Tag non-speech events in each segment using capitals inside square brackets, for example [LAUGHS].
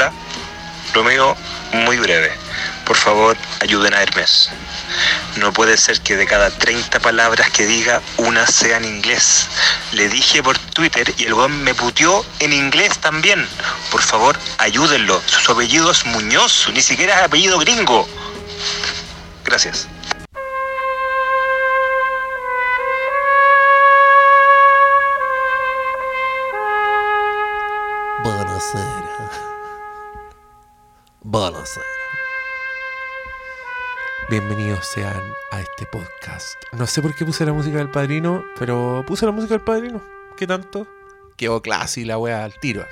Hola, lo muy breve. Por favor, ayuden a Hermes. No puede ser que de cada 30 palabras que diga, una sea en inglés. Le dije por Twitter y el weón me puteó en inglés también. Por favor, ayúdenlo. Su apellido es Muñoz, ni siquiera es apellido gringo. Gracias. Bienvenidos sean a este podcast. No sé por qué puse la música del padrino, pero puse la música del padrino. ¿Qué tanto? Quedó clase y la wea al tiro.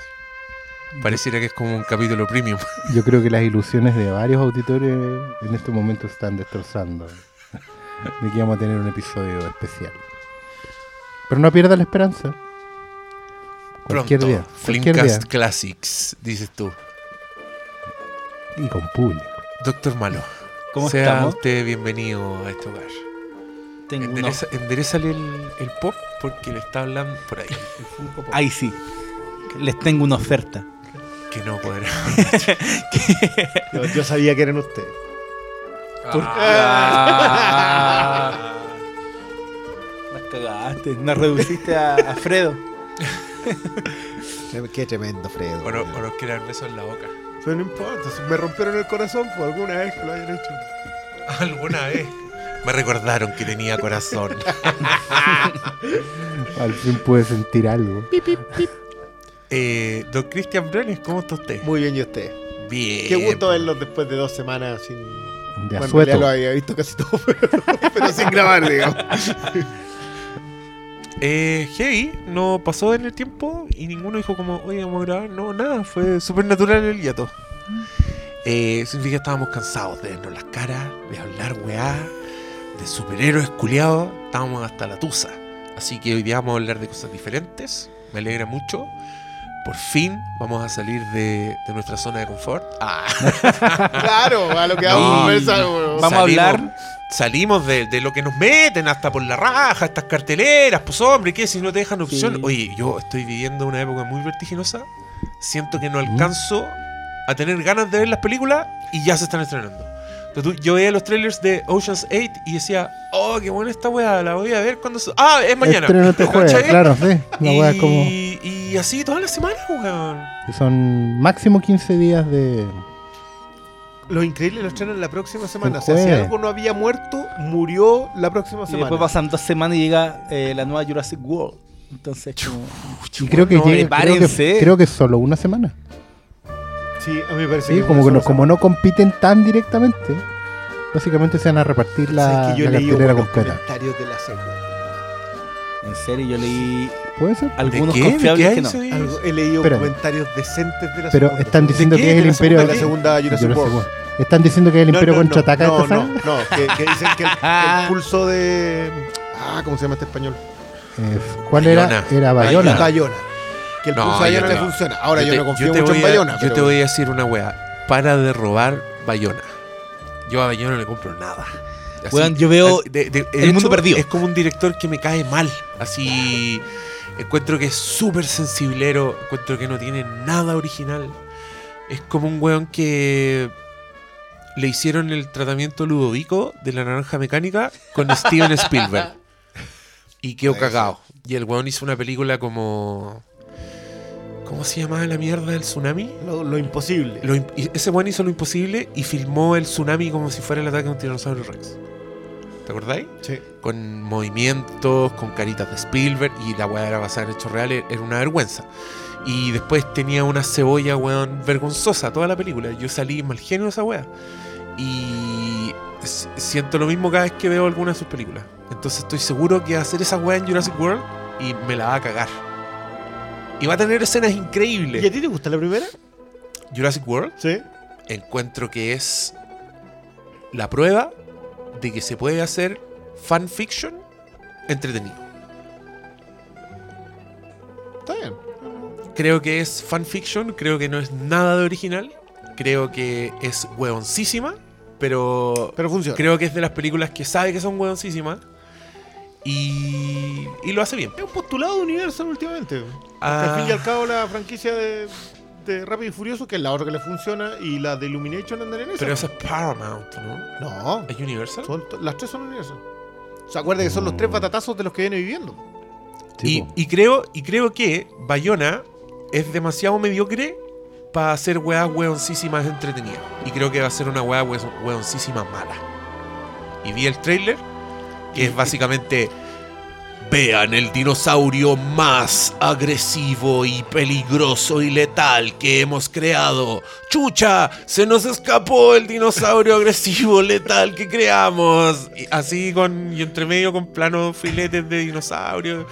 Pareciera que es como un capítulo premium. [LAUGHS] Yo creo que las ilusiones de varios auditores en este momento están destrozando. [LAUGHS] De que vamos a tener un episodio especial. Pero no pierda la esperanza. Cualquier Pronto, día. Cualquier día. Flimcast Classics, dices tú. Y con público. Doctor Malo, ¿Cómo sea estamos? usted bienvenido a este hogar. Tengo Endereza, enderezale el, el pop porque le está hablando por ahí. Ahí sí. Les tengo una oferta. Que no podrá. [LAUGHS] Yo, yo sabía que eran ustedes. Ah. Las cagaste. Nos reduciste a, a Fredo. Qué tremendo, Fredo. O, no- o nos quiere dar besos en la boca. Pero no importa, me rompieron el corazón por alguna vez que lo hayan hecho. Alguna vez me recordaron que tenía corazón. [LAUGHS] Al fin pude sentir algo. Eh, don Cristian Brenes, ¿cómo está usted? Muy bien, ¿y usted? Bien. Qué gusto verlos después de dos semanas sin. De Bueno, realidad lo había visto casi todo, [LAUGHS] pero, pero sin grabar, digamos. [LAUGHS] Eh, heavy, no pasó en el tiempo y ninguno dijo como, oye, vamos a grabar. No, nada, fue súper natural el hiato. Eh, significa que estábamos cansados de vernos las caras, de hablar weá, de superhéroes culiados. Estábamos hasta la tusa. Así que hoy día vamos a hablar de cosas diferentes. Me alegra mucho. Por fin vamos a salir de, de nuestra zona de confort. Ah, [LAUGHS] Claro, a lo que No, vamos a conversar. weón. Vamos a hablar- Salimos de, de lo que nos meten hasta por la raja, estas carteleras, pues hombre, ¿qué? Si no te dejan opción. Sí. Oye, yo estoy viviendo una época muy vertiginosa. Siento que no ¿Mm? alcanzo a tener ganas de ver las películas y ya se están estrenando. Entonces, tú- yo veía los trailers de Ocean's 8 y decía, oh, qué buena esta weá, la voy a ver cuando... se- Ah, es mañana. Este [LAUGHS] ¿Cachai? claro, sí. La y, wea como. y así todas las semanas, weón. Son máximo 15 días de. Lo increíble lo estrenan la próxima semana. O sea, si algo no había muerto, murió la próxima Y semana. después pasan dos semanas y llega eh, la nueva Jurassic World. Entonces, como- Y creo que, no, llega- creo, que, prepárense. creo que es solo una semana. Sí, a mí me parece Sí, que como, que no, como no compiten tan directamente, básicamente se van a repartir la, Sabes que yo la cartelera completa. comentarios de la serie. En serio, yo leí ¿Puede ser? algunos ¿De qué? ¿De confiables qué que no. hay Algo- he leído comentarios decentes de la Pero segunda. están diciendo qué? que es ¿De el la imperio. de la segunda Jurassic World. Están diciendo que es el No, imperio no, no, contraataca no, esta no, saga. no, que, que dicen que el, que [LAUGHS] el pulso de. Ah, ¿cómo se llama este español? Eh, ¿Cuál Bayona. era? Era Bayona. Bayona. Que el No, pulso de yo Bayona te- le funciona. Ahora yo, te- no confío te mucho voy en a- Bayona. Yo pero- te voy a decir una weá. Para de robar Bayona. Yo a Bayona no le compro nada. Así, Weón, yo veo de- de- de El Mundo Perdido. Es como un director que me cae mal. Así. Encuentro que es súper sensiblero. Encuentro que no tiene nada original. Es como un weón que. Le hicieron el tratamiento ludovico de la naranja mecánica con [LAUGHS] Steven Spielberg. Y quedó cagado. Y el weón hizo una película como. ¿Cómo se llamaba la mierda del tsunami? Lo, lo imposible. Lo ese weón hizo lo imposible y filmó el tsunami como si fuera el ataque de un tiranosaurio rex. ¿Te acordáis? Sí. Con movimientos, con caritas de Spielberg y la weá era basada en hechos reales, era una vergüenza. Y después tenía una cebolla, weón, vergonzosa toda la película. Yo salí mal genio de esa weá. Y siento lo mismo cada vez que veo alguna de sus películas. Entonces estoy seguro que va a hacer esa weá en Jurassic World y me la va a cagar. Y va a tener escenas increíbles. ¿Y a ti te gusta la primera? Jurassic World Sí. encuentro que es la prueba de que se puede hacer fanfiction entretenido. Está bien. Creo que es fanfiction, creo que no es nada de original, creo que es huevoncísima, pero Pero funciona. creo que es de las películas que sabe que son huevoncísimas y, y lo hace bien. Es un postulado de Universal últimamente. Ah. Al fin y al cabo, la franquicia de, de Rápido y Furioso, que es la otra que le funciona, y la de Illumination andan en esa. Pero esa es Paramount, ¿no? No, ¿Es Universal? son las tres son universal. ¿Se acuerda que son los tres batatazos de los que viene viviendo? Y, creo, y creo que Bayona es demasiado mediocre para hacer weas weoncísimas entretenidas. Y creo que va a ser una wea we- weoncísima mala. Y vi el trailer, que es básicamente. Vean el dinosaurio más agresivo y peligroso y letal que hemos creado. ¡Chucha! Se nos escapó el dinosaurio agresivo letal que creamos. Así con. Y entre medio con planos filetes de dinosaurios.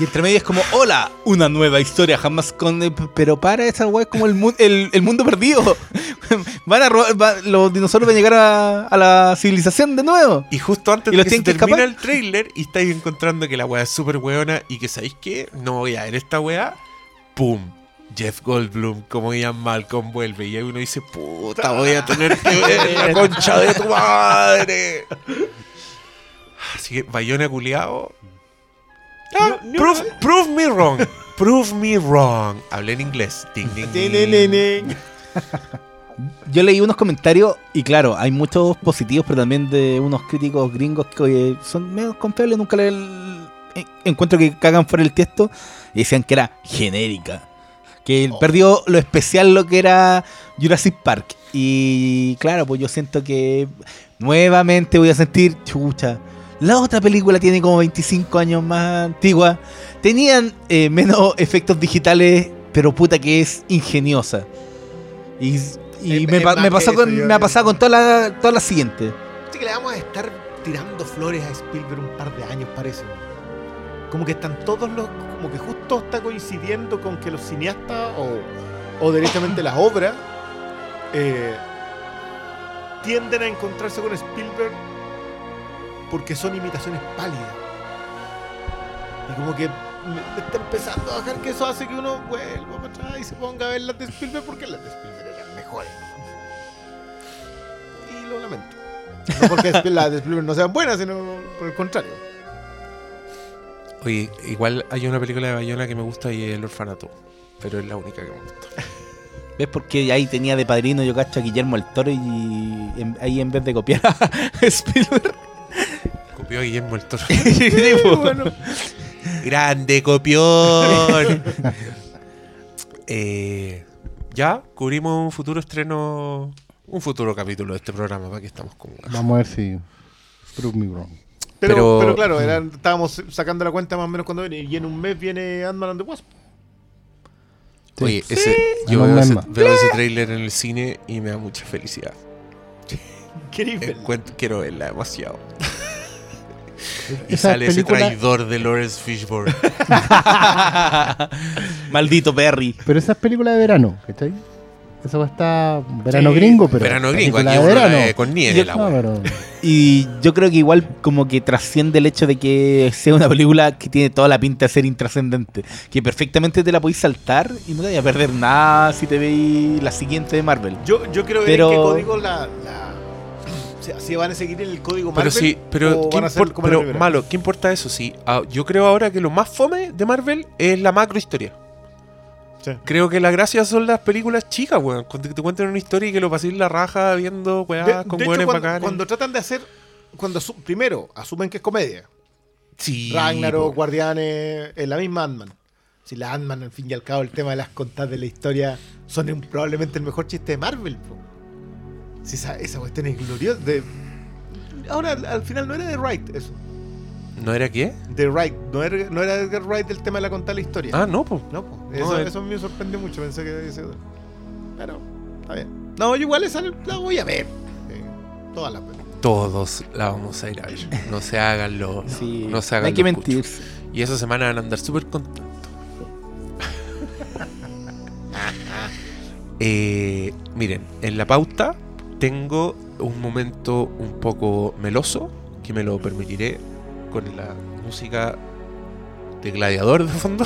Y entre medio es como, hola, una nueva historia, jamás con... eh, Pero para esa weá es como el, mu- el, el mundo perdido. [LAUGHS] Van a ro- va- los dinosaurios van a llegar a, a la civilización de nuevo. Y justo antes ¿Y de que se que termina el trailer y estáis encontrando que la weá es súper weona y que sabéis qué, no voy a ver esta weá, ¡pum! Jeff Goldblum como Ian Malcolm vuelve y ahí uno dice, puta, voy a tener que [LAUGHS] ver la concha de tu madre. Así que, Bayona culiao. Ah, prove, me wrong. Prove me wrong. Hablé en inglés. Ding, ding, ding. Yo leí unos comentarios y claro, hay muchos positivos, pero también de unos críticos gringos que son medio confiables, nunca le en- encuentro que cagan fuera el texto y decían que era genérica. Que Oh. perdió lo especial lo que era Jurassic Park. Y claro, pues yo siento que nuevamente voy a sentir chucha. La otra película tiene como 25 años más antigua. Tenían eh, menos efectos digitales, pero puta que es ingeniosa. Y, y Es- me, es pa- más me que pasó eso, con, yo- me ha pasado con todas las todas las siguientes. Así que le vamos a estar tirando flores a Spielberg un par de años, parece. Como que están todos los. Como que justo está coincidiendo con que los cineastas o, o directamente las obras eh, tienden a encontrarse con Spielberg porque son imitaciones pálidas. Y como que me- está empezando a bajar que eso hace que uno vuelva para atrás y se ponga a ver las de Spielberg porque las de Spielberg eran mejores. Y lo lamento. No porque las de Spielberg no sean buenas, sino por el contrario. Oye, igual hay una película de Bayona que me gusta y es El Orfanato. Pero es la única que me gusta. [LAUGHS] ¿Ves por qué ahí tenía de padrino yo cacho a Guillermo el Toro y en- ahí en vez de copiar a [LAUGHS] Spielberg? Copió a Guillermo el Toro. [LAUGHS] [LAUGHS] Sí, po. bueno, ¡Grande copión! [LAUGHS] Eh, ya cubrimos un futuro estreno, un futuro capítulo de este programa. ¿Para qué estamos con? Vamos a ver si. Prove me wrong. pero, Pero- pero claro, eran- estábamos sacando la cuenta más o menos cuando viene. Y en un mes viene Ant-Man and the Wasp. Sí. Oye, ese, Sí. yo veo, ese, veo ese tráiler en el cine y me da mucha felicidad. Quiero verla demasiado. Y Esa sale ese película- traidor de Lawrence Fishburne. [LAUGHS] Maldito Perry. Pero esa es película de verano, ¿cachai? Eso va a estar verano Sí, gringo, pero. verano gringo, aquí de verano. ve con nieve Yo- la No, pero- [LAUGHS] Y yo creo que igual como que trasciende el hecho de que sea una película que tiene toda la pinta de ser intrascendente. Que perfectamente te la podéis saltar y no te vayas a perder nada si te veis la siguiente de Marvel. Yo, yo ver Pero- en qué código la. la si van a seguir en el código Pero Marvel. sí, pero, ¿qué la pero primera. malo, ¿qué importa eso? Sí, ah, yo creo ahora que lo más fome de Marvel es la macro historia. Sí. Creo que la gracia son las películas chicas, weón. Cuando te cuentan una historia y que lo paséis la raja viendo weá con de hecho, weones cuando, bacanes. cuando tratan de hacer. Cuando primero asumen que es comedia. Sí, Ragnarok. Guardianes, en la misma Ant-Man. Si la Ant-Man, al fin y al cabo, el tema de las contadas de la historia son un- probablemente el mejor chiste de Marvel. po. Si esa, esa cuestión es gloriosa. de- Ahora, al, al final no era de Wright eso. ¿No era qué? De Wright. No era, no era Edgar Wright el tema de la contada de la historia. Ah, no, pues. No, po. No, eso, eh. eso me sorprendió mucho. Pensé que sido. Pero, está bien. No, yo igual esa la voy a ver. Eh, todas las. Todos la vamos a ir a ver. No se hagan los. [LAUGHS] Sí, no se hagan hay que cuchos. Y esa semana van a andar súper contentos. [LAUGHS] Eh, miren, en la pauta tengo un momento un poco meloso que me lo permitiré con la música de Gladiador de fondo.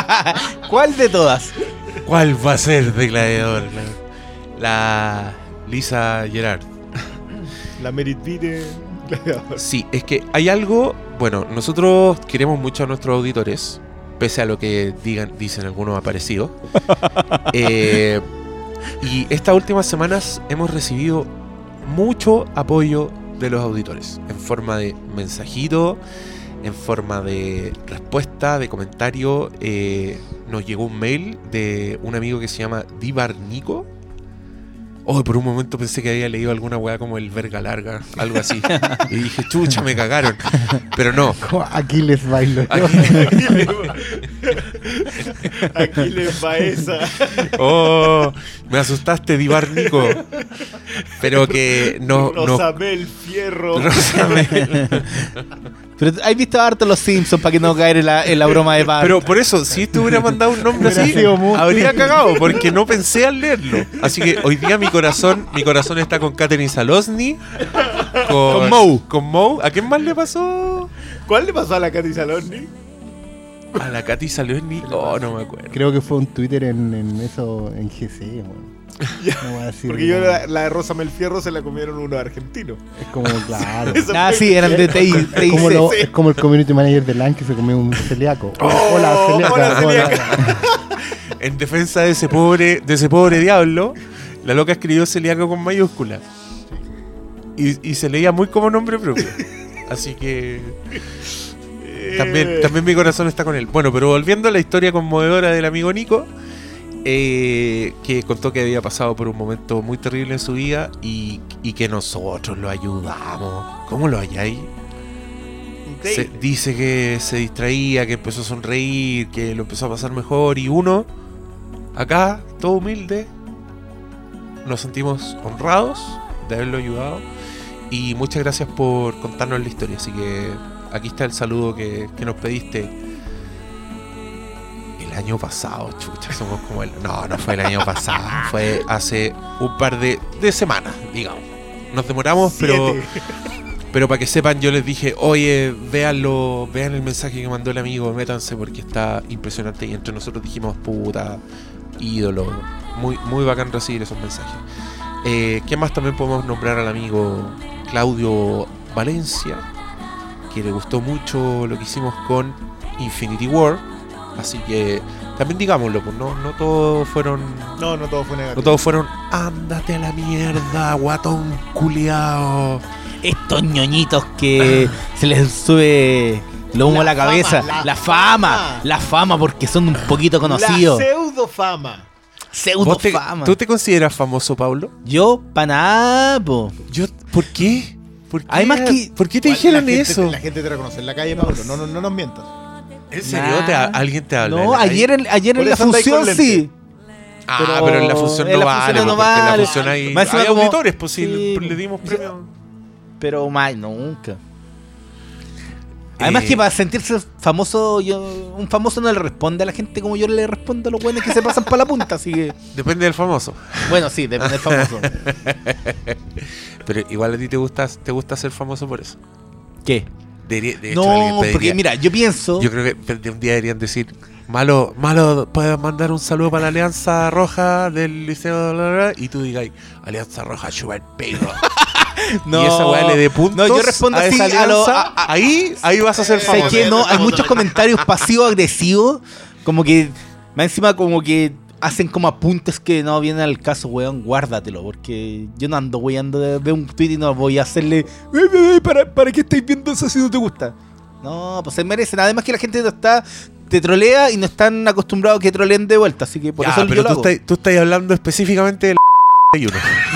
[LAUGHS] ¿Cuál de todas? ¿Cuál va a ser de Gladiador? La, la Lisa Gerard. La Merit Gladiador. Sí, es que hay algo. Bueno, nosotros queremos mucho a nuestros auditores pese a lo que digan, dicen algunos aparecidos. [LAUGHS] Eh, y estas últimas semanas hemos recibido mucho apoyo de los auditores, en forma de mensajito, en forma de respuesta, de comentario. eh, nos llegó un mail de un amigo que se llama Divar Nico. Oh, por un momento pensé que había leído alguna weá como el verga larga, algo así. [LAUGHS] y dije, chucha, me cagaron. Pero no. [LAUGHS] Aquiles bailo. [LAUGHS] Aquí les va esa. Oh, me asustaste, Divar Nico. Pero que no. no Rosamel Fierro. Rosamel. Pero ¿has visto harto los Simpsons para que no caer en la, en la broma de Bart? Pero por eso, si te hubiera mandado un nombre así, muy- habría cagado, porque no pensé al leerlo. Así que hoy día mi corazón, mi corazón está con Katherine Salosny, con, Con Moe. Con Moe. ¿A quién más le pasó? ¿Cuál le pasó a la Katy Saloni? A la Katy Salosny. Oh, no me acuerdo. Creo que fue un Twitter en, en eso, en GC, weón. [LAUGHS] No voy a decir Porque yo la, la de Rosamel Fierro se la comieron unos argentinos. Es como, [LAUGHS] claro. Ah, sí, eran de TI. Es como, TIC. lo- es como el community manager de LAN que se comió un celíaco. Oh, hola, celíaca. hola, hola. [LAUGHS] En defensa de ese pobre, de ese pobre diablo, la loca escribió celíaco con mayúsculas. Y, y se leía muy como nombre propio. Así que también, Eh, también mi corazón está con él. Bueno, pero volviendo a la historia conmovedora del amigo Nico, eh, que contó que había pasado por un momento muy terrible en su vida y, y que nosotros lo ayudamos. ¿Cómo lo halláis? Se- dice que se distraía, que empezó a sonreír, que lo empezó a pasar mejor y uno, acá, todo humilde, nos sentimos honrados de haberlo ayudado y muchas gracias por contarnos la historia. Así que aquí está el saludo que, que nos pediste el año pasado, chucha, somos como el... No, no fue el año pasado, fue hace un par de, de semanas, digamos. Nos demoramos, pero... Pero para que sepan, yo les dije, oye, véanlo, vean el mensaje que mandó el amigo, métanse porque está impresionante. Y entre nosotros dijimos, puta, ídolo. Muy, muy bacán recibir esos mensajes. Eh, ¿Qué más también podemos nombrar al amigo Claudio Valencia? Que le gustó mucho lo que hicimos con Infinity War. Así que también digámoslo, pues no, no todos fueron. No, no todo fue negativo. No todos fueron. Ándate a la mierda, guatón culiao. Estos ñoñitos que [LAUGHS] se les sube lo humo a la cabeza. fama, la la fama, fama. la fama porque son un poquito conocidos. La pseudo fama. Pseudo ¿Vos te- fama. ¿Tú te consideras famoso, Pablo? Yo, pa' nada, po. Yo, ¿Por qué? ¿Por qué, Además que- ¿por qué te La dijeron gente- eso? La gente te reconoce en la calle, Pablo. No, no, no nos mientas. ¿En serio? Nah. ¿Te- ¿Alguien te habla? No, en la ayer en, ayer Por en la eso andáis con función lente. sí. Ah, pero pero en la función en no la vale. función no porque En la función hay, Más encima hay como- auditores, pues si Sí. le, le dimos premio. Pero más nunca. Además Eh, que para sentirse famoso, yo, un famoso no le responde a la gente como yo le respondo a los buenos que se pasan para la punta, así que... Depende del famoso. Bueno, sí, depende del famoso. [LAUGHS] Pero igual a ti te gusta, te gusta ser famoso por eso. ¿Qué? Debería- de hecho, No, pediría- porque mira, yo pienso... Yo creo que de un día deberían decir, Malo, malo, puedes mandar un saludo para la Alianza Roja del Liceo bla, bla", y tú digas, Alianza Roja, chupa el pelo. [LAUGHS] no, [LAUGHS] y esa weá le dé puntos. No, yo respondo a así a lo... alianza, a- a- ahí, ahí vas a ser ¿Sabes famoso. No, hay muchos comentarios pasivos-agresivos, como que, más encima como que hacen como apuntes que no vienen al caso, weón, guárdatelo, porque yo no ando weyando de, de un tweet y no voy a hacerle, "Eh, eh, eh, ¿para, ¿para qué estáis viendo eso si no te gusta? No, pues se merecen, además que la gente no está, te trolea y no están acostumbrados a que troleen de vuelta, así que por Ya, eso pero yo lo tú hago. estás, tú estás hablando específicamente uno.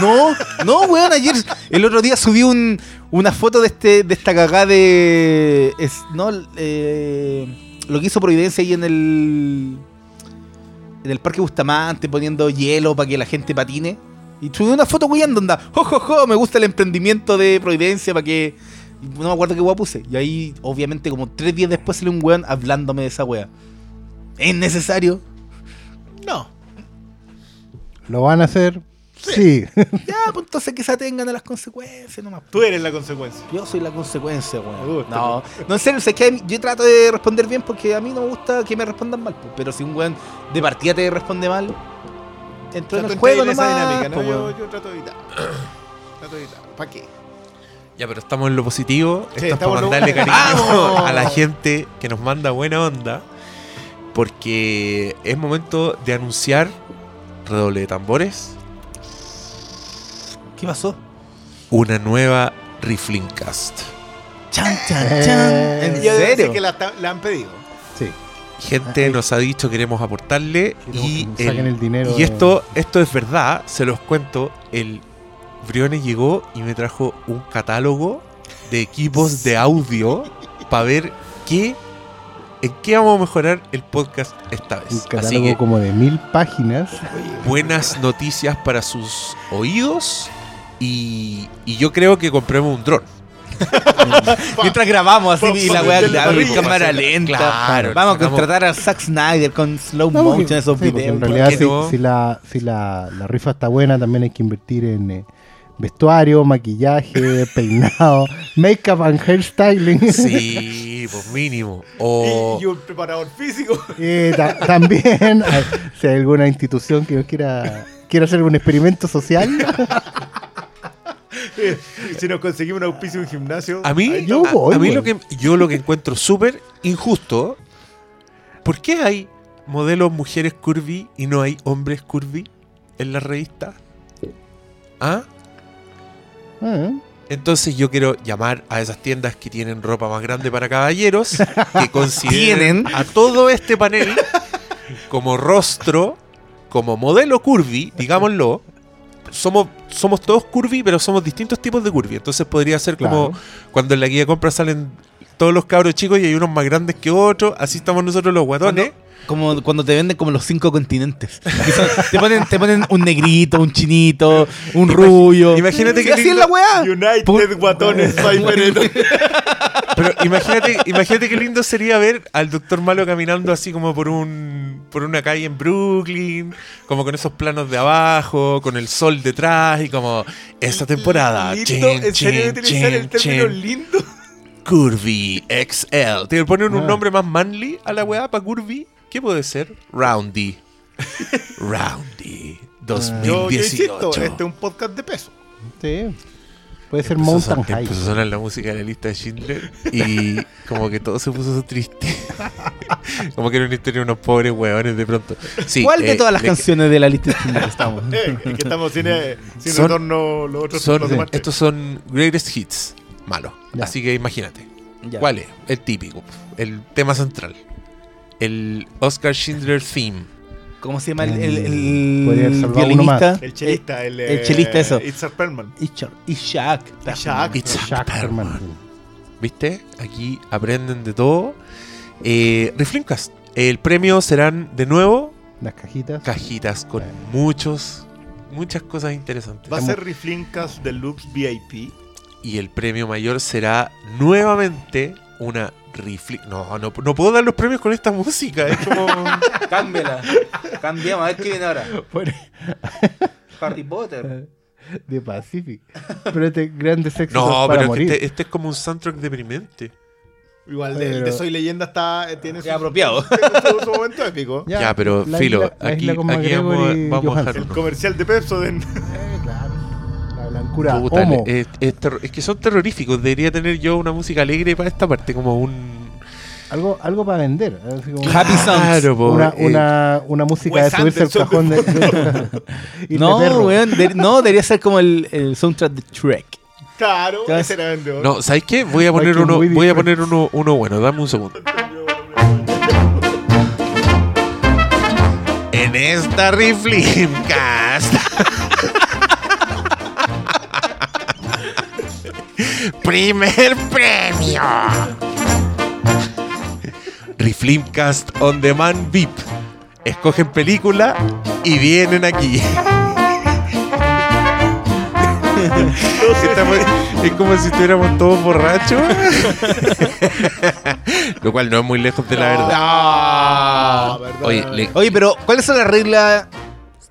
No, no, weón, ayer, el otro día subí un, una foto de este de esta cagada de... Es, no, eh, lo que hizo Providencia ahí en el... En el Parque Bustamante, poniendo hielo para que la gente patine. Y subí una foto weyando, onda, jo, jo, jo, me gusta el emprendimiento de Providencia para que... No me acuerdo qué weá puse. Y ahí, obviamente, como tres días después salió un weón hablándome de esa weá. ¿Es necesario? No. ¿Lo van a hacer? Sí. Ya, pues entonces que se atengan a las consecuencias nomás. Tú eres la consecuencia. Yo soy la consecuencia, weón. No, no, en serio, o sea, es que yo trato de responder bien porque a mí no me gusta que me respondan mal. pues, Pero si un weón de partida te responde mal, entro en el juego esa dinámica, ¿no? pues, yo, trato de evitar. trato de evitar. ¿Para qué? Ya, pero estamos en lo positivo. Sí, Esto es para estamos en lo- mandarle cariño ¡Vamos! a la gente que nos manda buena onda. porque es momento de anunciar redoble de tambores ¿Qué pasó? una nueva Riflincast. Chan, chan, chan. Eh, ¿En yo serio? que la, han pedido. Sí. Gente Ahí. nos ha dicho queremos aportarle Queremos y, que nos saquen el- el dinero y de- esto, esto es verdad, se los cuento. El Briones llegó y me trajo un catálogo de equipos de audio para ver qué, en qué vamos a mejorar el podcast esta Un vez. Así catálogo que como de mil páginas. buenas noticias para sus oídos y, y yo creo que compremos un dron. [LAUGHS] Mientras grabamos así y la weá pa- cámara lenta. Claro, Vamos a contratar a Zack Snyder con slow No, motion esos sí, videos. en realidad, si, no? si la, si la, la rifa está buena, también hay que invertir en eh, vestuario, maquillaje, [LAUGHS] peinado, make-up and hairstyling. Sí, [LAUGHS] pues mínimo. O Y, y un preparador físico. Eh, ta- también, hay- si hay alguna institución que quiera, quiera hacer un experimento social, [LAUGHS] si nos conseguimos un auspicio en un gimnasio. A mí, yo a, voy, a mí lo que yo lo que encuentro súper injusto, ¿por qué hay modelos mujeres curvy y no hay hombres curvy en la revista? ¿Ah? eh, Entonces yo quiero llamar a esas tiendas que tienen ropa más grande para caballeros, que [LAUGHS] consideren a todo este panel como rostro, como modelo curvy, digámoslo. Somos, somos todos curvy, pero somos distintos tipos de curvy. Entonces podría ser como cuando en la guía de compra salen todos los cabros chicos y hay unos más grandes que otros. Así estamos nosotros los guatones. Como cuando te venden como los cinco continentes. Que son- te, ponen, te ponen un negrito, un chinito, un rubio. imagínate Y qué así lindo- es la weá. United Guatones [LAUGHS] Pero imagínate, imagínate qué lindo sería ver al Doctor Malo caminando así como por un por una calle en Brooklyn, como con esos planos de abajo, con el sol detrás y como esta temporada. Lindo, chin, ¿En serio chin, utilizar el término chin, lindo? Curvy XL. ¿Te ponen un Ah. nombre más manly a la weá para Curvy? ¿Qué puede ser? Roundy. [LAUGHS] Roundy. Yo, yo 2018. insisto, este es un podcast de peso. sí, puede ser Empezó mountain son- high. Empezó a sonar la música de la lista de Schindler y como que todo se puso triste. [LAUGHS] como que era una historia de unos pobres huevones de pronto. Sí, ¿Cuál de eh, todas las le- canciones de la lista de [LAUGHS] estamos? Eh, es que estamos sin, eh, sin Son- retorno los otros son- los demás. estos son greatest hits malos. Ya. Así que imagínate. Ya. ¿Cuál es? El típico. El tema central. El Oscar Schindler theme. ¿Cómo se llama el, el, el uno violinista? El chelista, el, el chelista, eso. Itzhak Jack Perlman. Perlman. ¿Viste? Aquí aprenden de todo. Eh, Reflimcast. El premio serán de nuevo Las cajitas. cajitas con muchos, muchas cosas interesantes. Va a ser Riflinkas Deluxe VIP. Y el premio mayor será nuevamente una rifle. No, no, no puedo dar los premios con esta música. Es como. [LAUGHS] Cámbiala. Cambiamos, a ver qué viene ahora. Por- [LAUGHS] Harry Potter. [LAUGHS] de Pacific. Pero este grande sexo No, para pero es que morir. este, este es como un soundtrack deprimente. Igual el Pero- de Soy Leyenda está, tiene su, apropiado. su- su momento épico. Ya, pero la filo, isla- aquí, aquí vamos, vamos a Johansson. dejar El comercial de Pepsodent. Homo. es, es terro- es que son terroríficos. Debería tener yo una música alegre para esta parte, como un. Algo, algo para vender. como Happy Songs. Claro, po, una, eh, una, una música de subirse al cajón de, de- [LAUGHS] [LAUGHS] y de No, weón. de- no, debería ser como el, el soundtrack de Shrek. Claro, Ya ese era vendedor. No, ¿sabes qué? Voy a poner uno, voy a poner uno, uno bueno. Dame un segundo. [LAUGHS] En esta Riflimcast. Primer premio. Riflimcast On Demand VIP. Escogen película y vienen aquí. [LAUGHS] Estamos- es como si estuviéramos todos borrachos. [LAUGHS] Lo cual no es muy lejos de la verdad. Verdad. Oye, le- Oye, pero ¿cuáles son las reglas?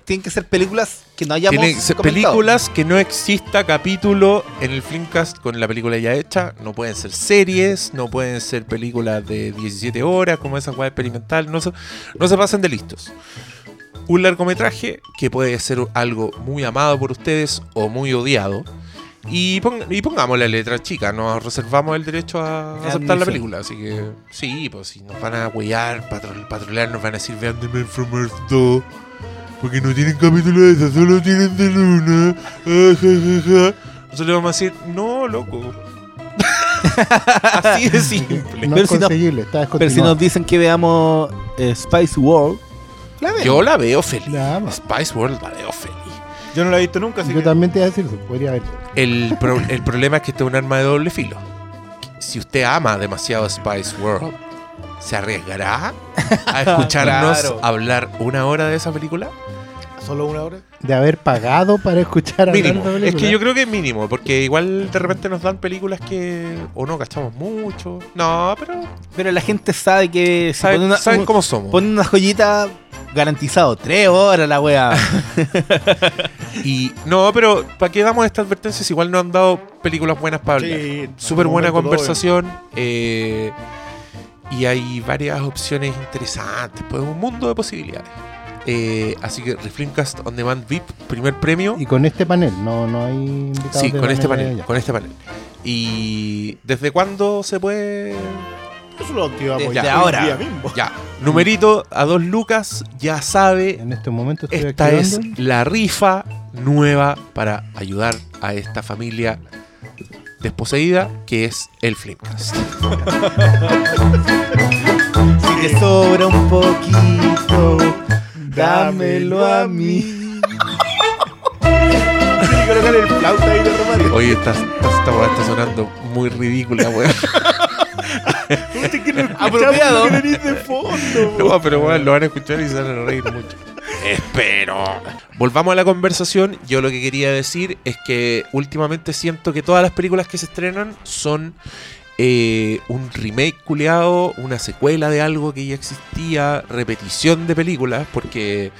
Tienen que ser películas que no hayamos comentado. películas que no exista capítulo en el Flimcast con la película ya hecha. No pueden ser series, no pueden ser películas de 17 horas como esa web experimental. No se, no se pasen de listos. Un largometraje que puede ser algo muy amado por ustedes o muy odiado. Y, pong- y pongamos la letra chica, nos reservamos el derecho a aceptar la película. Así que sí, pues si nos van a huellar, patrol, patrolear, nos van a decir vean The Man from Earth 2. Porque no tienen capítulo de eso, solo tienen de luna. Ah, ja, ja, ja. Nosotros le vamos a decir, no, loco. [LAUGHS] Así de simple. No Pero es si no- conseguible, está Pero si nos dicen que veamos eh, Spice World, la. Yo la veo feliz. Pues. Spice World la veo feliz. Yo no la he visto nunca, así Yo que... también te iba a decir eso, podría haber. El, pro- el problema es que este es un arma de doble filo. Si usted ama demasiado Spice World, ¿se arriesgará a [LAUGHS] escucharnos Claro. hablar una hora de esa película? ¿Solo una hora? De haber pagado para escuchar hablar Mínimo. de Es que yo creo que es mínimo, porque igual de repente nos dan películas que o no cachamos mucho. No, pero Pero la gente sabe que si saben, pone una, saben cómo somos. pone una joyita garantizado, tres horas la wea. [LAUGHS] [LAUGHS] Y no, pero ¿para qué damos estas advertencias? Igual nos han dado películas buenas para hablar. Sí, Súper buena conversación. eh, y hay varias opciones interesantes. Pues un mundo de posibilidades. Eh, así que Reflimcast On Demand VIP, primer premio. Y con este panel, no, no hay invitados. Sí, de con este panel. Con este panel. ¿Y desde cuándo se puede? Eso lo activamos Desde ya ahora. día mismo. Ya, numerito a dos lucas, ya sabe. En este momento estoy Esta es la rifa nueva para ayudar a esta familia desposeída que es el Flimcast. [LAUGHS] Si te sobra un poquito, dámelo a mí. [LAUGHS] Tiene que colocar el flauta ahí de remate. Oye, esta, esta, esta weá está sonando muy ridícula, weón. [LAUGHS] Usted que no escuchamos Apropiado. lo que venís de fondo. No, pero weón, lo van a escuchar y se van a reír mucho. Espero. Volvamos a la conversación. Yo lo que quería decir es que últimamente siento que todas las películas que se estrenan son eh, un remake culeado, una secuela de algo que ya existía, repetición de películas, porque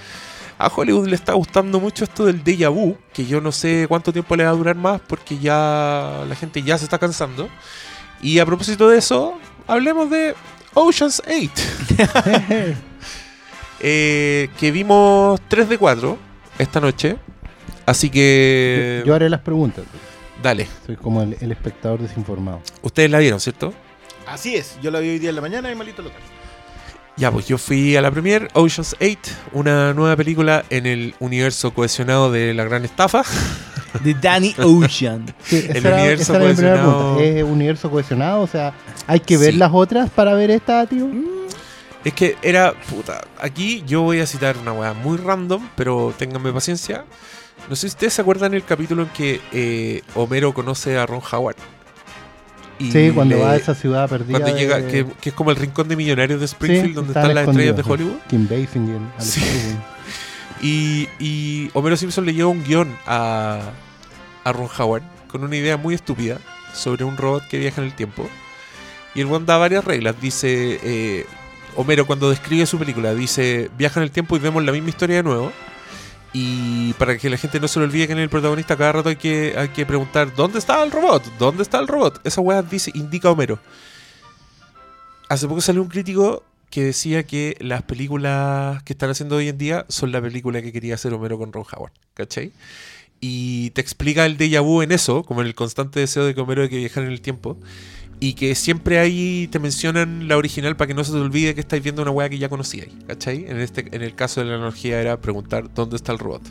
a Hollywood le está gustando mucho esto del déjà vu, que yo no sé cuánto tiempo le va a durar más, porque ya la gente ya se está cansando. Y a propósito de eso, hablemos de Ocean's 8. [LAUGHS] Eh, que vimos 3 de 4 esta noche. Así que. Yo haré las preguntas. Dale. Soy como el, el espectador desinformado. Ustedes la vieron, ¿cierto? Así es, yo la vi hoy día en la mañana y malito lo tengo. Ya, pues yo fui a la premier Ocean's 8, una nueva película en el universo cohesionado de la gran estafa. [LAUGHS] De Danny Ocean. Sí, El era- universo cohesionado. pregunta. ¿Es universo cohesionado? O sea, ¿hay que ver Sí. las otras para ver esta, tío? Es que era. Puta. Aquí yo voy a citar una weá muy random, pero ténganme paciencia. No sé si ustedes se acuerdan el capítulo en que eh, Homero conoce a Ron Howard. Y Sí, cuando le- va a esa ciudad perdida. Cuando llega, de- que, que es como el rincón de millonarios de Springfield, Sí, donde están las estrellas de Hollywood. Kim Basinger, [LAUGHS] Sí. Y, y Homero Simpson le lleva un guion a, a Ron Howard con una idea muy estúpida sobre un robot que viaja en el tiempo. Y el one da varias reglas. Dice, eh, Homero cuando describe su película, dice, viaja en el tiempo y vemos la misma historia de nuevo. Y para que la gente no se le olvide que en el protagonista cada rato hay que, hay que preguntar, ¿dónde está el robot? ¿Dónde está el robot? Esa weá dice, indica Homero. Hace poco salió un crítico que decía que las películas que están haciendo hoy en día son la película que quería hacer Homero con Ron Howard, ¿cachai? Y te explica el déjà vu en eso, como en el constante deseo de que Homero de que viajar en el tiempo. Y que siempre ahí te mencionan la original para que no se te olvide que estáis viendo una weá que ya conocíais, ¿cachai? En, este, en el caso de la analogía era preguntar dónde está el robot.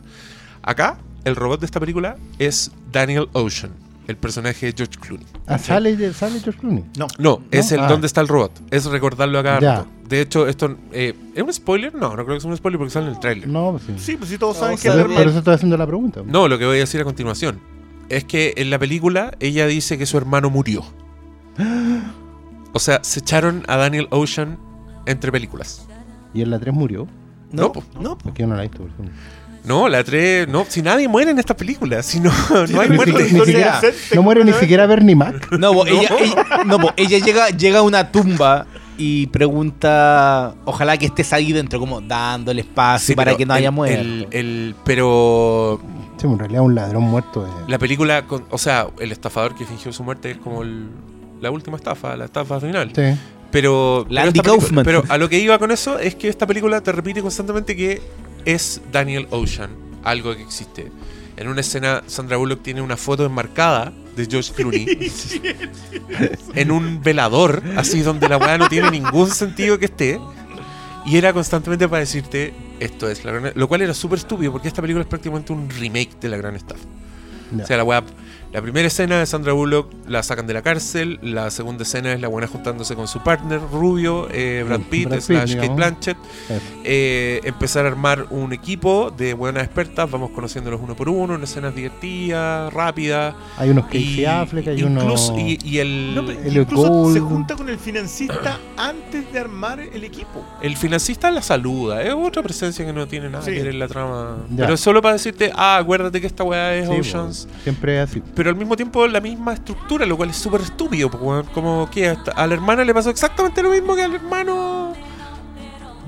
Acá, el robot de esta película es Daniel Ocean, el personaje de George Clooney. Ah. ¿sale, ¿sale George Clooney? No. No, es el Ah. dónde está el robot. Es recordarlo acá. Ya. De hecho, esto eh, ¿es un spoiler? No, no creo que sea un spoiler porque sale en el tráiler. No, pues sí. Sí, pues sí, todos No, saben que el por eso estoy haciendo la pregunta. No, lo que voy a decir a continuación es que en la película ella dice que su hermano murió. O sea, se echaron a Daniel Ocean entre películas. ¿Y en la 3 murió? No, po. no, po. Yo no la he visto. por ejemplo. No, la 3, no, si nadie muere en esta película, si no, no hay ni muerte. siquiera- ni siquiera- No muere ni siquiera Bernie Mac. No, po, ella, ella- no, ella llega, llega a una tumba y pregunta, ojalá que estés ahí dentro, como dándole espacio Sí, para que no el- haya muerto. el- el- pero Sí, en realidad un ladrón muerto. eh. La película, con, o sea, el estafador que fingió su muerte es como el- la última estafa, la estafa final. Sí. Pero, La pero, Andy película- pero a lo que iba con eso es que esta película te repite constantemente que es Daniel Ocean, algo que existe. En una escena, Sandra Bullock tiene una foto enmarcada de George Clooney [LAUGHS] en un velador, así donde la weá no tiene ningún sentido que esté. Y era constantemente para decirte, esto es la gran... Lo cual era súper estúpido porque esta película es prácticamente un remake de la gran estafa. Ya. O sea, la weá, la primera escena de Sandra Bullock la sacan de la cárcel, la segunda escena es la buena juntándose con su partner rubio, eh, Brad Mm, Pitt, Brad Pitt, slash Kate. Blanchett, Eso. eh, empezar a armar un equipo de buenas expertas, vamos conociéndolos uno por uno, en escenas divertidas, rápidas. Hay unos y, Affleck, hay incluso, unos... y, y el, No, se junta con el financista antes de armar el equipo. el financista la saluda, es otra presencia que no tiene nada Sí. que ver en la trama. Ya. Pero es solo para decirte, ah, acuérdate que esta weá es Sí, Oceans. siempre es así. pero al mismo tiempo la misma estructura, lo cual es súper estúpido. Como que hasta- a la hermana le pasó exactamente lo mismo que al hermano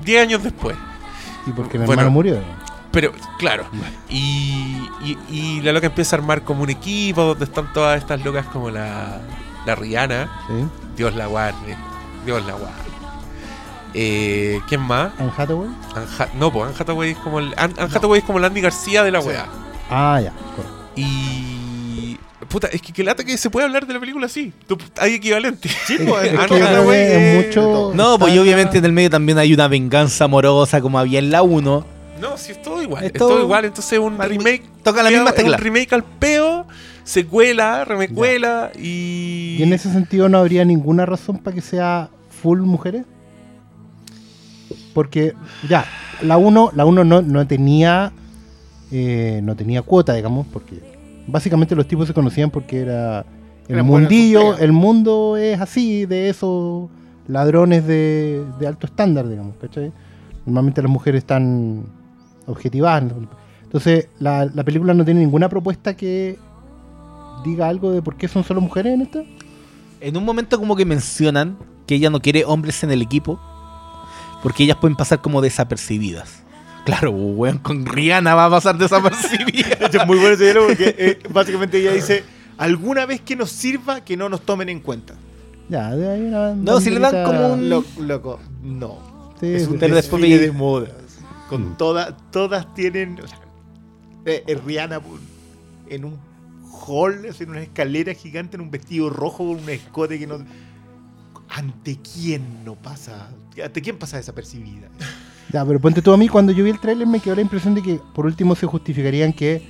10 años después. Y porque mi Bueno. hermano murió. Pero, claro. Y, y, y la loca empieza a armar como un equipo donde están todas estas locas como la, la Rihanna. ¿Sí? Dios la guarde. Dios la guarde. Eh, ¿Quién más? Anne Hathaway. No, pues Anne Hathaway es como el, Anne, Anne Hathaway es como la Andy García de la Sí. weá. Ah, ya. correcto. Y. Puta, es que que lata que se puede hablar de la película así. Hay equivalente. Sí, Es- pues, que mucho... No, pues y obviamente en el medio también hay una venganza amorosa como había en la 1. No, si es todo igual. Es Es, todo, todo- igual. Entonces un remake. Toca la misma tecla. Un remake al peo, secuela, remecuela y. ¿Y en ese sentido no habría ninguna razón para que sea full mujeres? Porque ya, la 1 la uno no, no tenía eh, no tenía cuota, digamos, porque básicamente los tipos se conocían porque era el Eran mundillo, el mundo es así, de esos ladrones de, de alto estándar, digamos, ¿cachai? Normalmente las mujeres están objetivadas. Entonces, la, la película no tiene ninguna propuesta que diga algo de por qué son solo mujeres en esta. En un momento como que mencionan que ella no quiere hombres en el equipo porque ellas pueden pasar como desapercibidas. Claro, weón, con Rihanna va a pasar desapercibida. [LAUGHS] Es muy bueno ese diálogo porque eh, básicamente ella dice: alguna vez que nos sirva, que no nos tomen en cuenta. Ya, de ahí una No, si le dan como un- Lo- loco, no. Sí, es un Pero después desfile veía- de modas. Con Mm. todas, todas tienen. o sea, eh, eh, Rihanna en un hall, así, en una escalera gigante, en un vestido rojo con un escote que no. ¿Ante quién no pasa? ¿Ante quién pasa desapercibida? Ya, pero ponte tú a mí, cuando yo vi el tráiler me quedó la impresión de que por último se justificarían que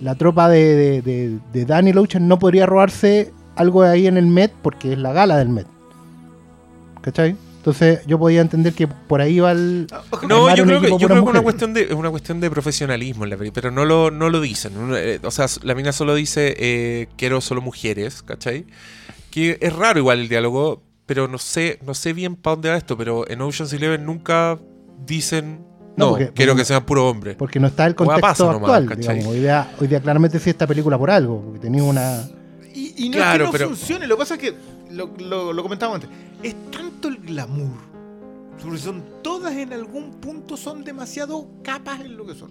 la tropa de, de, de, de Daniel Ocean no podría robarse algo ahí en el Met porque es la gala del Met. ¿Cachai? Entonces yo podía entender que por ahí va el... No, Armar yo creo que, yo puras creo que una cuestión de es una cuestión de profesionalismo en la película, pero no lo, no lo dicen. Eh, O sea, la mina solo dice eh, quiero solo mujeres, ¿cachai? Que es raro igual el diálogo, pero no sé, no sé bien para dónde va esto, pero en Ocean's Eleven nunca dicen No, no, porque- quiero porque- que sean puro hombre. Porque no está el contexto nomás, actual. digamos. Hoy, día, hoy día claramente sí esta película por algo, porque tenía una... Y, y no Claro, es que no pero- funcione, lo que pasa es que, lo, lo, lo comentábamos antes, es tanto el glamour. Porque son todas en algún punto son demasiado capas en lo que son.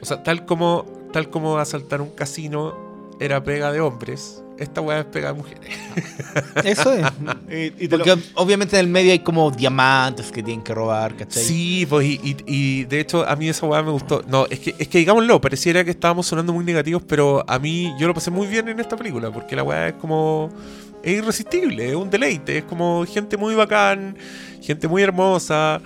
O sea, tal como, tal como asaltar un casino era pega de hombres, esta weá es pega de mujeres. [LAUGHS] Eso es. Eh, y te lo- Porque obviamente en el medio hay como diamantes que tienen que robar, ¿cachai? Sí, pues y, y- y de hecho a mí esa weá me gustó. No, es que, es que digámoslo, pareciera que estábamos sonando muy negativos, pero a mí yo lo pasé muy bien en esta película, porque la weá es como... Es irresistible, es un deleite, es como gente muy bacán, gente muy hermosa,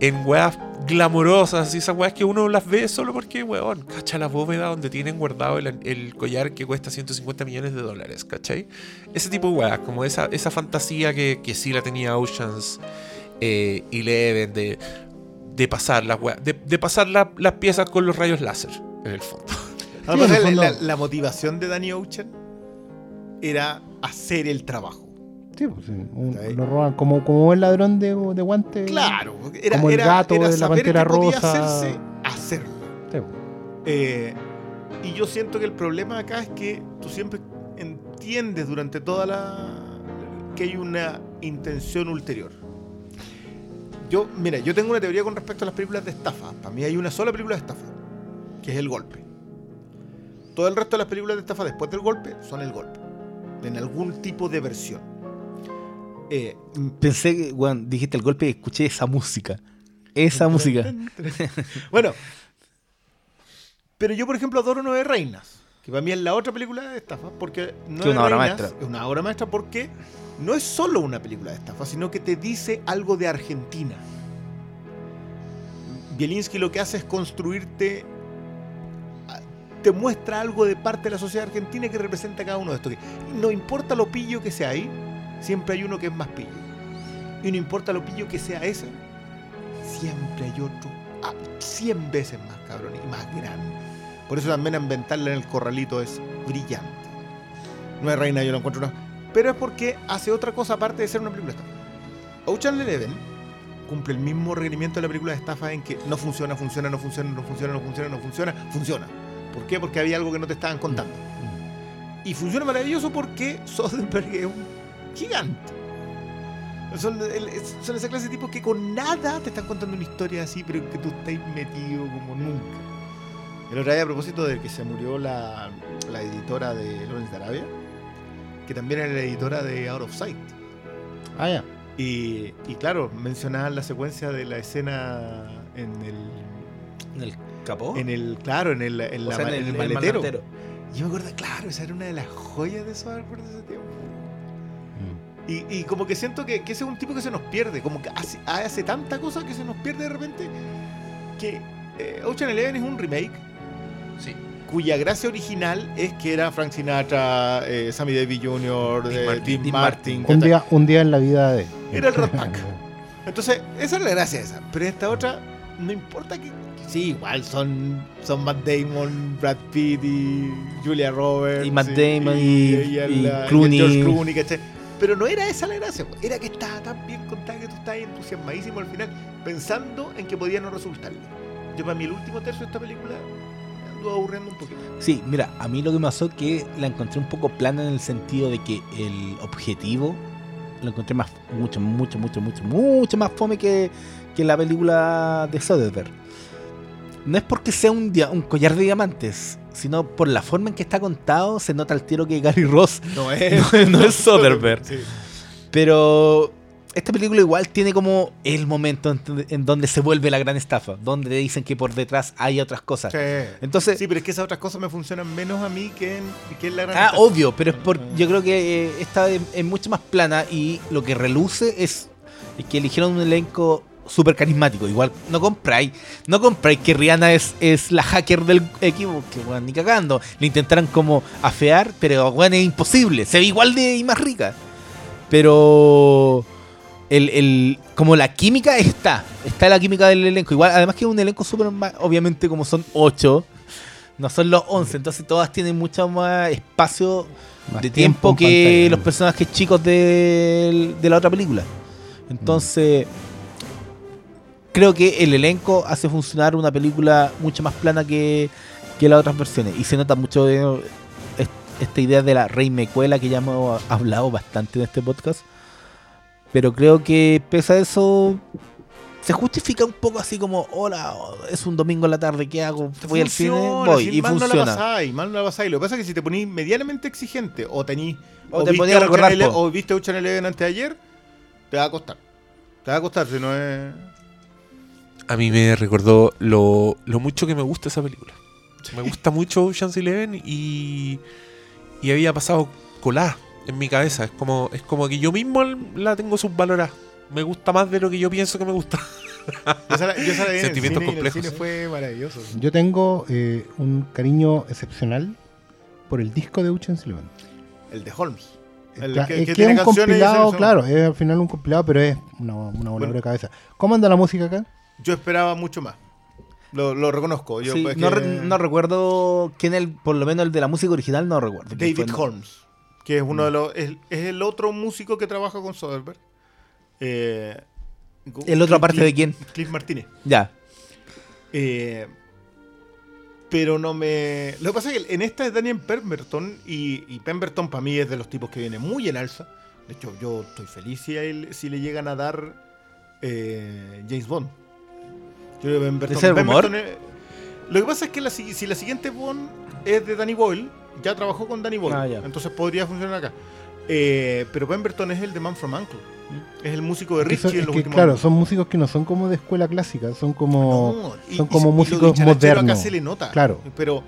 en weas glamorosas y esas weas que uno las ve solo porque, weón, cacha la bóveda donde tienen guardado el, el collar que cuesta 150 millones de dólares, ¿cachai? Ese tipo de weas, como esa, esa fantasía que, que sí la tenía Oceans eh, Eleven de, de pasar las weas, de, de pasar la- las piezas con los rayos láser, en el fondo. [LAUGHS] Sí, en el la, fondo- la- la motivación de Danny Ocean era hacer el trabajo. Sí, pues, sí, un- lo roban como, como el ladrón de, de guantes. Claro, era, Como el era- gato era de la Pantera Rosa. hacerse, hacerlo. Sí, pues. Eh, y yo siento que el problema acá es que tú siempre entiendes durante toda la. que hay una intención ulterior. Yo, mira, yo tengo una teoría con respecto a las películas de estafa. Para mí hay una sola película de estafa, que es el golpe. Todo el resto de las películas de estafa después del golpe son el golpe. En algún tipo de versión. Eh, Pensé que, weón, dijiste el golpe y escuché esa música. Esa música. [LAUGHS] bueno, Pero yo, por ejemplo, adoro Nueve Reinas, que para mí es la otra película de estafa, porque Nueve una obra maestra. es una obra maestra porque no es solo una película de estafa, sino que te dice algo de Argentina. Bielinski lo que hace es construirte, te muestra algo de parte de la sociedad argentina que representa cada uno de estos. No importa lo pillo que sea ahí, siempre hay uno que es más pillo. Y no importa lo pillo que sea ese, siempre hay otro a 100 veces más cabrón y más grande. Por eso también inventarla en el corralito es brillante. No es reina, yo lo encuentro una. Pero es porque hace otra cosa aparte de ser una película de estafa. Ocean Eleven cumple el mismo requerimiento de la película de estafa en que no funciona, funciona, no funciona, no funciona, no funciona, no funciona, funciona. ¿Por qué? Porque había algo que no te estaban contando. Y funciona maravilloso porque Soderbergh es un gigante. Son, son esa clase de tipos que con nada te están contando una historia así, pero que tú estás metido como nunca. El otro día, a propósito de que se murió la, la editora de Lawrence de Arabia, que también era la editora de Out of Sight. Ah, ya. Y, y claro, mencionaban la secuencia de la escena en el, ¿En el capó? en el claro, en el, en la sea, en en el el maletero. maletero. Yo me acuerdo, claro, esa era una de las joyas de Soderbergh de ese tiempo. Y, y como que siento que, que ese es un tipo que se nos pierde, como que hace, hace tanta cosa que se nos pierde de repente, que eh, Ocean Eleven es un remake Sí. cuya gracia original es que era Frank Sinatra, eh, Sammy Davis Jr., Dean eh, Martin. Dean Martin. Un día, un día en la vida de. Era el Rat Pack. [LAUGHS] Entonces, esa es la gracia esa. Pero esta otra, no importa que. que Sí, igual son, son Matt Damon, Brad Pitt y Julia Roberts. Y Matt Damon y- y el Clooney. George Clooney, ¿cachai? Pero no era esa la gracia, era que estaba tan bien contada que tú estabas entusiasmadísimo al final, pensando en que podía no resultarle. Yo, para mí, el último tercio de esta película me anduvo aburriendo un poquito. Sí, mira, a mí lo que me pasó es que la encontré un poco plana en el sentido de que el objetivo lo encontré más mucho, mucho, mucho, mucho, mucho más fome que, que la película de Soderbergh. No es porque sea un, un collar de diamantes, sino por la forma en que está contado, se nota al tiro que Gary Ross No [LAUGHS] no, no es Soderbergh. Sí. Pero esta película igual tiene como el momento en, en donde se vuelve la gran estafa, donde dicen que por detrás hay otras cosas. Sí. Entonces, Sí, pero es que esas otras cosas me funcionan menos a mí que en, que en la gran Ah, estafa. obvio, pero es por. Yo creo que eh, esta es, es mucho más plana y lo que reluce es, es que eligieron un elenco súper carismático. Igual no compráis, no compráis que Rihanna es, es la hacker del equipo, que weón, ni cagando. Le intentaron como afear, pero weón, es imposible. Se ve igual de y más rica. Pero el, el- como la química está, está la química del elenco. Igual, además que es un elenco súper obviamente como son ocho, no son los 11, entonces todas tienen mucho más espacio Más de tiempo, que pantalla. los personajes chicos del- de, la otra película. Entonces, creo que el elenco hace funcionar una película mucho más plana que, que las otras versiones. Y se nota mucho de- est- esta idea de la rey mecuela que ya hemos hablado bastante en este podcast. Pero creo que pese a eso, se justifica un poco así como, hola, es un domingo en la tarde, ¿qué hago? Voy al cine, Funciona, voy. Y mal No la funciona. pasáis, mal no la pasáis. Lo que pasa es que si te ponís medianamente exigente o tení O te viste Ocean recordar, o viste Ocean Eleven antes de ayer, te va a costar. Te va a costar si no es. A mí me recordó lo, lo mucho que me gusta esa película. Me gusta mucho Ocean's Eleven y, y había pasado colada en mi cabeza. Es como, es como que yo mismo la tengo subvalorada. Me gusta más de lo que yo pienso que me gusta. [LAUGHS] Yo esa la- yo Sentimientos cine en el complejos, cine fue maravilloso. Yo tengo eh, un cariño excepcional por el disco de Ocean's Eleven. El de Holmes. El Cla- que- es que que tiene es un compilado, claro, es al final un compilado, pero es una, una Bueno. de cabeza. ¿Cómo anda la música acá? Yo esperaba mucho más. Lo, lo reconozco. Yo, Sí, pues, no, que- re- no recuerdo quién el, por lo menos el de la música original no recuerdo. David. Holmes, que es uno Mm. de los. Es, es el otro músico que trabaja con Soderbergh. Eh, ¿El otro aparte de quién? Cliff Martínez. Ya. Eh, pero no me. Lo que pasa es que en esta es Daniel Pemberton y, y Pemberton para mí es de los tipos que viene muy en alza. De hecho, yo estoy feliz si, a él- si le llegan a dar eh, James Bond. Es el rumor? Lo que pasa es que la si la siguiente Bond es de Danny Boyle, ya trabajó con Danny Boyle, Ah, entonces podría funcionar acá. Eh, pero Pemberton es el de Man from Uncle. Es el músico de Richie en los que, últimos claro, años. son músicos que no son como de escuela clásica, son como... No, y- son y- como y músicos dicharachero modernos. Acá se le nota. Claro. Pero,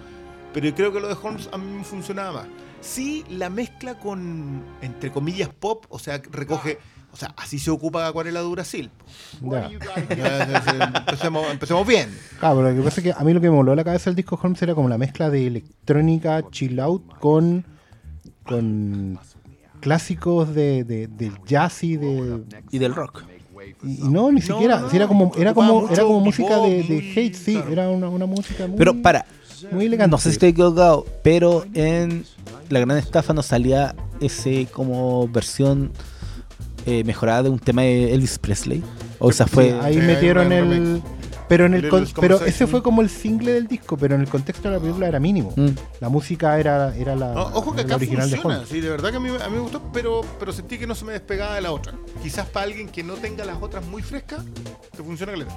pero yo creo que lo de Holmes a mí me funcionaba más. Sí, la mezcla con, entre comillas, pop, o sea, recoge. O sea, así se ocupa Acuarela de Brasil. Ya. empecemos, empecemos bien. Claro, pero lo que pasa es que a mí lo que me voló la cabeza del disco Holmes era como la mezcla de electrónica, chill out con, con clásicos de, de- del jazz y de... Y del rock. Y, y no, ni siquiera. no, si era como, era como, mucho era como música de, de hate, sí, claro. era una, una música muy, Pero para, muy elegante. no sé si estoy equivocado, pero en La Gran Estafa nos salía ese como versión eh, mejorada de un tema de Elvis Presley. O esa fue... Sí, ahí Sí, metieron el. Pero en el con- pero ese fue como el single del disco, pero en el contexto de la película era mínimo. Mm. La música era, era la, No, ojo que acá original funciona. Sí, de verdad que a mí, a mí me gustó, pero, pero sentí que no se me despegaba de la otra. Quizás para alguien que no tenga las otras muy frescas, te funciona caleta.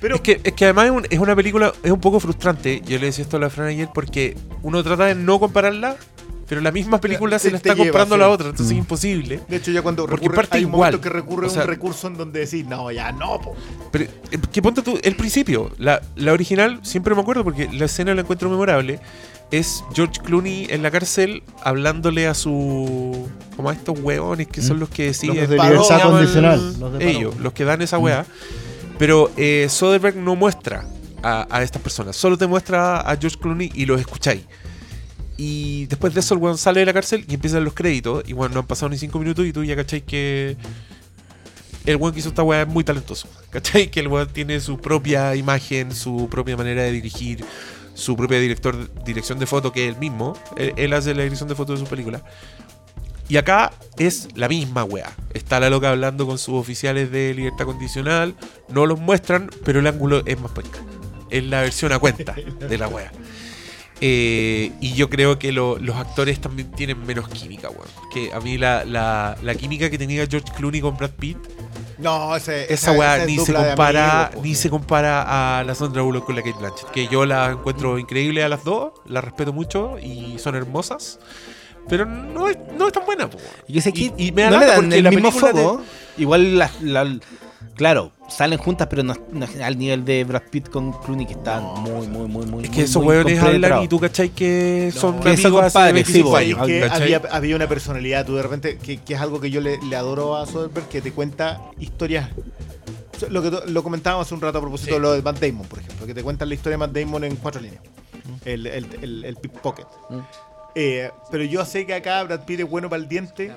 Pero Es que, es que además es, un- es una película, es un poco frustrante. Yo le decía esto a la Fran ayer porque uno trata de no compararla, pero la misma película se la está lleva, sí. la otra, entonces Mm. es imposible. de hecho ya cuando Porque recurre, parte hay un igual. momento que recurre O sea- un recurso en donde decís, no, ya no, po. Pero, eh, ¿qué ponte tú? El principio, la, la original, siempre me acuerdo porque la escena la encuentro memorable. Es George Clooney en la cárcel hablándole a su. como a estos hueones que son los que deciden. Los de ¿cómo libertad condicional, los de paro. Ellos, los que dan esa weá. Pero eh, Soderbergh no muestra a, a estas personas, solo te muestra a George Clooney y los escucháis. Y después de eso el weón sale de la cárcel y empiezan los créditos. Y bueno, no han pasado ni cinco minutos y tú ya cacháis que el weón que hizo esta weá es muy talentoso. ¿Cachai? Que el weón tiene su propia imagen, su propia manera de dirigir, su propia director, dirección de foto, que es el mismo. Él, él hace la dirección de foto de su película. Y acá es la misma weá. Está la loca hablando con sus oficiales de libertad condicional. No los muestran, pero el ángulo es más penca. Es la versión a cuenta de la weá. Eh, y yo creo que lo- los actores también tienen menos química, weón. Que a mí la, la- la química que tenía George Clooney con Brad Pitt, No, ese, esa weá ni se compara, amigos, ni se compara a la Sandra Bullock con la Kate Blanchett. Que yo la encuentro increíble a las dos, la respeto mucho y son hermosas. Pero no es, no es tan buena, po. Y, que sé que Y- y me da no le dan el la mismo. Igual, la, la- claro, salen juntas, pero no, no es al nivel de Brad Pitt con Clooney, que están muy, muy, muy, muy. Es muy, que esos muy hueones hablan y tú cachai que son que amigos hace compadres, 25 sí. Es que ¿cachai? había, había una personalidad, tú de repente, que, que es algo que yo le, le adoro a Soderbergh, que te cuenta historias. Lo que lo comentábamos hace un rato a propósito Sí. de lo de Matt Damon, por ejemplo, que te cuentan la historia de Matt Damon en cuatro líneas. El, el, el, el pickpocket. Mm. Eh, pero yo sé que acá Brad Pitt es bueno para el diente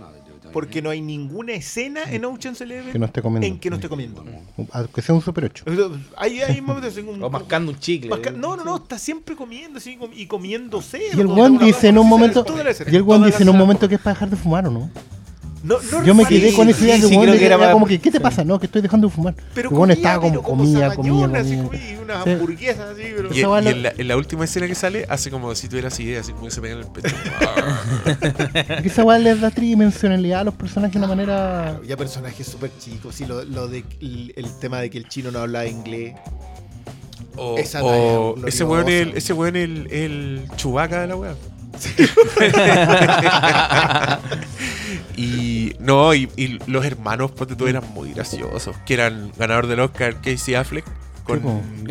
porque no hay ninguna escena en Ocean's Eleven Que no esté comiendo. en que no esté comiendo. Aunque sea un super 8. Hay, hay momentos en un- O mascando un chicle. masca- no, no, no, está siempre comiendo com- y comiéndose. Y el Juan dice en un momento. Y el Juan dice en un momento que es para dejar de fumar, ¿o no? No, no Yo me quedé con esa idea sí, que sí, que era como que, ¿qué te pasa? No, que estoy dejando de fumar. Pero comía, estaba como comía, comía, comía. comía, y unas Sí. hamburguesas así, pero... Y, Esa weá y lo- en, la, en la última escena que sale, hace como si tuvieras idea, así como que se pega en el pecho. [LAUGHS] Porque esa weá les da tridimensionalidad a los personajes de una manera. Ya personajes súper chicos, sí, lo, lo de el, el tema de que el chino no hablaba inglés. o Esa o ese weón, el, ese weón el, el chubaca de la weá. [LAUGHS] y no, y, y los hermanos, ponte tú, eran muy graciosos. Que eran ganador del Oscar, Casey Affleck, con.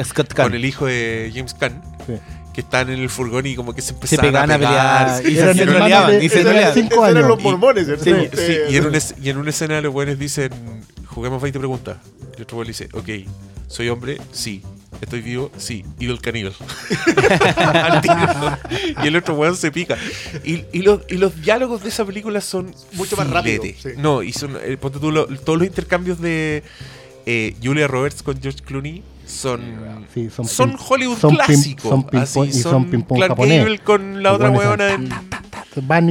Scott con el hijo de James Caan. Sí. Que están en el furgón y como que se Se empezaban pegaban a pegar. pelear. Y Eran se de- Y se en una, es- y en una escena los buenos dicen, juguemos 20 preguntas. Y el otro weón dice, ok, ¿soy hombre? Sí. ¿Estoy vivo? Sí. Evil Caníbal. [LAUGHS] Al tiro. y el otro weón se pica. Y, y los, y los diálogos de esa película son Mucho más rápido, filete. sí. No, y son, eh, ponte tú, lo- todos los intercambios de eh, Julia Roberts con George Clooney son... Sí, son, Son pim- Hollywood son clásicos. son ping así, pong- y son ping pong Clark japonés. Gable con la otra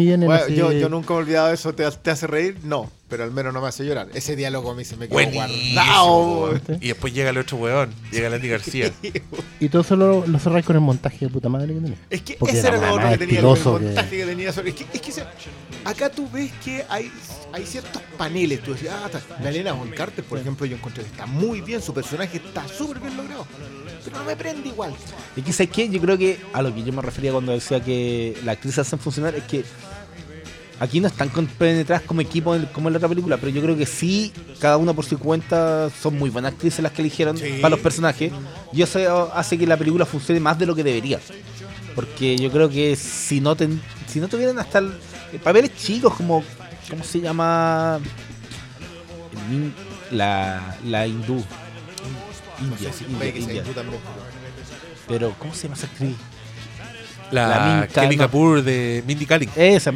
vienen Bueno, yo, yo nunca he olvidado eso. ¿Te, te hace reír? No, pero al menos no me hace llorar. Ese diálogo a mí se me quedó guardado. Y después llega el otro weón, llega el Andy García. [LAUGHS] Y todo eso lo, lo cerráis con el montaje de puta madre que tenés. Es que Porque ese era era lo otro que tenía, el que- montaje que tenía. sobre- Es que, es que se- acá tú ves que hay, hay ciertos paneles. Tú decías, ah, está- la Elena Von Carter, por ejemplo, yo encontré que está muy bien, su personaje está súper bien logrado. Pero no me prende igual. Y quizás que yo creo que a lo que yo me refería cuando decía que la actriz hacen funcionar es que Aquí no están compenetradas como equipo como en la otra película, pero yo creo que sí, cada una por su cuenta son muy buenas actrices las que eligieron Sí. para los personajes. Y eso hace que la película funcione más de lo que debería. Porque yo creo que si no ten- si no tuvieran hasta el, el papeles chicos como ¿cómo se llama? La, la hindú. No India, sé si India, puede que sea India. hindú también. Pero ¿cómo se llama esa actriz? La, La no. Mindy Kaling. Esa,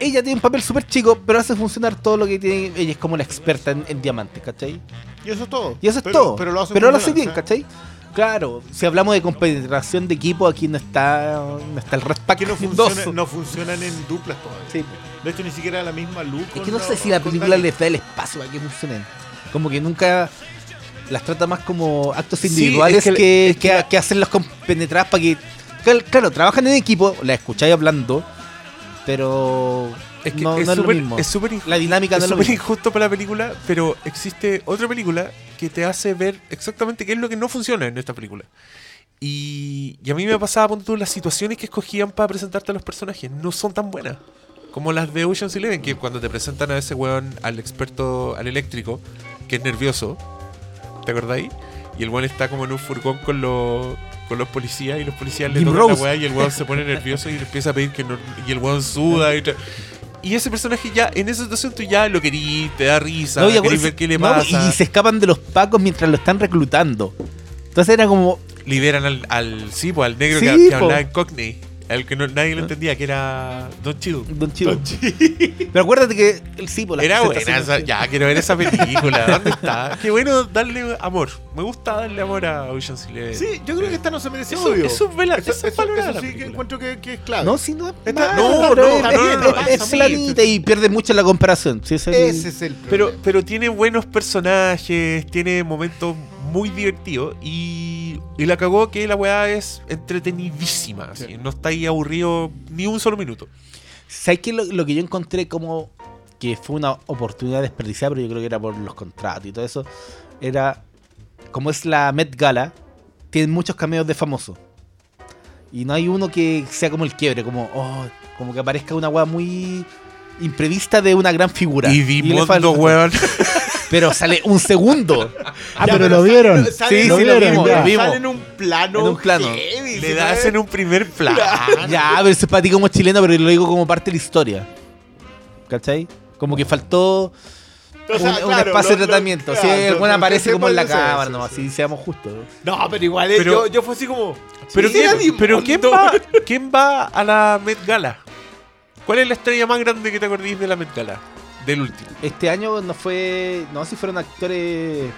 Ella tiene un papel súper chico, pero hace funcionar todo lo que tiene. Ella es como la experta en, en diamantes, ¿cachai? Y eso es todo. Y eso es Pero- todo. Pero lo hace, pero lo hace funcionar, bien, ¿cachai? Claro, si hablamos de compenetración de equipo, aquí no está, no está el respack Que no, dos. funciona, no funcionan en duplas todavía. Sí. De hecho, ni siquiera la misma luz. Es que no sé si la película les da el espacio para que funcionen. Como que nunca las trata más como actos Sí, individuales es que- que, es que que- la- que hacen los compenetradas para que. Claro, Claro, trabajan en equipo, la escucháis hablando, pero Es que no, es no es lo mismo. es injusto. La dinámica es no es lo injusto para la película, pero existe otra película que te hace ver exactamente qué es lo que no funciona en esta película. Y, y a mí me pasaba, tú, las situaciones que escogían para presentarte a los personajes no son tan buenas. Como las de Ocean's Eleven, que cuando te presentan a ese weón, al experto, al eléctrico, que es nervioso, ¿te acordáis? Y el weón está como en un furgón con los, con los policías y los policías le Jim tocan la Rose. weá y el weón se pone nervioso y le empieza a pedir que no, y el weón suda y, y ese personaje ya, en esa situación tú ya lo querís, te da risa, No, ver qué le no, pasa. y se escapan de los pacos mientras lo están reclutando. Entonces era como. Liberan al, al, sí, pues, al negro Sí, que, que hablaba en Cockney, al que no- nadie lo entendía, que era Don Chill. Don Chido. [LAUGHS] Pero acuérdate que el sí, por la Era buena, esa- ya quiero ver esa [LAUGHS] película. ¿Dónde está? Qué bueno darle amor. Me gusta darle amor a Ocean's Eleven. Sí, yo creo que esta no se merece Eso- odio. eso es vela- Eso, eso es eso- eso sí que encuentro que, que es clave. No, sí, no. Esta- mal, no, pero no, es- es- es- es planita y pierde mucho la comparación. Sí, ese es el- Ese es el Pero, problema. pero tiene buenos personajes, tiene momentos muy divertidos y, y la cagó que la weá es entretenidísima. así. No está ahí aburrido ni un solo minuto. ¿Sabes qué? Lo, lo que yo encontré como que fue una oportunidad desperdiciada, pero yo creo que era por los contratos y todo eso, era como es la Met Gala, tienen muchos cameos de famosos. Y no hay uno que sea como el quiebre, como, oh, como que aparezca una weá muy imprevista de una gran figura. Y le Dimondo, falta- weón. [LAUGHS] Pero sale un segundo. Ah, Ya, pero pero lo vieron. sale- Sí, sí, lo vimos, ya. lo vimos. Sale en un plano. En un plano. heavy, Le das en un primer plano. Ya, pero eso es para ti como chileno, pero lo digo como parte de la historia. ¿Cachai? Como que faltó O sea, un, un claro, espacio lo- de lo- tratamiento. claro, si el lo- buen lo aparece como en la cámara nomás, sí, si seamos justos. No, pero igual eh, Pero- yo, yo fue así como. Pero, sí, ¿quién, era pero ¿quién, va, ¿quién va a la Met Gala? ¿Cuál es la estrella más grande que te acordís de la Met Gala? Del último. Este año no fue. No, si fueron actores.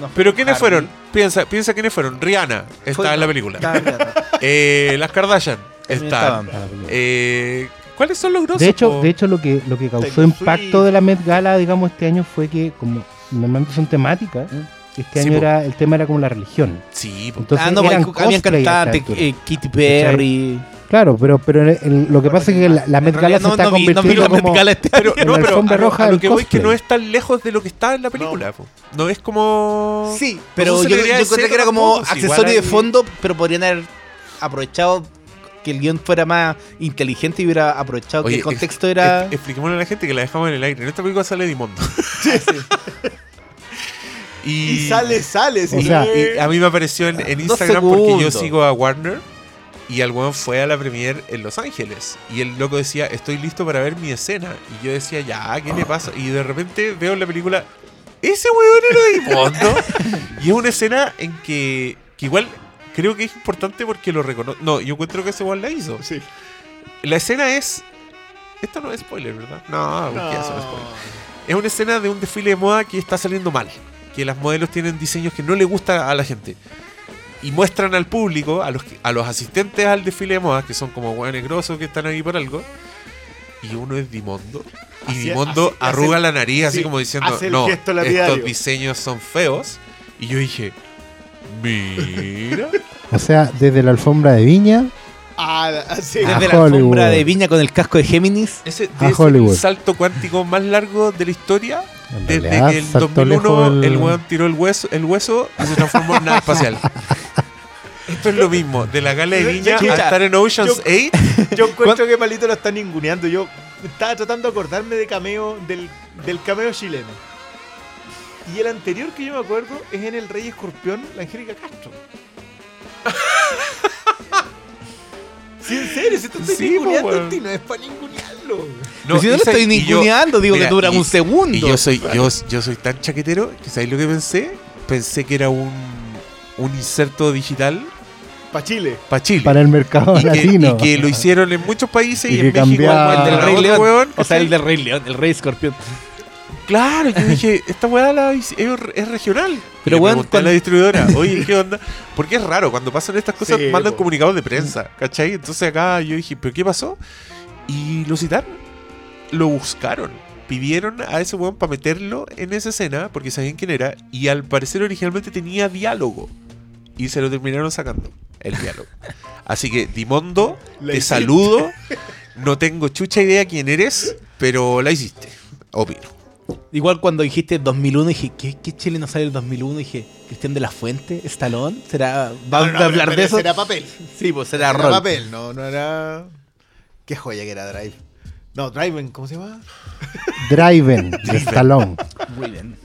no fue ¿Pero quiénes Harvey. fueron? Piensa, piensa quiénes fueron. Rihanna está Fue- en la película. Estaba [LAUGHS] Rihanna. Eh, las Kardashian También estaban. Eh, ¿Cuáles son los grosos? De hecho, po? de hecho lo que lo que causó Taylor impacto Swift. de la Met Gala, digamos, este año fue que como normalmente son temáticas, este Sí, año po. era el tema era como la religión. Sí, po. Entonces ah, no, eran porque habían cosplay a esta cantantes, altura. eh, Katy Perry. Claro, pero pero el- el- lo que pasa es que la, la Met Gala se está convirtiendo como este en no, la [LAUGHS] pero alfombra a lo- roja a lo que voy es que no es tan lejos de lo que está en la película. No es como. Sí, pero yo, encontré que era como accesorio de fondo, pero podrían haber aprovechado que el guion fuera más inteligente y hubiera aprovechado Oye, que el contexto ex- era. ex- expliquémosle a la gente que la dejamos en el aire. En esta película sale Dimondo. [LAUGHS] y, Y sale, sale. sí. O sea, y a mí me apareció en, Instagram porque yo sigo a Warner. Y el weón fue a la premiere en Los Ángeles. Y el loco decía, estoy listo para ver mi escena. Y yo decía, ya, ¿qué le pasa? Y de repente veo en la película, ese weón era Dimondo. [LAUGHS] y es una escena en que, que igual creo que es importante porque lo reconoce. No, yo encuentro que ese weón la hizo. Sí. La escena es. Esto no es spoiler, ¿verdad? No, No. ¿qué hace un spoiler? Es una escena de un desfile de moda que está saliendo mal. Que las modelos tienen diseños que no le gusta a la gente. Y muestran al público, a los, a los asistentes al desfile de moda, que son como hueones grosos que están ahí por algo. Y uno es Dimondo. Y Así- Dimondo así- arruga hace- la nariz así sí, como diciendo, no, estos lapidario". diseños son feos. Y yo dije, mira. O sea, desde la alfombra de Viña Ah, sí. Desde la alfombra de viña con el casco de Géminis. Ese A Hollywood. el salto cuántico más largo de la historia. En Desde realidad, que en saltó 2001 lejos el weón tiró el hueso, el hueso y se transformó en nave espacial. [LAUGHS] Esto es lo mismo, de la gala de Viña a estar en Ocean's yo- 8. [LAUGHS] Yo encuentro que malito lo están ninguneando. Yo estaba tratando de acordarme de cameo, del, del cameo chileno. Y el anterior que yo me acuerdo es en El Rey Escorpión, la Angélica Castro. [LAUGHS] Sí, en serio, si tú estás Sí, ninguneando po, a weón. ti, no es para ningunearlo. No, si no lo estoy ninguneando, digo mira, que dura y- un segundo. Y yo soy, yo, yo soy tan chaquetero que ¿sabéis lo que pensé? Pensé que era un, un inserto digital Para Chile. para Chile. Para el mercado y, que, latino. y que lo hicieron en muchos países y, Y en México cambiaba- el del Rey León. weón, o sea, el del Rey León, el Rey Escorpión. Claro, yo dije, esta weá la es, es regional. Pero weón, cuando- la distribuidora, [LAUGHS] oye, ¿qué onda? Porque es raro, cuando pasan estas cosas Sí, mandan po. comunicados de prensa, ¿cachai? Entonces acá yo dije, ¿pero qué pasó? Y lo citaron, lo buscaron, pidieron a ese weón para meterlo en esa escena, porque sabían quién era, y al parecer originalmente tenía diálogo. Y se lo terminaron sacando, el diálogo. Así que, Dimondo, La te hiciste. saludo. No tengo chucha idea quién eres, pero la hiciste. Opino. Igual cuando dijiste 2001, dije, ¿qué, qué chileno sale el 2001? Dije, Cristian de la Fuente, Estalón, ¿será? ¿Va No, no, a hablar pero de eso? Era papel. Sí, pues será Era rol. papel, no, no era. Qué joya que era Drive. No, Drive, ¿cómo se llama? [LAUGHS] Driven, de Stallone. Muy bien.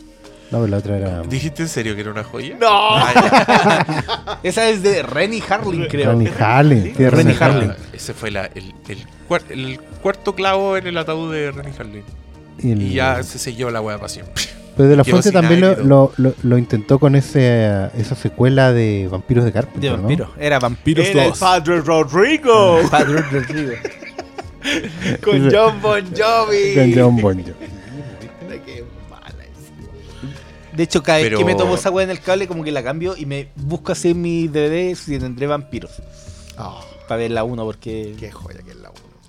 No, la otra era ¿Dijiste en serio que era una joya? ¡No! Ah, [LAUGHS] Esa es de Rennie Harling, creo. Sí, Rennie Rennie ya. Harlin. Ah, Ese fue la- el, el cuar- el cuarto clavo en el ataúd de Rennie Harlin. Y, el- Y ya se selló la weá para siempre. Pero de la Fuente también lo, lo, lo- lo intentó con ese, esa secuela de Vampiros de Carpenter, De ¿no? vampiro. Era Vampiros Era el 2. Padre Rodrigo. Padre Rodrigo. [LAUGHS] con John Bon Jovi. Con John Bon Jovi. Mira qué mala es. De hecho, cada vez Pero- que me tomo esa weá en el cable, como que la cambio y me busco así en mi DVD si tendré vampiros. Oh, Para ver la 1, porque. qué joya que es la 1.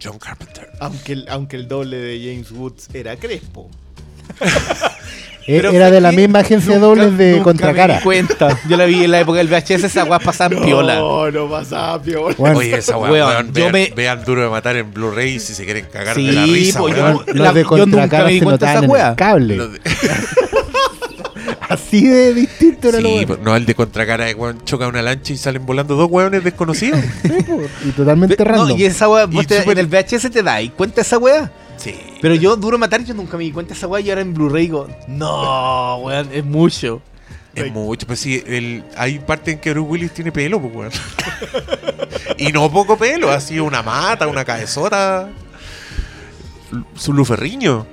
John Carpenter. Aunque el, aunque el doble de James Woods era Crespo. [LAUGHS] Eh, Pero Era de la misma agencia nunca- dobles de nunca Me Contracara. di cuenta. Yo la vi en la época del VHS, esa weá pasaba en [LAUGHS] piola. No, no pasaba piola. Bueno, Oye, esa weá, vean, me- vean Duro de Matar en Blu-ray si se quieren cagar Sí, de la risa, pues, weón. yo- los la- de yo nunca Contracara me di se cuenta de notaban esa en el cable. [LAUGHS] Así de distinto era lo Sí, bueno. pues, no el de Contracara, de weón, choca una lancha y salen volando dos weones desconocidos. [LAUGHS] Sí, po, y totalmente No, random. y esa weá, vos Y te- súper- en el VHS te dais cuenta de esa weá. Sí. Pero yo, duro matar, yo nunca me di cuenta esa weá y ahora en Blu-ray digo, no, weón, es mucho. Es mucho, pues sí, el, hay parte en que Bruce Willis tiene pelo, pues weón. [LAUGHS] y no poco pelo, así una mata, una cabezota. Su luferriño.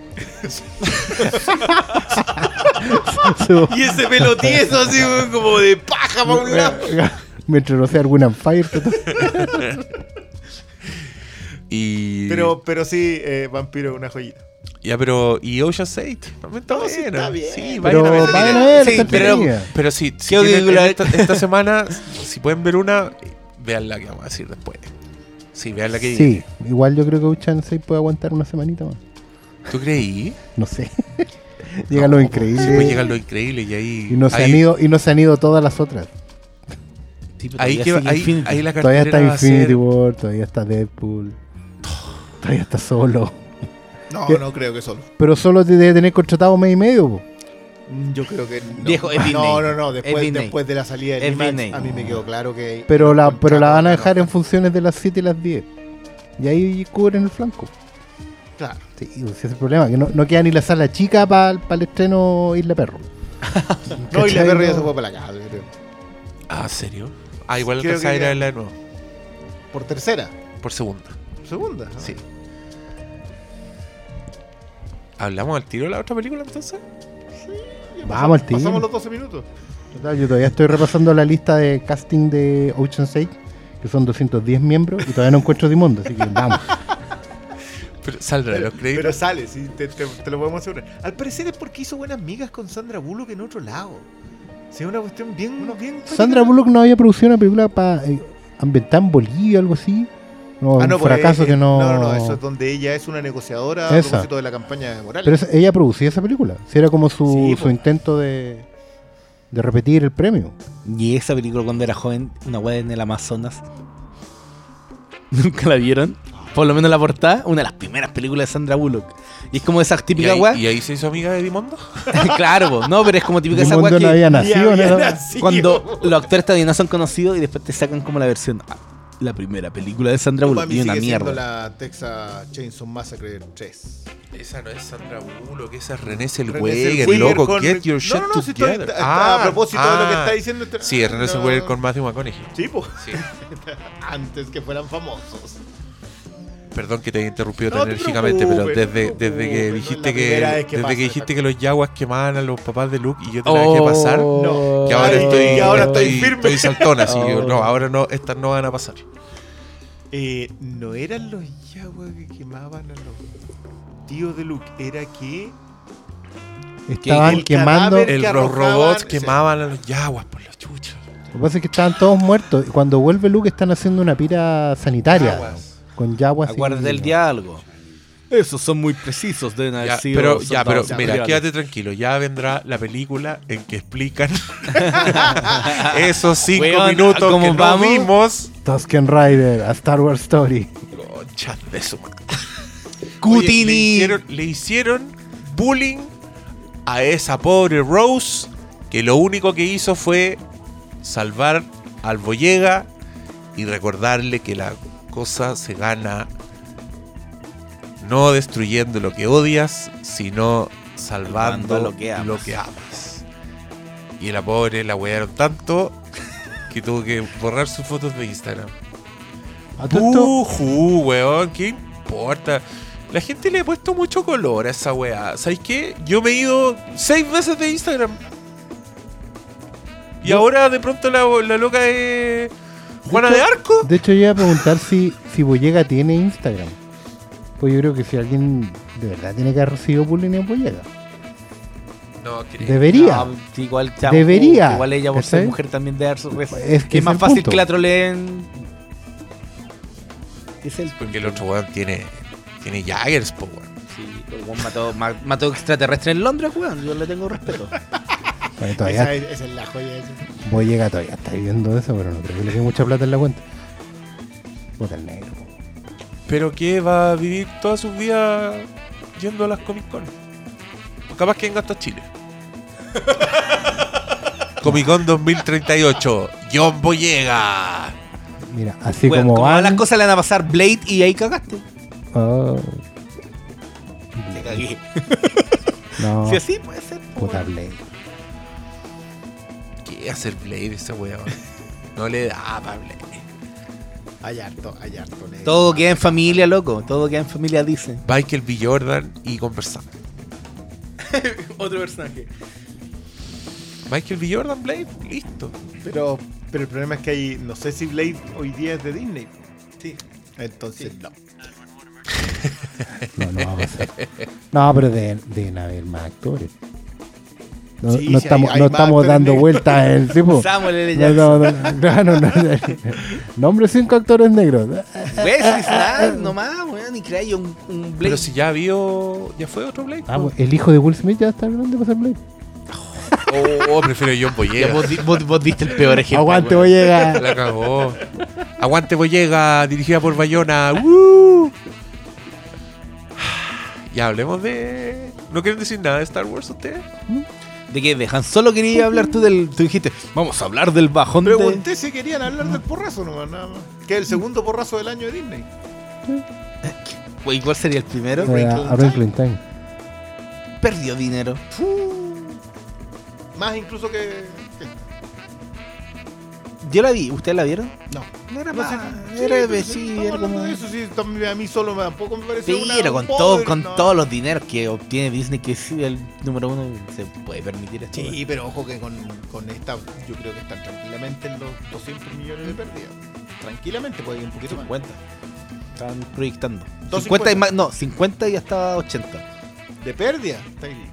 Y ese pelo tieso así como de paja para un lado. [LAUGHS] Mientras no sea algún Empire. Y. Pero, pero sí, eh, Vampiro es una joyita. Ya, pero. Y Ocean's 8. También está bien. Sí, Pero vayan a vayan a ver, Sí, pero-. Pero si, si tienen la- esta, esta [LAUGHS] semana, si pueden ver una, vean la que vamos a decir después. Sí, vean la que Sí, igual yo creo que Uchan 6 puede aguantar una semanita más. ¿Tú creí? No sé. [LAUGHS] Llega lo increíble. Sí, pues llegan lo increíble y ahí. y, no se ahí, han ido, y no se han ido todas las otras. Sí, ahí, todavía que, ahí, Infinity. ahí la Todavía está a ser- Infinity War, todavía está Deadpool. Todavía está solo. No, ¿Qué? no creo que solo. Pero solo te debe tener contratado mes y medio. po. Mm, Yo creo que no. Viejo, es [LAUGHS] Disney. No, no, no. Es Después, de la salida de Es IMAX, Disney. a mí me quedó claro que. Pero la, pero la van a dejar no. en funciones de las 7 y las 10. Y ahí cubren el flanco. Claro. Sí, ese es el problema, que no, no queda ni la sala chica para el estreno Isla Perro. [LAUGHS] No, la ¿Cachai? perra ya se fue para la casa, creo. Ah, ¿serio? Ah, igual Creo alcanza a que ir a verla de nuevo. Por tercera. Por segunda. Segunda. Sí. ¿Hablamos al tiro de la otra película entonces? Ya Vamos al pasamos- tiro. Pasamos los 12 minutos. Total, Yo todavía estoy repasando la lista de casting de Ocean's 8, que son 210 miembros, y todavía no encuentro Dimondo, así que vamos. [LAUGHS] Pero saldrá Pero, los créditos. pero sale, sí, te, te- te lo podemos asegurar. Al parecer es porque hizo buenas migas con Sandra Bullock en otro lado. Sí, es una cuestión bien. bien Sandra Bullock no había producido una película para ambientar en Bolivia o algo así. No, Ah, un no, pues, fracaso eh, que no. No, no, eso es donde ella es una negociadora a Esa. propósito de la campaña de Morales. Pero esa- ella producía esa película. Si era como su, Sí, su po. intento de, de repetir el premio. Y esa película cuando era joven, una weá en el Amazonas. [LAUGHS] ¿Nunca la vieron? Por lo menos la portada, una de las primeras películas de Sandra Bullock. Y es como esa ¿Y típica weá. y ahí se hizo amiga de Dimondo? [LAUGHS] claro, po. no, pero es como típica esa que no había nacido, había ¿no? nacido. cuando los actores todavía no son conocidos y después te sacan como la versión. ah, la primera película de Sandra Bullock. Y una mierda. la Texas Chainsaw Massacre 3. Esa no es Sandra Bullock, esa es René Zellweger loco. con- Get your No, shit no, no, si estoy- together. está- a propósito de lo que ah. está diciendo este- Sí, es René no. Zellweger con Matthew McConaughey. Sí, pues. Sí. [LAUGHS] Antes que fueran famosos. Perdón que te haya interrumpido No tan te enérgicamente, pero desde, desde que dijiste que, desde pasa que dijiste que los yaguas quemaban a los papás de Luke y yo te la Oh. dejé pasar, No. que ahora Ay, estoy, ahora estoy firme. estoy saltona, así que [LAUGHS] Oh. no, ahora no, estas no van a pasar. Eh, no eran los Yaguas que quemaban a los tíos de Luke, era que Estaban el quemando. El, que los robots sí. quemaban a los yaguas por los chuchos. Lo que pasa es que estaban todos muertos. Y cuando vuelve Luke están haciendo una pira sanitaria. Yaguas. Con yaguas. Acuérdate del diálogo. Esos son muy precisos, deben haber Ya, sido pero, ya, pero mira, quédate tranquilo. Ya vendrá la película en que explican [LAUGHS] esos cinco minutos ¿cómo que no vamos? vimos. Tusken Rider, a Star Wars Story. Concha de su. [LAUGHS] Oye, Cutini. le, hicieron, le hicieron bullying a esa pobre Rose que lo único que hizo fue salvar al Boyega y recordarle que la cosa se gana no destruyendo lo que odias, sino salvando Salvando lo lo que, que amas. Y la pobre la wearon tanto que tuvo que borrar sus fotos de Instagram. Ujú, weón, ¿qué importa? La gente le ha puesto mucho color a esa weá. ¿Sabes qué? Yo me he ido seis veces de Instagram. Y ahora de pronto la, la loca es Juana de hecho- Arco. de hecho, yo iba a preguntar si, si Boyega tiene Instagram. Pues yo creo que si alguien de verdad tiene que haber recibido bullying en Boyega. No, creo. Debería. No, igual, chamo, Debería, Igual ella por ser mujer también debe dar su Es que es es más fácil punto. que la troleen. Es el Porque el otro weón tiene, tiene Jaggers, po, weón. Sí, el weón mató, ma- mató extraterrestre en Londres, weón. Yo le tengo respeto. [LAUGHS] Esa, esa es la joya esa. Boyega todavía está viviendo eso, pero no creo que le quede mucha plata en la cuenta. Puta el negro. Pero que va a vivir toda su vida yendo a las Comic Con. Capaz que venga hasta Chile. [LAUGHS] Comic Con 2038. John Boyega. Mira, así como como van. las cosas le van a pasar Blade y ahí cagaste. Oh, Te cagué. no, [LAUGHS] Si así puede ser. puta Blade. ¿Qué hacer Blade ese weón? No le da para Blade. Hay harto, hay harto. negro. Todo queda en familia, loco. Todo queda en familia, dice. Michael B. Jordan y conversar. [LAUGHS] Otro personaje. Michael B. Jordan, Blade, listo. Pero, pero el problema es que hay, no sé si Blade hoy día es de Disney. Sí. Entonces, no. No, no va a pasar. [LAUGHS] No, pero deben, deben haber más actores. No, Sí, no sí, estamos, hay- hay no más estamos dando vueltas en sí, po. [LAUGHS] Samuel L. No, Jackson. no, no, no, no. [LAUGHS] Nombre cinco actores negros. Wesley Snipes, nomás, weón. Y crea un, un Blade. Pero si ya vio. Ya fue otro Blade. Ah, el hijo de Will Smith ya está grande para ser Blade. Oh, prefiero John Ya, Boyega. vos, di- vos- vos diste el peor ejemplo. Aguante, weón. voy a llegar. [LAUGHS] La cagó. Aguante Boyega, dirigida por Bayona. ¡Woo! Ya hablemos de. ¿No quieren decir nada de Star Wars ustedes? ¿De qué? ¿De Han Solo quería hablar tú del. Tú dijiste, vamos a hablar del bajón de. Pregunté si querían hablar del porrazo nomás, nada más. Que es el segundo porrazo del año de Disney. Güey, ¿Cuál sería el primero? Eh, a Wrinkle in Time. Perdió dinero. Más incluso que. Yo la vi, ¿ustedes la vieron? no. No era más. sí, era, pero sí, sí, era estamos hablando como. de eso, sí, también a mí solo me- tampoco me pareció una. Pero con, poder, todo, con no. todos los dineros que obtiene Disney, que es el número uno, se puede permitir esto. Sí, pero ojo que con, con esta, yo creo que están tranquilamente en los 200 millones de pérdidas. Tranquilamente, puede ir un poquito más. 50. Están proyectando. 250. 50 y más, no, 50 y hasta 80. De pérdida. está ahí.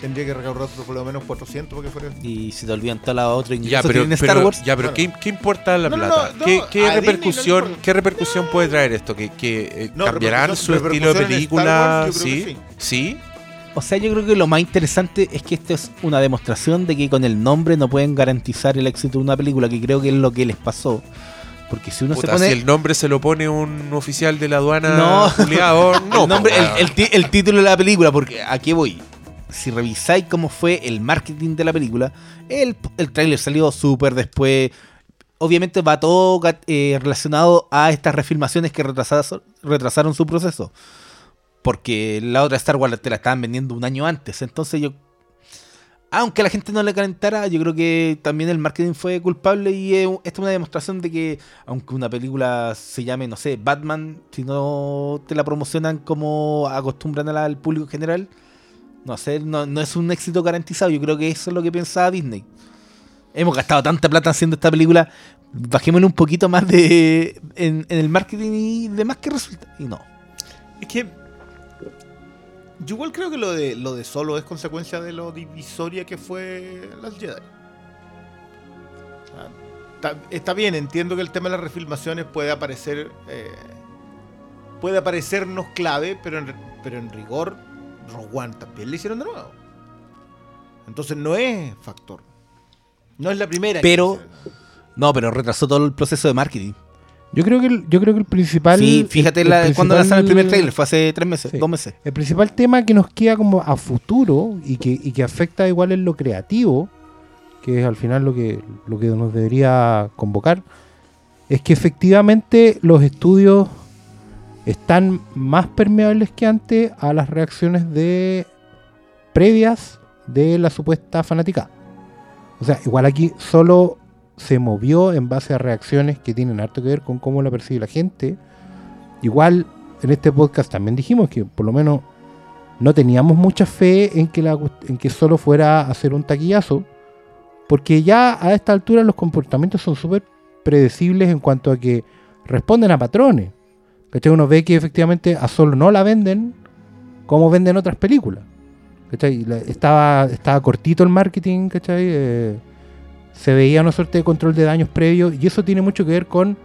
Tendría que recaudar por lo menos 400 porque fuera. Y se te olvidan todas las otras Ya, pero, Star Wars. ya, pero Bueno. ¿qué, qué importa la No, plata? no, ¿Qué, no, qué a repercusión. ¿Qué repercusión puede traer esto? ¿Que, que eh, No, cambiarán su estilo de película? Wars, ¿Sí? ¿Sí? O sea, yo creo que lo más interesante es que esto es una demostración de que con el nombre no pueden garantizar el éxito de una película, que creo que es lo que les pasó. Porque si uno Puta, se pone. si el nombre se lo pone un oficial de la aduana No. [LAUGHS] no. el, nombre- el- título de la película, porque aquí voy. Si revisáis cómo fue el marketing de la película, el, el salió súper después. Obviamente va todo eh, relacionado a estas refilmaciones que retrasaron, su proceso. Porque la otra Star Wars te la estaban vendiendo un año antes. Entonces yo... Aunque la gente no le calentara, yo creo que también el marketing fue culpable y es, esta es una demostración de que aunque una película se llame, no sé, Batman, si no te la promocionan como acostumbran al público en general, no sé, no, no es un éxito garantizado. Yo creo que eso es lo que pensaba Disney. Hemos gastado tanta plata haciendo esta película, bajémosle un poquito más de en, en el marketing y demás que resulta. Y no. Es que. Yo igual creo que lo de lo de solo es consecuencia de lo divisoria que fue las Jedi. Está, está bien, entiendo que el tema de las refilmaciones puede aparecer. eh, puede aparecernos clave, pero en, pero en rigor, Rogue One también le hicieron de nuevo. Entonces no es factor. No es la primera. Pero- No, pero retrasó todo el proceso de marketing. Yo creo que el, yo creo que el principal. sí, fíjate cuando lanzaron el primer trailer, fue hace tres meses, Sí. dos meses. El principal tema que nos queda como a futuro y que, y que afecta igual en lo creativo, que es al final lo que, lo que nos debería convocar, es que efectivamente los estudios están más permeables que antes a las reacciones de previas de la supuesta fanática. O sea, igual aquí solo se movió en base a reacciones que tienen harto que ver con cómo la percibe la gente. Igual en este podcast también dijimos que por lo menos no teníamos mucha fe en que, la, en que solo fuera a hacer un taquillazo, porque ya a esta altura los comportamientos son súper predecibles en cuanto a que responden a patrones. ¿Cachai? Uno ve que efectivamente a solo no la venden como venden otras películas. ¿Cachai? Estaba, estaba cortito el marketing, ¿cachai? Eh, se veía una suerte de control de daños previos y eso tiene mucho que ver con,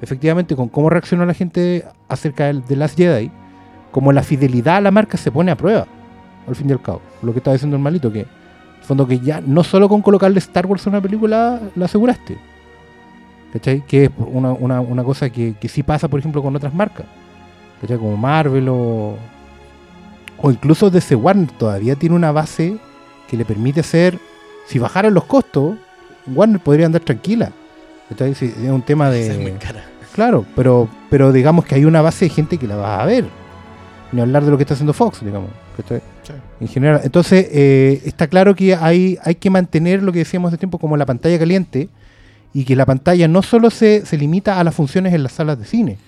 efectivamente, con cómo reaccionó la gente acerca del- de Last Jedi, como la fidelidad a la marca se pone a prueba, al fin y al cabo. Lo que estaba diciendo el malito, que en fondo que ya no solo con colocarle Star Wars a una película la aseguraste. ¿Cachai? Que es una, una- una cosa que, que sí pasa, por ejemplo, con otras marcas. ¿Cachai? Como Marvel o, o incluso DC Warner todavía tiene una base que le permite hacer, si bajaran los costos, Warner podría andar tranquila. ¿Cachai? Si es un tema [LAUGHS] Esa es muy de... cara. Claro, pero, pero digamos que hay una base de gente que la va a ver. Ni hablar de lo que está haciendo Fox, digamos. ¿cachai? Sí. En general. Entonces, eh, está claro que hay, hay que mantener lo que decíamos de tiempo como la pantalla caliente y que la pantalla no solo se, se limita a las funciones en las salas de cine,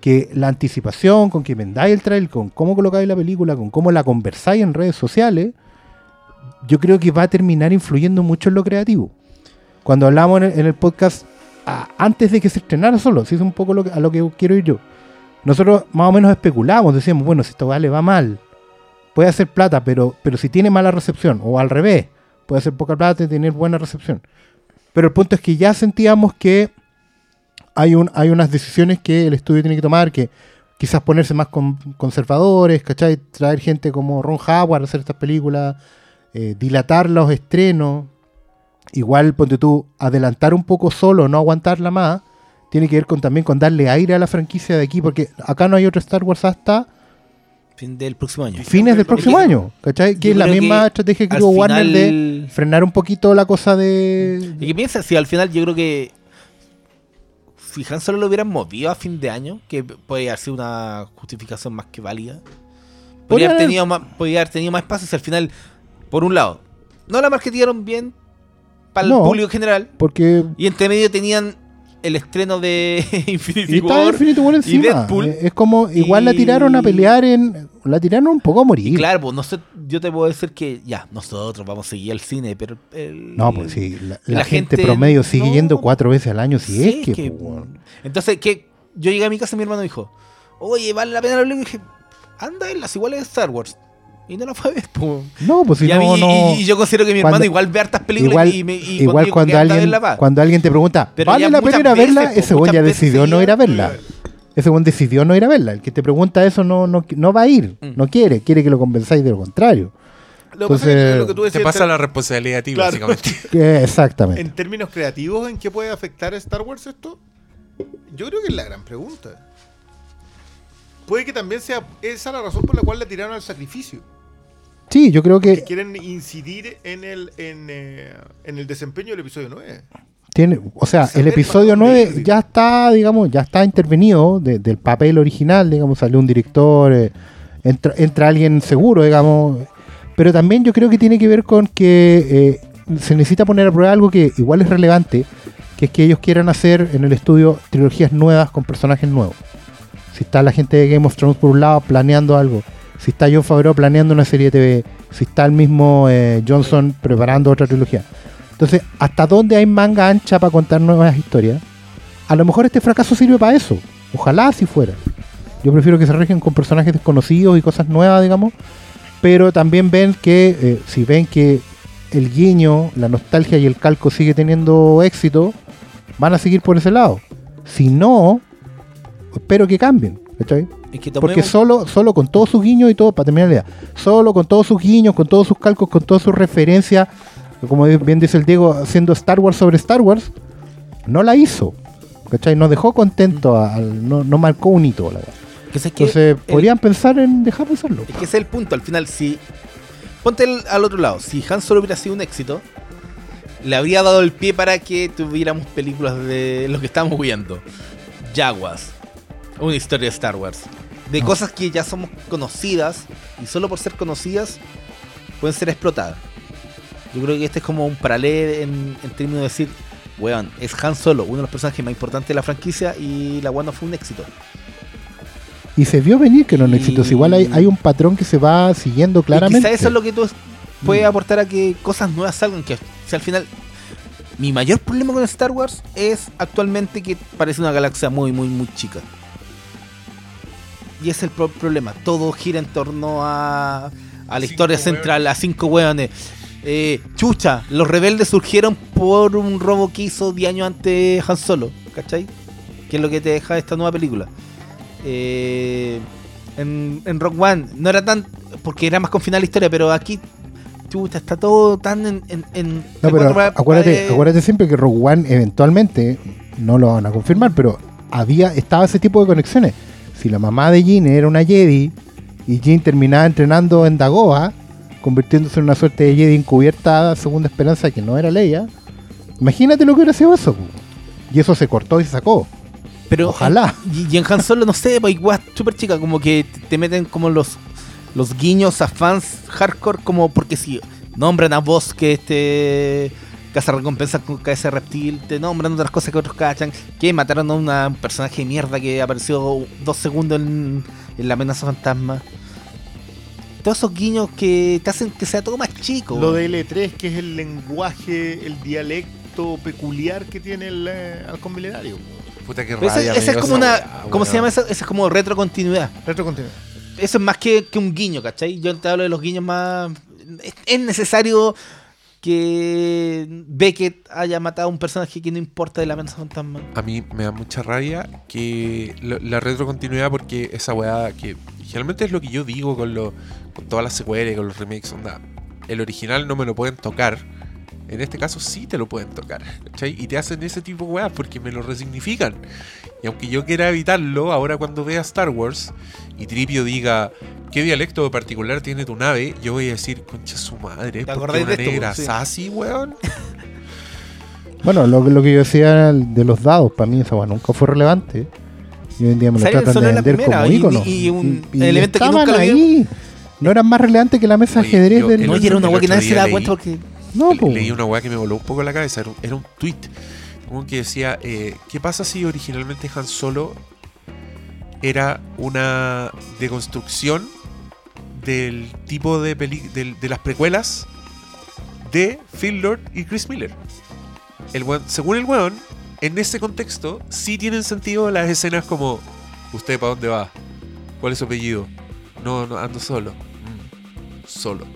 que la anticipación con que vendáis el trailer, con cómo colocáis la película, con cómo la conversáis en redes sociales, yo creo que va a terminar influyendo mucho en lo creativo. Cuando hablamos en el, podcast antes de que se estrenara solo, si es un poco lo que- a lo que quiero ir yo. Nosotros más o menos especulamos, decíamos, bueno, si esto le va mal, puede hacer plata, pero, pero si tiene mala recepción, o al revés, puede hacer poca plata y tener buena recepción. Pero el punto es que ya sentíamos que hay, un, hay unas decisiones que el estudio tiene que tomar, que quizás ponerse más con- conservadores, ¿cachai? Traer gente como Ron Howard a hacer estas películas, eh, dilatar los estrenos, igual, ponte tú, adelantar un poco solo, no aguantarla más, tiene que ver con también con darle aire a la franquicia de aquí, porque acá no hay otro Star Wars hasta Fin del próximo año. fines del próximo que- año, ¿cachai? Que es la misma que estrategia que al tuvo Warner de frenar un poquito la cosa de... ¿Y qué piensas? Si al final yo creo que si Han Solo lo hubieran movido a fin de año, que puede haber sido una justificación más que válida, podría haber- tenido más, podría haber tenido más espacio si al final, por un lado, no la marketearon bien para el No. público general Porque y entre medio tenían el estreno de [LAUGHS] Infinity y está War. Infinity War encima. Deadpool. Eh, Es como, igual la Y- tiraron a pelear en... La tiraron un poco a morir. Y claro, pues no sé, yo te puedo decir que ya, nosotros vamos a seguir al cine, pero el- No, pues sí, la, la la gente, gente promedio sigue no- yendo cuatro veces al año, si Sí, es que... que-. Entonces, que yo llegué a mi casa y mi hermano dijo, oye, vale la pena la película. Y dije, anda en las iguales de Star Wars. Y no la fue a ver, po. No, pues si y, no, mí- no... y- y yo considero que mi Cuando- hermano igual ve hartas películas igual y me y igual cuando alguien, verla, cuando alguien te pregunta, Pero ¿vale la pena ir a verla? veces, Ese muchas ya decidió no ir a verla. Ese weón decidió no ir a verla. El que te pregunta eso no, no, no va a ir. Mm. No quiere. Quiere que lo convenzáis de lo contrario. Lo que pasa es que Entonces, lo que tú Te pasa la responsabilidad a ti, Claro. básicamente. Que- [LAUGHS] exactamente. En términos creativos, ¿en qué puede afectar a Star Wars esto? Yo creo que es la gran pregunta. Puede que también sea esa la razón por la cual la tiraron al sacrificio. Sí, yo creo Que que quieren incidir en el, en, eh, en el desempeño del episodio 9. tiene, o sea, el episodio para dónde 9 ir. ya está, digamos, ya está intervenido de- del papel original, digamos, sale un director, eh, entra, entra alguien seguro, digamos, pero también yo creo que tiene que ver con que eh, se necesita poner a prueba algo que igual es relevante, que es que ellos quieran hacer en el estudio trilogías nuevas con personajes nuevos. Si está la gente de Game of Thrones por un lado planeando algo, si está John Favreau planeando una serie de TV, si está el mismo eh, Johnson preparando otra trilogía. Entonces, ¿hasta dónde hay manga ancha para contar nuevas historias? A lo mejor este fracaso sirve para eso. Ojalá así fuera. Yo prefiero que se rigen con personajes desconocidos y cosas nuevas, digamos. Pero también ven que, eh, si ven que el guiño, la nostalgia y el calco sigue teniendo éxito, van a seguir por ese lado. Si no, espero que cambien. ¿Cachai? Es que Porque solo, solo con todos sus guiños y todo, para terminar la idea, solo con todos sus guiños, con todos sus calcos, con todas sus referencias, como bien dice el Diego, haciendo Star Wars sobre Star Wars, no la hizo. ¿Cachai? No dejó contento, al- no, no marcó un hito. La verdad. Entonces, el- podrían pensar en dejar de hacerlo. Es que ese es el punto. Al final, si. Ponte el- al otro lado. Si Han Solo hubiera sido un éxito, le habría dado el pie para que tuviéramos películas de lo que estamos viendo: Jaguars, una historia de Star Wars. De No. cosas que ya somos conocidas y solo por ser conocidas pueden ser explotadas. Yo creo que este es como un paralelo en, en términos de decir, weón, es Han Solo, uno de los personajes más importantes de la franquicia y la weón no fue un éxito. Y se vio venir que no Y- éxitos. Igual hay, hay un patrón que se va siguiendo Y claramente. quizá eso es lo que tú puede Mm. aportar a que cosas nuevas salgan. Que si al final. Mi mayor problema con Star Wars es actualmente que parece una galaxia muy, muy, muy chica. Y ese es el pro- problema. Todo gira en torno a, a la Cinco historia hueones. central, a cinco hueones. Eh, chucha, los rebeldes surgieron por un robo que hizo 10 años antes Han Solo, ¿cachai? Que es lo que te deja esta nueva película. Eh, en, en Rock One no era tan. porque era más confinada la historia, pero aquí, chucha, está todo tan en. en, en- No, pero acuérdate, acuérdate siempre que Rogue One eventualmente, no lo van a confirmar, pero había, estaba ese tipo de conexiones. Si la mamá de Jean era una Jedi y Jean terminaba entrenando en Dagoa, convirtiéndose en una suerte de Jedi encubierta, segunda esperanza que no era Leia, imagínate lo que hubiera sido eso. Y eso se cortó y se sacó. Pero Ojalá. Y, y en Han Solo, no sé, pues igual súper chica, como que te- te meten como los los guiños a fans hardcore, como porque si nombran a vos que este casa recompensa con cabeza de reptil, te nombran otras cosas que otros cachan, que mataron a una- un personaje de mierda que apareció dos segundos en, en la amenaza fantasma. Todos esos guiños que te hacen que sea todo más chico. Lo de L3, que es el lenguaje, el dialecto peculiar que tiene el eh, halcón milenario. Puta que rabia. ese es como esa una. ¿Cómo se llama eso? Ese es como retrocontinuidad. Retrocontinuidad. eso es más que, que un guiño, ¿cachai? Yo te hablo de los guiños más. Es, es necesario que Beckett haya matado a un personaje que no importa de la amenaza fantasma. A mí me da mucha rabia que la retrocontinuidad porque esa weá que generalmente es lo que yo digo con, lo, con todas las secuelas y con los remakes, onda, el original no me lo pueden tocar. En este caso sí te lo pueden tocar, ¿cachai? Y te hacen ese tipo de weas porque me lo resignifican. Y aunque yo quiera evitarlo, ahora cuando vea Star Wars y Tripio diga qué dialecto particular tiene tu nave, yo voy a decir, concha su madre, ¿es porque una de esto, negra sí. sassy, weón? [LAUGHS] Bueno, lo, lo que yo decía de los dados, para mí esa weá nunca fue relevante. Y hoy en día me lo tratan de vender primera, como ícono. y un Y- y elemento que estaban nunca lo ahí. No eran más relevantes que la mesa de ajedrez yo- del... el No, y era una weá que nadie se día da leí- cuenta porque. No, Le- po. leí una weá que me voló un poco la cabeza. Era un, era un tweet. Como que decía: eh, ¿Qué pasa si originalmente Han Solo era una deconstrucción del tipo de, peli de las precuelas de Phil Lord y Chris Miller? El weón- según el weón, en ese contexto, sí tienen sentido las escenas como: ¿Usted para dónde va? ¿Cuál es su apellido? No, no, ando solo. Solo.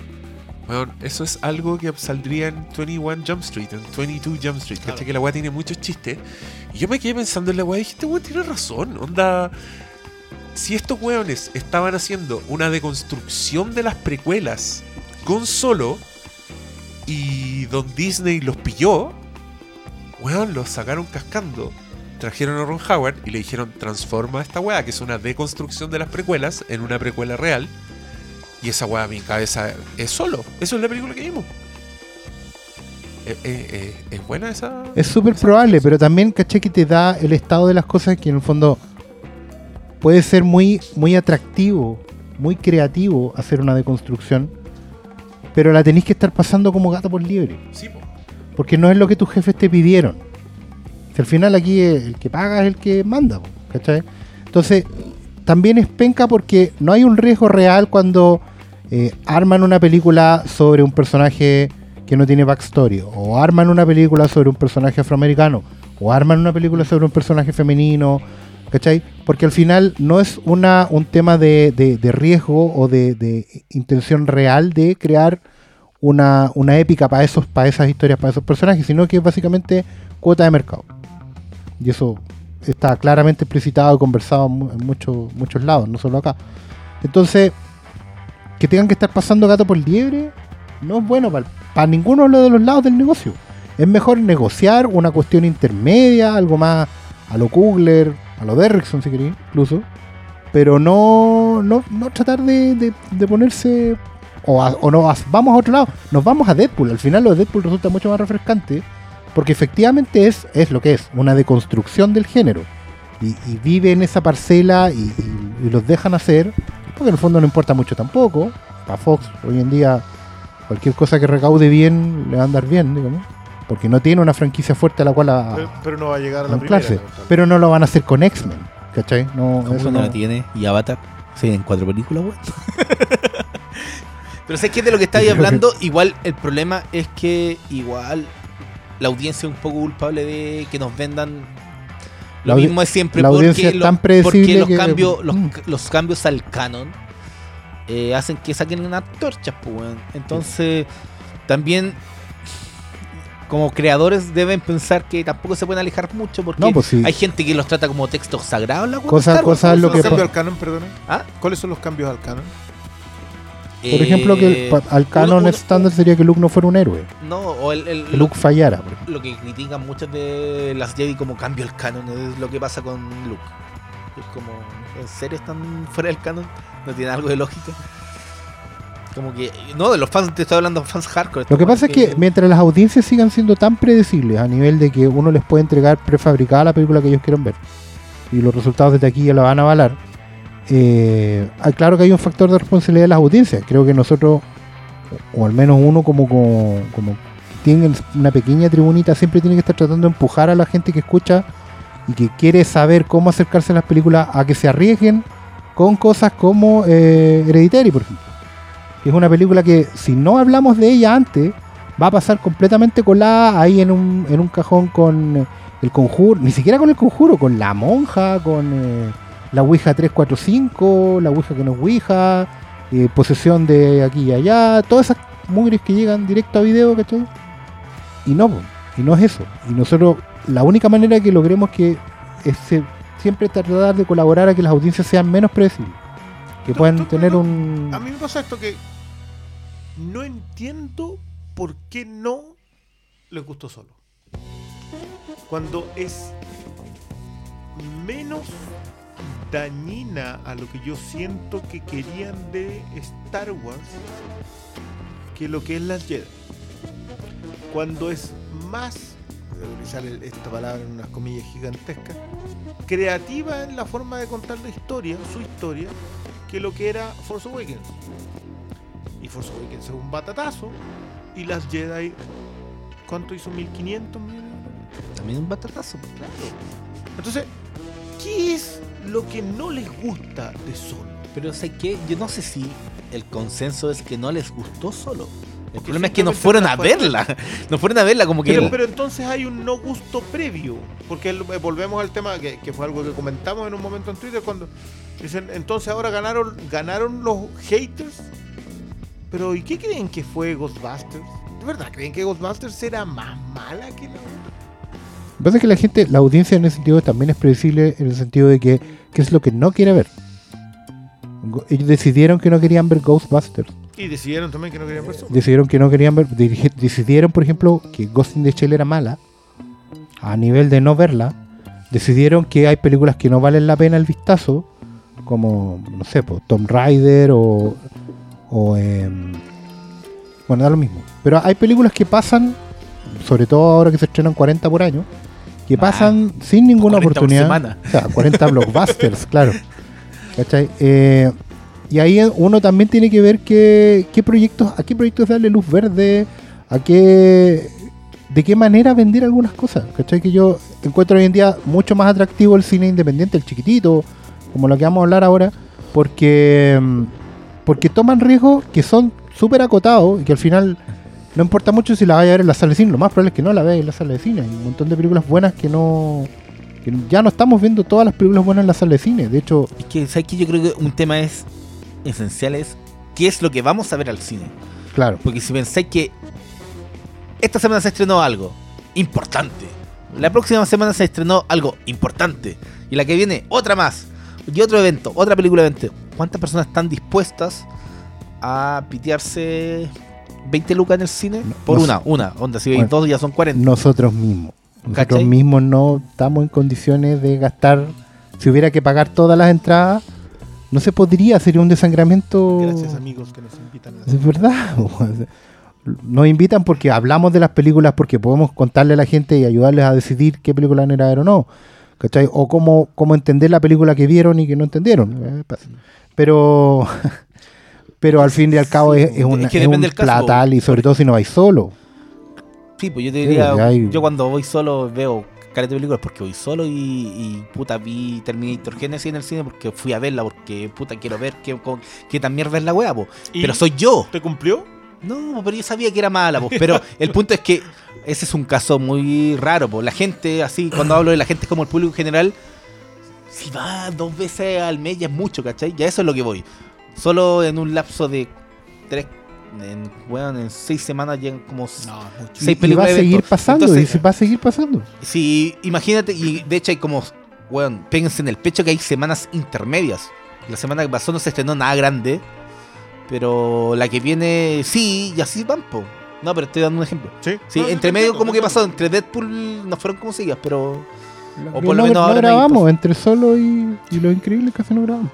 Weón, eso es algo que saldría en 21 Jump Street, en 22 Jump Street. ¿Cachai? Que la weá tiene muchos chistes. Y yo me quedé pensando en la weá y dije, este weón tiene razón. Onda. Si estos weones estaban haciendo una deconstrucción de las precuelas con solo y Don Disney los pilló, weón, los sacaron cascando. trajeron a Ron Howard y le dijeron transforma esta weá, que es una deconstrucción de las precuelas, en una precuela real. Y esa weá, mi cabeza es solo. Eso es la película que vimos. Eh, eh, eh, ¿Es buena esa? Es súper probable, pero también caché que te da el estado de las cosas que en el fondo puede ser muy, muy atractivo, muy creativo hacer una deconstrucción, pero la tenéis que estar pasando como gato por liebre, Sí, po. porque no es lo que tus jefes te pidieron. Si al final aquí el que paga es el que manda, po, ¿cachai? Entonces, también es penca porque no hay un riesgo real cuando eh, arman una película sobre un personaje que no tiene backstory, o arman una película sobre un personaje afroamericano, o arman una película sobre un personaje femenino, ¿cachai? Porque al final no es una, un tema de, riesgo o de, intención real de crear una, una épica para esos, para esas historias, para esos personajes, sino que es básicamente cuota de mercado. Y eso está claramente explicitado y conversado en muchos, muchos lados, no solo acá. Entonces, que tengan que estar pasando gato por liebre, no es bueno para ninguno de los lados del negocio. Es mejor negociar una cuestión intermedia, algo más a lo Kugler, a lo Derrickson si queréis, incluso. Pero no, no, no tratar de, ponerse. O, a- no, a- vamos a otro lado. Nos vamos a Deadpool. Al final lo de Deadpool resulta mucho más refrescante. Porque efectivamente es, es lo que es, una deconstrucción del género. Y, y vive en esa parcela y, y- y los dejan hacer. Porque en el fondo no importa mucho tampoco. Para Fox hoy en día cualquier cosa que recaude bien le va a andar bien, digamos. Porque no tiene una franquicia fuerte a la cual a, Pero, pero no va a llegar a la primera. ¿no? Pero no lo van a hacer con X-Men, ¿cachai? No, ¿Cómo eso no la tiene? ¿Y Avatar? Se vienen cuatro películas, weón. [LAUGHS] Pero sé que de lo que estáis hablando, igual el problema es que igual la audiencia es un poco culpable de que nos vendan lo mismo es siempre la porque, audiencia es lo- tan predecible porque los que- cambios [LAUGHS] los, Mm. los cambios al canon eh, hacen que saquen una torcha pues, weón. entonces también como creadores deben pensar que tampoco se pueden alejar mucho porque No, pues sí. hay gente que los trata como textos sagrados la weá de Cosa- Star Wars, cosa es lo o que ¿Los cambios al canon? ¿Ah? ¿Cuáles son los cambios al canon? Por ejemplo, que el- pa- al canon Eh, estándar sería que Luke no fuera un héroe. No, o el, el- Que Luke fallara. lo que critican muchas de las Jedi como cambio el canon es lo que pasa con Luke. Es como, ¿en serio están fuera del canon? ¿No tiene algo de lógica? Como que, no, de los fans, te estoy hablando de fans hardcore. Lo que pasa es que mientras las audiencias sigan siendo tan predecibles a nivel de que uno les puede entregar prefabricada la película que ellos quieran ver y los resultados de taquilla la van a avalar, eh, ah, claro que hay un factor de responsabilidad de las audiencias. Creo que nosotros, o al menos uno como, como, como tiene una pequeña tribunita, siempre tiene que estar tratando de empujar a la gente que escucha y que quiere saber cómo acercarse a las películas a que se arriesguen con cosas como eh, Hereditary, por ejemplo. Es una película que si no hablamos de ella antes, va a pasar completamente colada ahí en un, en un cajón con el conjuro, ni siquiera con el conjuro, con la monja, con eh, la Ouija 345, la Ouija que no es Ouija, eh, posesión de aquí y allá, todas esas mugres que llegan directo a video, ¿cachai? Y no, y no es eso. Y nosotros, la única manera que logremos que es siempre tratar de colaborar a que las audiencias sean menos predecibles. Que Tú- puedan tú- tener tú- un... A mí me pasa esto que no entiendo por qué no les gustó solo. Cuando es menos dañina a lo que yo siento que querían de Star Wars que lo que es las Jedi. Cuando es más, voy a utilizar esta palabra en unas comillas gigantescas, creativa en la forma de contar la historia, su historia, que lo que era Force Awakens. Y Force Awakens es un batatazo. Y las Jedi, ¿cuánto hizo? 1500 millones. También un batatazo, pues, claro. Entonces, ¿qué es lo que no les gusta de Solo? Pero sé que yo no sé si el consenso es que no les gustó solo. El Porque problema es que no fueron a verla. [LAUGHS] No fueron a verla como que... Pero, pero entonces hay un no gusto previo. Porque el- eh, volvemos al tema que, que fue algo que comentamos en un momento en Twitter cuando dicen, entonces ahora ganaron, ganaron los haters. Pero ¿y qué creen que fue Ghostbusters? ¿De verdad creen que Ghostbusters era más mala que la que pasa es que la gente, la audiencia en ese sentido también es predecible en el sentido de que qué es lo que no quiere ver. Ellos decidieron que no querían ver Ghostbusters. Y decidieron también que no querían ver Solo. Decidieron que no querían ver. Decidieron, por ejemplo, que Ghost in the Shell era mala. A nivel de no verla. decidieron que hay películas que no valen la pena el vistazo, como, no sé, pues, Tomb Raider o. o em, bueno, da lo mismo. Pero hay películas que pasan, sobre todo ahora que se estrenan 40 por año, que Ah, pasan sin ninguna 40 por oportunidad. O sea, 40 [LAUGHS] blockbusters, claro. ¿Cachai? Eh, y ahí uno también tiene que ver qué, qué proyectos, a qué proyectos darle luz verde, a qué, de qué manera vender algunas cosas. ¿Cachai? Que yo encuentro hoy en día mucho más atractivo el cine independiente, el chiquitito, como lo que vamos a hablar ahora, porque, mm, porque toman riesgos que son súper acotados y que al final no importa mucho si la vaya a ver en la sala de cine, lo más probable es que no la veas en la sala de cine. Hay un montón de películas buenas que no. que ya no estamos viendo todas las películas buenas en la sala de cine. De hecho, Es que, ¿sabes qué? Yo creo que un tema es esencial es qué es lo que vamos a ver al cine. claro, Porque si pensáis que esta semana se estrenó algo importante, la próxima semana se estrenó algo importante, y la que viene otra más, y otro evento, otra película evento, ¿cuántas personas están dispuestas a pitearse 20 lucas en el cine? No, Por una, una, onda, si veis Bueno, dos ya son 40. nosotros mismos. Nosotros mismos no estamos en condiciones de gastar. Si hubiera que pagar todas las entradas, no se podría, sería un desangramiento. Gracias amigos que nos invitan a Es verdad. [LAUGHS] Nos invitan porque hablamos de las películas, porque podemos contarle a la gente y ayudarles a decidir qué película van a ir a ver o no. ¿Cachai? O cómo, cómo entender la película que vieron y que no entendieron. Eh. Pero, [LAUGHS] pero al fin y al cabo es, es, una- Es que es un caso. platal y sobre todo si no vais solo. Sí, pues yo te diría, hay- yo cuando voy solo veo caleta de películas porque voy solo y, y, puta vi Terminator Genesis en el cine porque fui a verla porque puta quiero ver qué, con- qué tan mierda es la wea, po. ¿Y Pero soy yo. ¿Te cumplió? No, pero yo sabía que era mala, po. Pero [LAUGHS] el punto es que ese es un caso muy raro, po. La gente, así, cuando hablo de la gente como el público en general, si va dos veces al mes ya es mucho, ¿cachai? Ya eso es lo que voy. Solo en un lapso de tres, en, weón, en seis semanas llegan como No, seis Y- y va películas a seguir pasando, Entonces, y se va a seguir pasando. Sí, imagínate, y de hecho hay como, weón, péguense en el pecho que hay semanas intermedias. La semana que pasó no se estrenó nada grande, pero la que viene sí, y así van, po. No, pero estoy dando un ejemplo. Sí, Sí, No, entre medio como que pasó, entre Deadpool no fueron como seguidas, pero... O por lo no, menos no ahora grabamos, entre solo y, y lo increíble que casi no grabamos.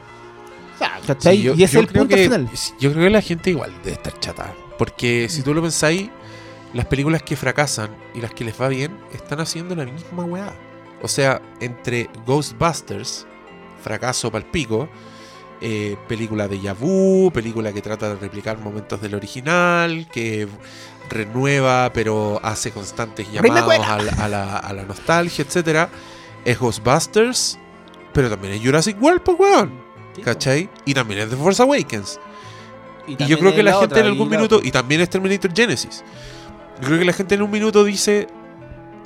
¿Cachai? Sí, yo- y es el punto que- final. Yo creo que la gente igual debe estar chata. Porque si tú lo pensáis, las películas que fracasan y las que les va bien están haciendo la misma weá. O sea, entre Ghostbusters, fracaso palpico, eh, película de Yabu, película que trata de replicar momentos del original, que renueva pero hace constantes llamados a la, a la- a la nostalgia, etcétera Es Ghostbusters, pero también es Jurassic World, pues weón. ¿Cachai? Y también es The Force Awakens. Y, yo creo que la, gente otra, en algún minuto, otra. y también es Terminator Genesis. Yo creo que la gente en un minuto dice,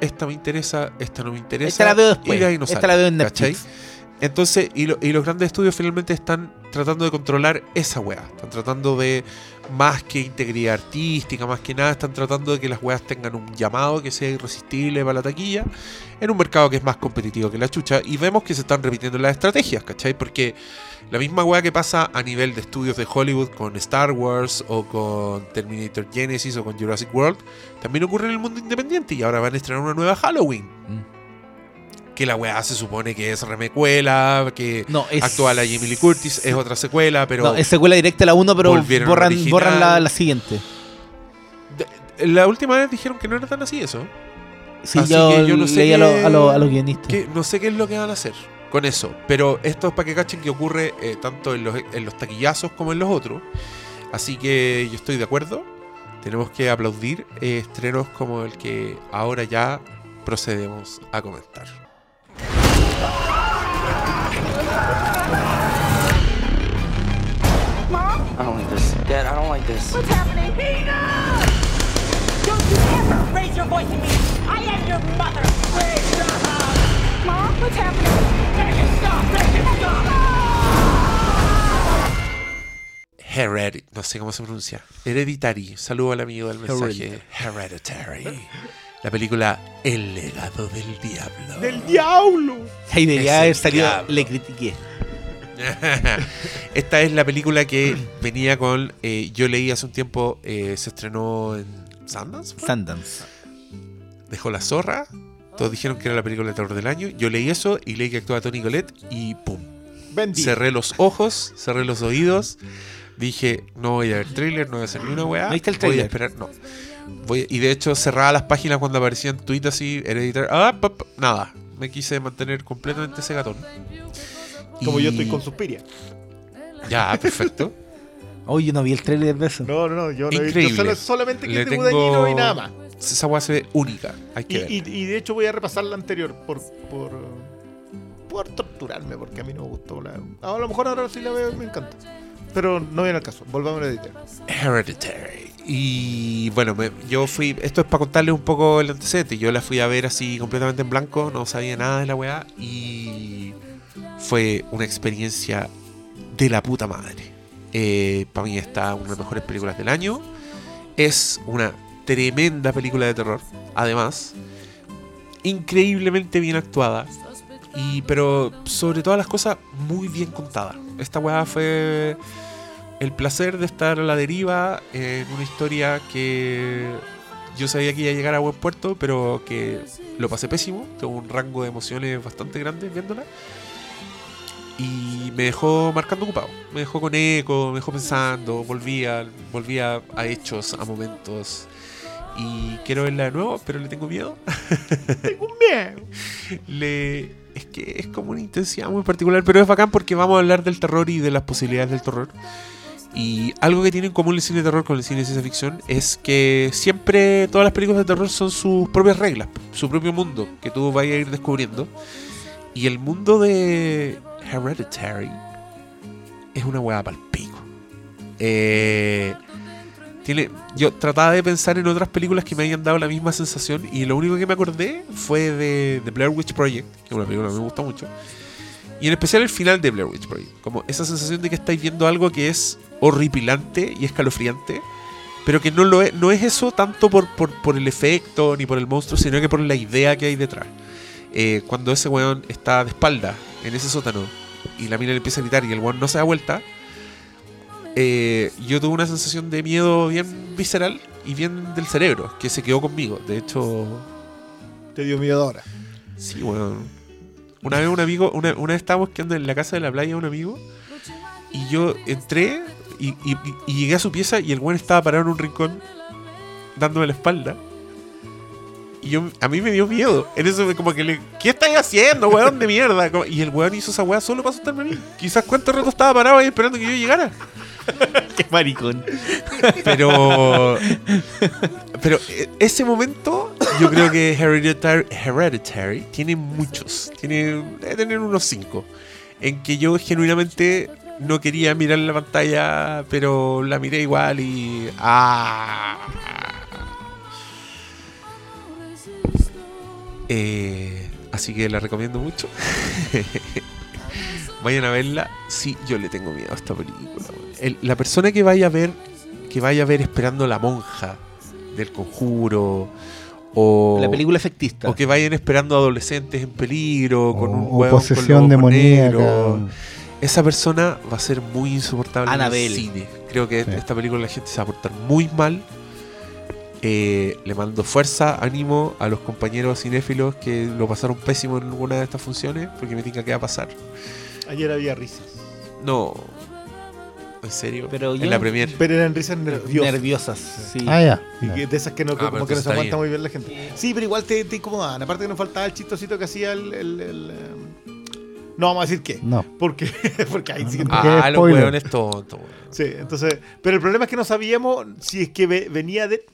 esta me interesa, esta no me interesa. Esta la veo después. Y de ahí no Esta sale, la veo en ¿cachai? Entonces, y, lo- y los grandes estudios finalmente están tratando de controlar esa weá. Están tratando de, más que integridad artística, más que nada, están tratando de que las weas tengan un llamado que sea irresistible para la taquilla, en un mercado que es más competitivo que la chucha. Y vemos que se están repitiendo las estrategias, ¿cachai? Porque la misma weá que pasa a nivel de estudios de Hollywood con Star Wars o con Terminator Genesis o con Jurassic World, también ocurre en el mundo independiente y ahora van a estrenar una nueva Halloween. Mm. Que la weá se supone que es remecuela, que No, es... actúa la Jamie Lee Curtis, es otra secuela, pero No, es secuela directa a la 1, pero borran, borran la, la siguiente. la última vez dijeron que no era tan así eso. Sí, Así yo, que yo no sé leí a, lo- a, lo- a los guionistas. Que no sé qué es lo que van a hacer con eso, pero esto es para que cachen que ocurre eh, tanto en los, en los taquillazos como en los otros. Así que yo estoy de acuerdo. Tenemos que aplaudir eh, estrenos como el que ahora ya procedemos a comentar. I don't like this. Dad, I don't like this. What's happening? Nina! Don't you ever raise your voice at me! I am your mother! Please stop! Mom, what's happening? Make it stop! Make it stop! Hereditary, no sé cómo se pronuncia. Hereditary. Saludo al amigo del mensaje. Hereditary. La película El legado del diablo. ¡Del diablo! Ahí debería haber salido, le critiqué. [LAUGHS] Esta es la película que venía con. eh, yo leí hace un tiempo, eh, se estrenó en Sundance. ¿fue? Sundance. Dejó la zorra. Todos dijeron que era la película de terror del año. Yo leí eso y leí que actuaba Tony Colette y ¡pum! Vendido. Cerré los ojos, cerré los oídos. Dije, no voy a ver trailer, no voy a hacer ni una weá. ¿No viste el Voy a esperar, no. Voy- y de hecho cerraba las páginas cuando aparecían tweets así, Hereditary. Ah, pap, nada. Me quise mantener completamente ese gatón. Como yo Y- estoy con Suspiria. Ya, perfecto. [LAUGHS] Oye, yo no vi el trailer de eso. No, no, no. Yo no he visto Increíble. solo- solamente que Le es de tengo- Guadagnino y nada más. Esa weá se ve única. Hay que Y, y- y de hecho voy a repasar la anterior por, por, por torturarme, porque a mí no me gustó. La, a lo mejor ahora sí la veo y me encanta. Pero no viene al caso. Volvamos a editar. Hereditary. Y bueno, me- yo fui. Esto es para contarles un poco el antecedente. Yo la fui a ver así completamente en blanco, no sabía nada de la weá. Y fue una experiencia de la puta madre. para mí está una de las mejores películas del año. Es una tremenda película de terror. Además, increíblemente bien actuada. Y, pero sobre todas las cosas, muy bien contada. Esta weá fue el placer de estar a la deriva en una historia que yo sabía que iba a llegar a buen puerto, pero que lo pasé pésimo. Tuve un rango de emociones bastante grande viéndola. Y me dejó marcando ocupado. Me dejó con eco, me dejó pensando, volvía, volvía a hechos, a momentos. Y quiero verla de nuevo, pero le tengo miedo. Tengo miedo. [LAUGHS] le es que es como una intensidad muy particular, pero es bacán porque vamos a hablar del terror y de las posibilidades del terror. Y algo que tiene en común el cine de terror con el cine de ciencia ficción es que siempre todas las películas de terror son sus propias reglas, su propio mundo que tú vayas a ir descubriendo. Y el mundo de Hereditary es una hueá pal pico. Eh, tiene, yo trataba de pensar en otras películas que me hayan dado la misma sensación y lo único que me acordé fue de The Blair Witch Project, que es una película que me gusta mucho. Y en especial el final de Blair Witch Project. Como esa sensación de que estáis viendo algo que es horripilante y escalofriante, pero que no, lo es, no es eso tanto por, por, por el efecto ni por el monstruo, sino que por la idea que hay detrás. Eh, cuando ese weón está de espalda en ese sótano y la mina le empieza a gritar y el weón no se da vuelta, eh, yo tuve una sensación de miedo bien visceral y bien del cerebro, que se quedó conmigo. De hecho, Te dio miedo ahora. Sí, weón. Una vez un amigo, una, una vez estábamos quedando en la casa de la playa un amigo y yo entré y, y- y llegué a su pieza y el weón estaba parado en un rincón dándome la espalda. Y yo, a mí me dio miedo. En eso como que le, ¿qué estáis haciendo, weón de mierda? Como- y el weón hizo esa weá solo para asustarme a mí. Quizás cuánto rato estaba parado ahí esperando que yo llegara. [LAUGHS] Qué maricón. Pero. Pero eh, ese momento, yo creo que Hereditary, Hereditary tiene muchos. Tiene. Debe tener unos cinco. En que yo genuinamente no quería mirar la pantalla, pero la miré igual y. ¡Ah! Eh, así que la recomiendo mucho. [LAUGHS] Vayan a verla. Sí, yo le tengo miedo a esta película. El- la persona que vaya a ver, que vaya a ver esperando la monja del conjuro, o, La película efectista. o que vayan esperando adolescentes en peligro, con O- un o hueón con posesión demoníaca. Esa persona va a ser muy insoportable Annabelle. en el cine. Creo que Sí. esta película la gente se va a portar muy mal. Eh, le mando fuerza, ánimo a los compañeros cinéfilos que lo pasaron pésimo en alguna de estas funciones, porque me tinca que va a pasar. Ayer había risas. No, en serio. Pero en yo- la premier. Pero eran risas nerviosas. Nerviosas, sí. Ah, ya. De esas que no, Ah, como que no se está aguanta bien. muy bien la gente. Sí, pero igual te, te incomodaban. Aparte que nos faltaba el chistosito que hacía el. el- el, eh, No vamos a decir qué. No. Porque, [LAUGHS] porque ahí sí. Ah, es los hueones tontos. Sí, entonces. Pero el problema es que no sabíamos si es que ve- venía de.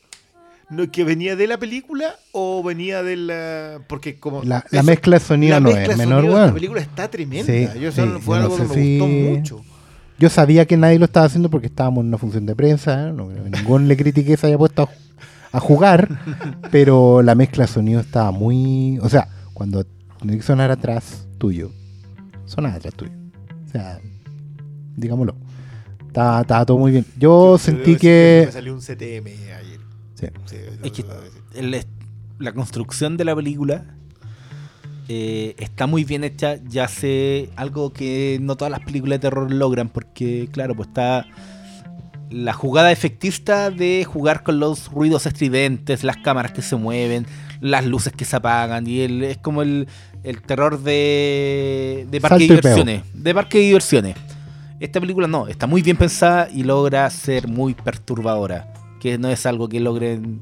No, que venía de la película o venía de la. Porque como. La, la eso- mezcla de sonido la no mezcla es menor, weón. Esta película está tremenda. Sí, Yo eso sí, fue yo algo no que me gustó mucho. Yo sabía que nadie lo estaba haciendo porque estábamos en una función de prensa. ¿eh? No ningún le critiqué se haya puesto a, ju- a jugar. [LAUGHS] pero la mezcla de sonido estaba muy. O sea, cuando tenía que sonar atrás tuyo, sonaba atrás tuyo. O sea, digámoslo. Estaba, estaba todo muy bien. Yo Sí, sentí que. Me salió un CTM ayer. Sí. Sí, Es que- el la construcción de la película eh, está muy bien hecha, ya sé algo que no todas las películas de terror logran, porque claro, pues está la jugada efectista de jugar con los ruidos estridentes, las cámaras que se mueven, las luces que se apagan y el, es como el, el terror de, de parque Salto de diversiones. De parque de diversiones. Esta película no, está muy bien pensada y logra ser muy perturbadora. Que no es algo que logren.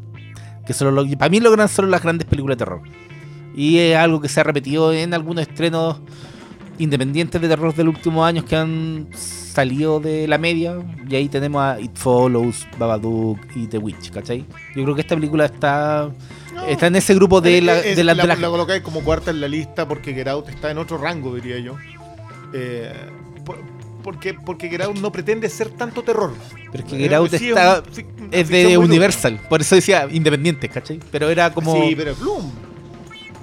Que solo lo- para mí logran solo las grandes películas de terror. Y es algo que se ha repetido en algunos estrenos independientes de terror de los últimos años que han salido de la media. Y ahí tenemos a It Follows, Babadook y The Witch, ¿cachai? Yo creo que esta película está, está en ese grupo de, la, de, la- la, de la- la colocáis como cuarta en la lista porque Get Out está en otro rango, diría yo. Eh, por- porque, porque Get Out no pretende ser tanto terror. Pero es que Eh, Get Out sí, es un de Universal. Por eso decía independiente, ¿cachai? Pero era como... Sí, pero es Bloom.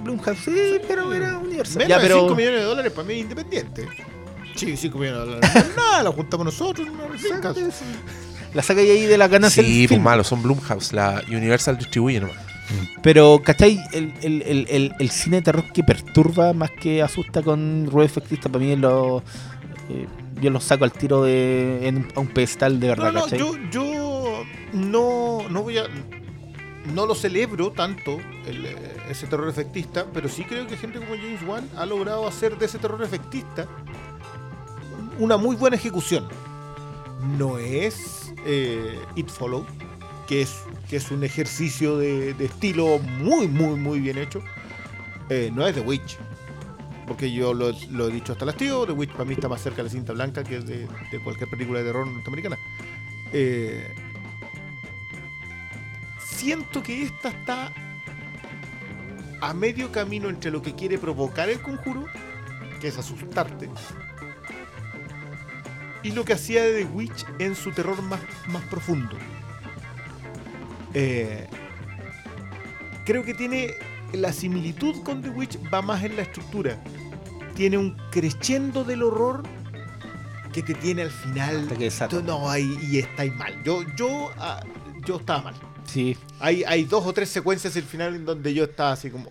Blumhouse, sí, pero era Universal. Menos Ya, de pero... 5 millones de dólares para mí es independiente. Sí, 5 millones de dólares. [LAUGHS] Nada, lo juntamos nosotros. No nos. La saca ahí de la ganancia Sí, pues malo, son Blumhouse, la Universal distribuye nomás. Pero, ¿cachai? El, el, el, el, el cine de terror que perturba más que asusta con ruedo efectista, para mí es lo... eh, yo lo saco al tiro de, en a un pedestal de verdad, No, no, yo, yo no, no voy a. No lo celebro tanto el, eh, ese terror efectista, pero sí creo que gente como James Wan ha logrado hacer de ese terror efectista una muy buena ejecución. No es eh, It Follow, que es, que es un ejercicio de, de estilo muy, muy, muy bien hecho. Eh, no es The Witch. Porque yo lo, he dicho hasta el hastío, The Witch para mí está más cerca de la cinta blanca que de, de cualquier película de terror norteamericana. Eh, siento que esta está a medio camino entre lo que quiere provocar el conjuro, que es asustarte, y lo que hacía de The Witch en su terror más, más profundo. Eh, creo que tiene la similitud con The Witch va más en la estructura. Tiene un crescendo del horror que te tiene al final. Que. Tú No, ahí y estáis mal. Yo, yo, ah, yo estaba mal. Sí. Hay, hay dos o tres secuencias al final en donde yo estaba así como.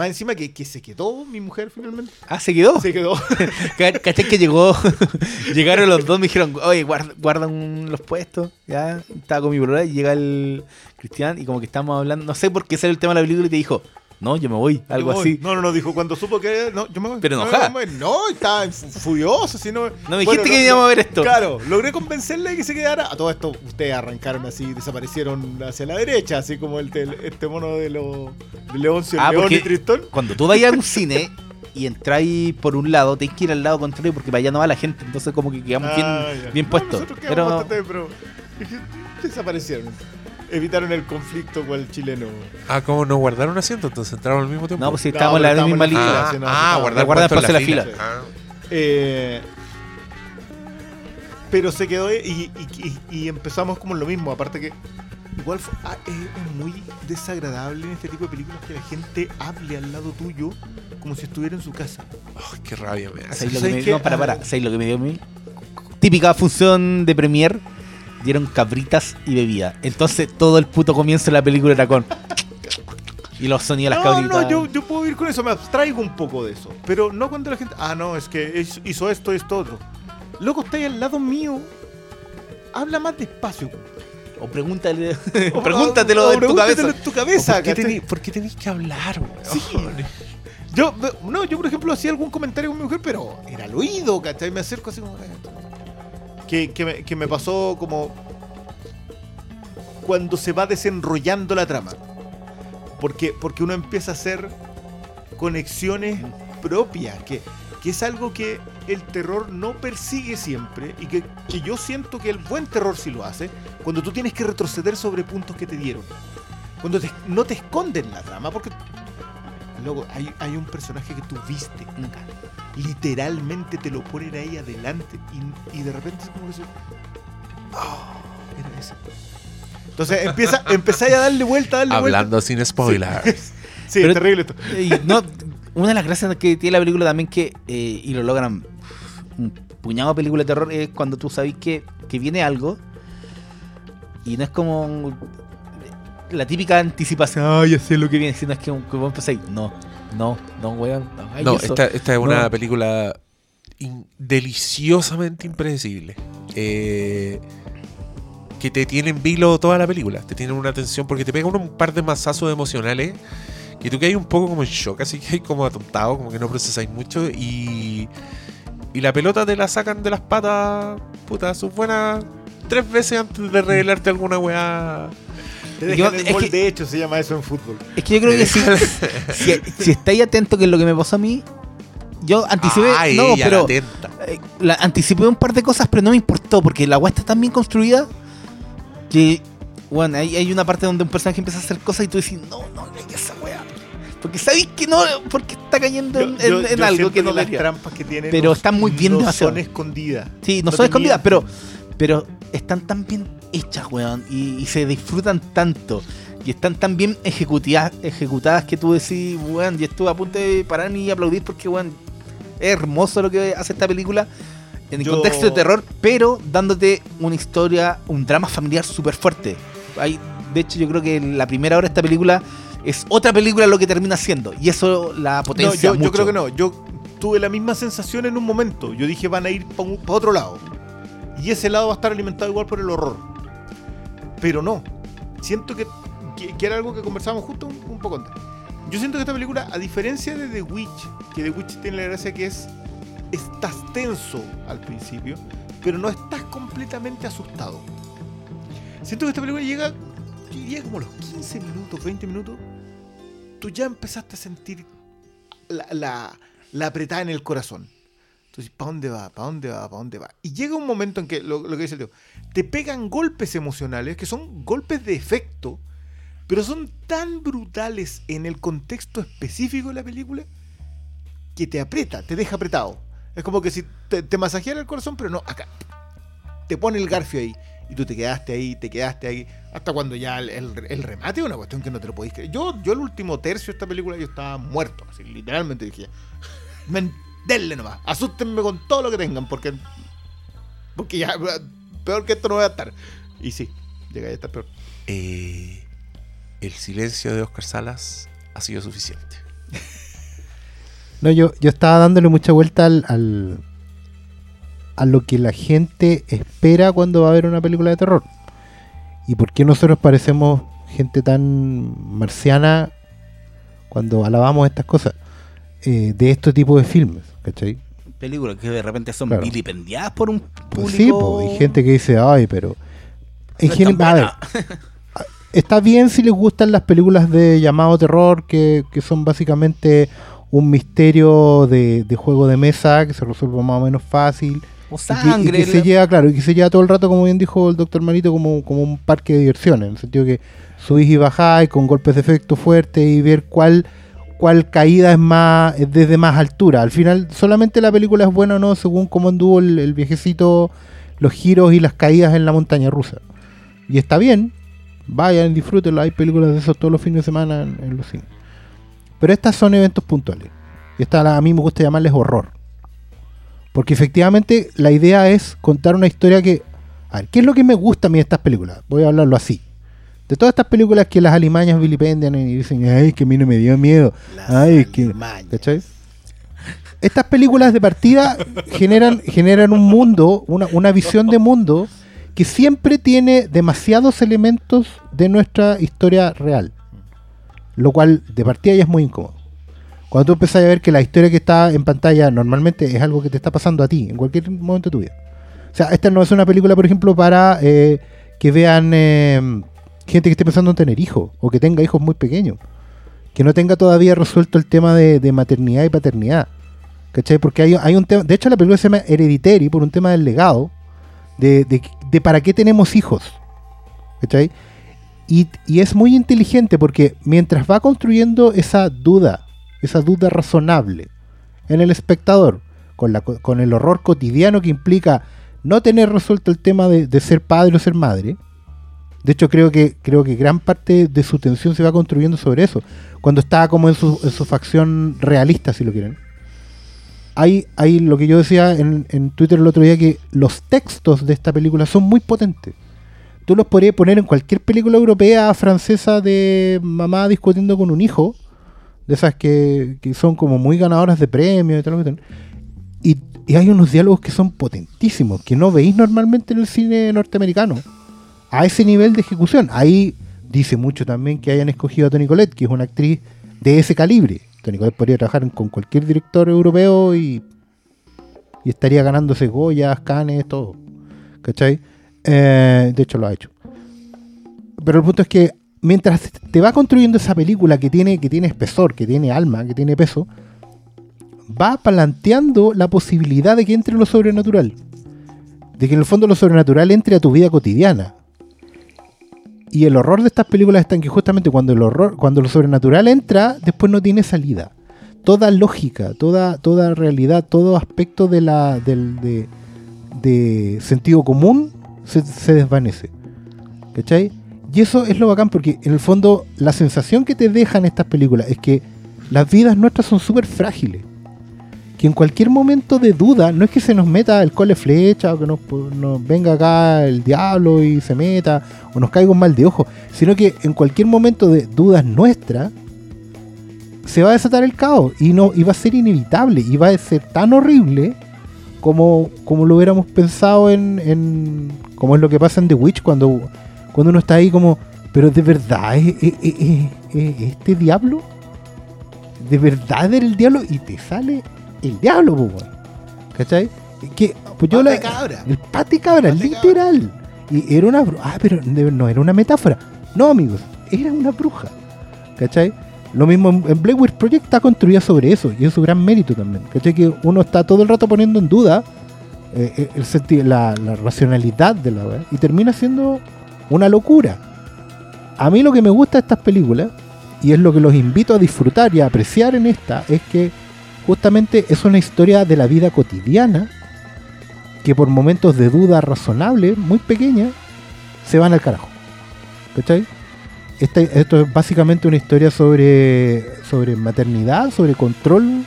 Más encima que, que se quedó mi mujer finalmente. Ah, ¿se quedó? Se quedó. [LAUGHS] Ca- ¿Cachai que llegó? [LAUGHS] Llegaron los dos, me dijeron, oye, guarda, guardan los puestos. Ya, estaba con mi problema y llega el Cristian y como que estamos hablando, no sé por qué sale el tema de la película y te dijo, no, yo me voy, algo así. No, no, no, dijo cuando supo que. No, yo me voy. Pero No, enojada. No, no, estaba fu- furioso. Si no, No me dijiste que íbamos a ver esto. Claro, logré convencerle de que se quedara. A todo esto, ustedes arrancaron así, desaparecieron hacia la derecha, así como el tel- este mono de, lo, de Leoncio, el Ah, León y Tristón. Cuando tú vayas a un cine y entráis por un lado, tenés que ir al lado contrario porque para allá no va la gente. Entonces como que quedamos bien, Ah, bien No, puestos. pero desaparecieron. Evitaron el conflicto con el chileno. Ah, ¿cómo no guardaron asiento? Entonces entraron al mismo tiempo. no, pues si estábamos en pero la misma la línea. fila. Ah, sí, no, ah, sí, guardar en la fila. fila. Ah. Eh, pero se quedó y, y- y- y empezamos como en lo mismo. Aparte que igual fue- ah, es muy desagradable en este tipo de películas que la gente hable al lado tuyo como si estuviera en su casa. Ay, qué rabia me hace. ¿Sabéis lo que ¿Sabes me-? No, para, para. Ah. ¿Sabéis lo que me dio a mí? Típica función de premier. Dieron cabritas y bebida. Entonces todo el puto comienzo de la película era con. Y los sonidos de las No, cabritas. no, yo, yo puedo ir con eso, me abstraigo un poco de eso. Pero no cuando la gente. Ah, no, es que hizo esto, esto, otro. Loco, está ahí al lado mío. Habla más despacio. O pregúntale. [LAUGHS] O- [LAUGHS] pregúntatelo o en tu pregúntatelo cabeza. en tu cabeza, ¿Por qué, tenéis que hablar, weón? Sí. Yo, no, yo por ejemplo hacía algún comentario con mi mujer, pero era al oído, ¿cachai? Me acerco así como. Que, que, me, que me pasó como. Cuando se va desenrollando la trama. Porque, porque uno empieza a hacer conexiones propias, que, que es algo que el terror no persigue siempre y que, que yo siento que el buen terror sí lo hace, cuando tú tienes que retroceder sobre puntos que te dieron. Cuando te- no te esconden la trama, porque Luego, hay, hay un personaje que tú viste acá. Literalmente te lo ponen ahí adelante y, y de repente es como que se. "Ah, era ese. Entonces empieza, [LAUGHS] empezáis a darle vuelta, darle Hablando sin spoilers. [LAUGHS] Sí, Pero- es terrible esto. Y no, una de las gracias que tiene la película también que, eh, y lo logran un puñado de películas de terror, es cuando tú sabes que, que viene algo y no es como la típica anticipación, ah, ya sé lo que viene, sino es que, que vos empezáis, no, no, no, weón, no, hagáis No, eso". esta, esta es una No. película in- deliciosamente impredecible. Eh, que te tienen vilo toda la película. Te tienen una tensión porque te pegan un par de masazos emocionales que tú que hay un poco como en shock, así que hay [LAUGHS] como atontado, como que no procesáis mucho y. Y la pelota te la sacan de las patas, puta, sus buenas tres veces antes de revelarte alguna weá. [LAUGHS] Te Yo- el gol que- de hecho, se llama eso en fútbol. Es que yo creo que si, si, si estáis atento que es lo que me pasó a mí, yo anticipé. Ay, no, ella, pero. la eh, la, anticipé un par de cosas, pero no me importó, porque la weá está tan bien construida que, bueno, hay, hay una parte donde un personaje empieza a hacer cosas y tú decís, no, no, no hay esa weá. Porque sabéis que no, porque está cayendo en, Yo- yo- en- en yo algo que no las trampas que tienen Pero no- están muy bien no demasiado. son escondidas. Sí, no, No son escondidas, pero, pero están tan bien hechas, weón, y, y se disfrutan tanto. Y están tan bien ejecutadas, ejecutadas que tú decís, weón, y estuve a punto de parar y aplaudir porque, weón, es hermoso lo que hace esta película en el Yo- contexto de terror, pero dándote una historia, un drama familiar súper fuerte. Hay, de hecho, yo creo que la primera hora de esta película es otra película lo que termina siendo. Y eso la No, potencia yo, yo mucho. creo que no. Yo tuve la misma sensación en un momento. Yo dije, van a ir para otro lado. Y ese lado va a estar alimentado igual por el horror. Pero no. Siento que, que, que era algo que conversábamos justo un, un poco antes. Yo siento que esta película, a diferencia de The Witch, que The Witch tiene la gracia que es. Estás tenso al principio, pero no estás completamente asustado. Siento que esta película llega, yo diría como los 15 minutos, 20 minutos, tú ya empezaste a sentir la, la, la apretada en el corazón. Entonces, ¿para dónde va? ¿Para dónde va? ¿Para dónde va? Y llega un momento en que, lo, lo que dice el tío, te pegan golpes emocionales, que son golpes de efecto, pero son tan brutales en el contexto específico de la película que te aprieta, te deja apretado. Es como que si te, te el corazón, pero no, acá. Te pone el garfio ahí. Y tú te quedaste ahí, te quedaste ahí. Hasta cuando ya el, remate es una cuestión que no te lo podéis creer. Yo, yo el último tercio de esta película yo estaba muerto. Así, literalmente dije, "Men, denle nomás. Asústenme con todo lo que tengan. Porque, porque ya peor que esto no voy a estar. Y sí, llega a estar peor. Eh, el silencio de Oscar Salas ha sido suficiente. [LAUGHS] No, yo, yo estaba dándole mucha vuelta al, al- a lo que la gente espera cuando va a ver una película de terror. ¿Y por qué nosotros parecemos gente tan marciana cuando alabamos estas cosas? Eh, de este tipo de filmes, ¿cachai? Películas que de repente son Claro. vilipendiadas por un público. Pues sí, po, hay gente que dice, ay, pero... En No es gen- tan a ver, buena". [LAUGHS] está bien si les gustan las películas de llamado terror, que, que son básicamente un misterio de, de juego de mesa que se resuelve más o menos fácil. O Y que- sangre. Y que, se lleva, claro, y que se lleva todo el rato, como bien dijo el doctor Marito, como, como un parque de diversiones, en el sentido que subís y bajáis con golpes de efecto fuertes y ver cuál, cuál caída es más es desde más altura. Al final, solamente la película es buena o no, según cómo anduvo el, viejecito, los giros y las caídas en la montaña rusa. Y está bien, vayan, disfrútenlo, hay películas de esos todos los fines de semana en, los cines. Pero estas son eventos puntuales. Y esta a mí me gusta llamarles horror. Porque efectivamente la idea es contar una historia que... A ver, ¿qué es lo que me gusta a mí de estas películas? Voy a hablarlo así. De todas estas películas que las alimañas vilipendian y dicen, ay, que a mí no me dio miedo. Ay, es que... ¿Cachai? Estas películas de partida generan, generan un mundo, una, una visión de mundo que siempre tiene demasiados elementos de nuestra historia real. Lo cual de partida ya es muy incómodo. Cuando tú empiezas a ver que la historia que está en pantalla normalmente es algo que te está pasando a ti en cualquier momento de tu vida. O sea, esta no es una película, por ejemplo, para eh, que vean eh, gente que esté pensando en tener hijos o que tenga hijos muy pequeños. Que no tenga todavía resuelto el tema de, maternidad y paternidad. ¿Cachai? Porque hay, un tema. De hecho, la película se llama Hereditary por un tema del legado. De, de, de para qué tenemos hijos. ¿Cachai? Y, y es muy inteligente porque mientras va construyendo esa duda, esa duda razonable en el espectador, con, la, co- con el horror cotidiano que implica no tener resuelto el tema de ser padre o ser madre. De hecho, creo que, creo que gran parte de su tensión se va construyendo sobre eso. Cuando está como en su, en su facción realista, si lo quieren. Hay, hay lo que yo decía en, en Twitter el otro día, que los textos de esta película son muy potentes. Tú los podrías poner en cualquier película europea, francesa, de mamá discutiendo con un hijo, de esas que, que son como muy ganadoras de premios y tal. que tal. Y, y hay unos diálogos que son potentísimos, que no veis normalmente en el cine norteamericano. A ese nivel de ejecución. Ahí dice mucho también que hayan escogido a Toni Collette, que es una actriz de ese calibre. Toni Collette podría trabajar con cualquier director europeo y, y estaría ganándose Goyas, Canes, todo. ¿Cachai? Eh, de hecho lo ha hecho. Pero el punto es que mientras te va construyendo esa película que tiene, que tiene espesor, que tiene alma, que tiene peso, va planteando la posibilidad de que entre lo sobrenatural. De que en el fondo lo sobrenatural entre a tu vida cotidiana. Y el horror de estas películas está en que justamente cuando el horror, cuando lo sobrenatural entra, después no tiene salida. Toda lógica, toda, toda realidad, todo aspecto de la, del, de, sentido común se, se desvanece. ¿Cachai? Y eso es lo bacán porque en el fondo la sensación que te dejan estas películas es que las vidas nuestras son súper frágiles. Que en cualquier momento de duda, no es que se nos meta el cole flecha o que nos, venga acá el diablo y se meta o nos caiga un mal de ojo, sino que en cualquier momento de dudas nuestras se va a desatar el caos y, no, y va a ser inevitable y va a ser tan horrible como, como lo hubiéramos pensado en, en como es lo que pasa en The Witch cuando, cuando uno está ahí como, pero de verdad es, es- es- es- es este diablo, de verdad era el diablo y te sale el diablo, po, weón. ¿cachai? Que, pues yo la, cabra. el pate cabra, Pate literal. Y era una bruja. Ah, pero no era una metáfora. No, amigos, era una bruja. ¿Cachai? Lo mismo en, en Black Witch Project está construida sobre eso y es su gran mérito también. ¿Cachai? Que uno está todo el rato poniendo en duda eh, eh, el la, la racionalidad de la weá y termina siendo una locura. A mí lo que me gusta de estas películas y es lo que los invito a disfrutar y a apreciar en esta es que justamente es una historia de la vida cotidiana que por momentos de duda razonable, muy pequeña, se van al carajo. ¿Cachai? Esto es básicamente una historia sobre, sobre maternidad, sobre control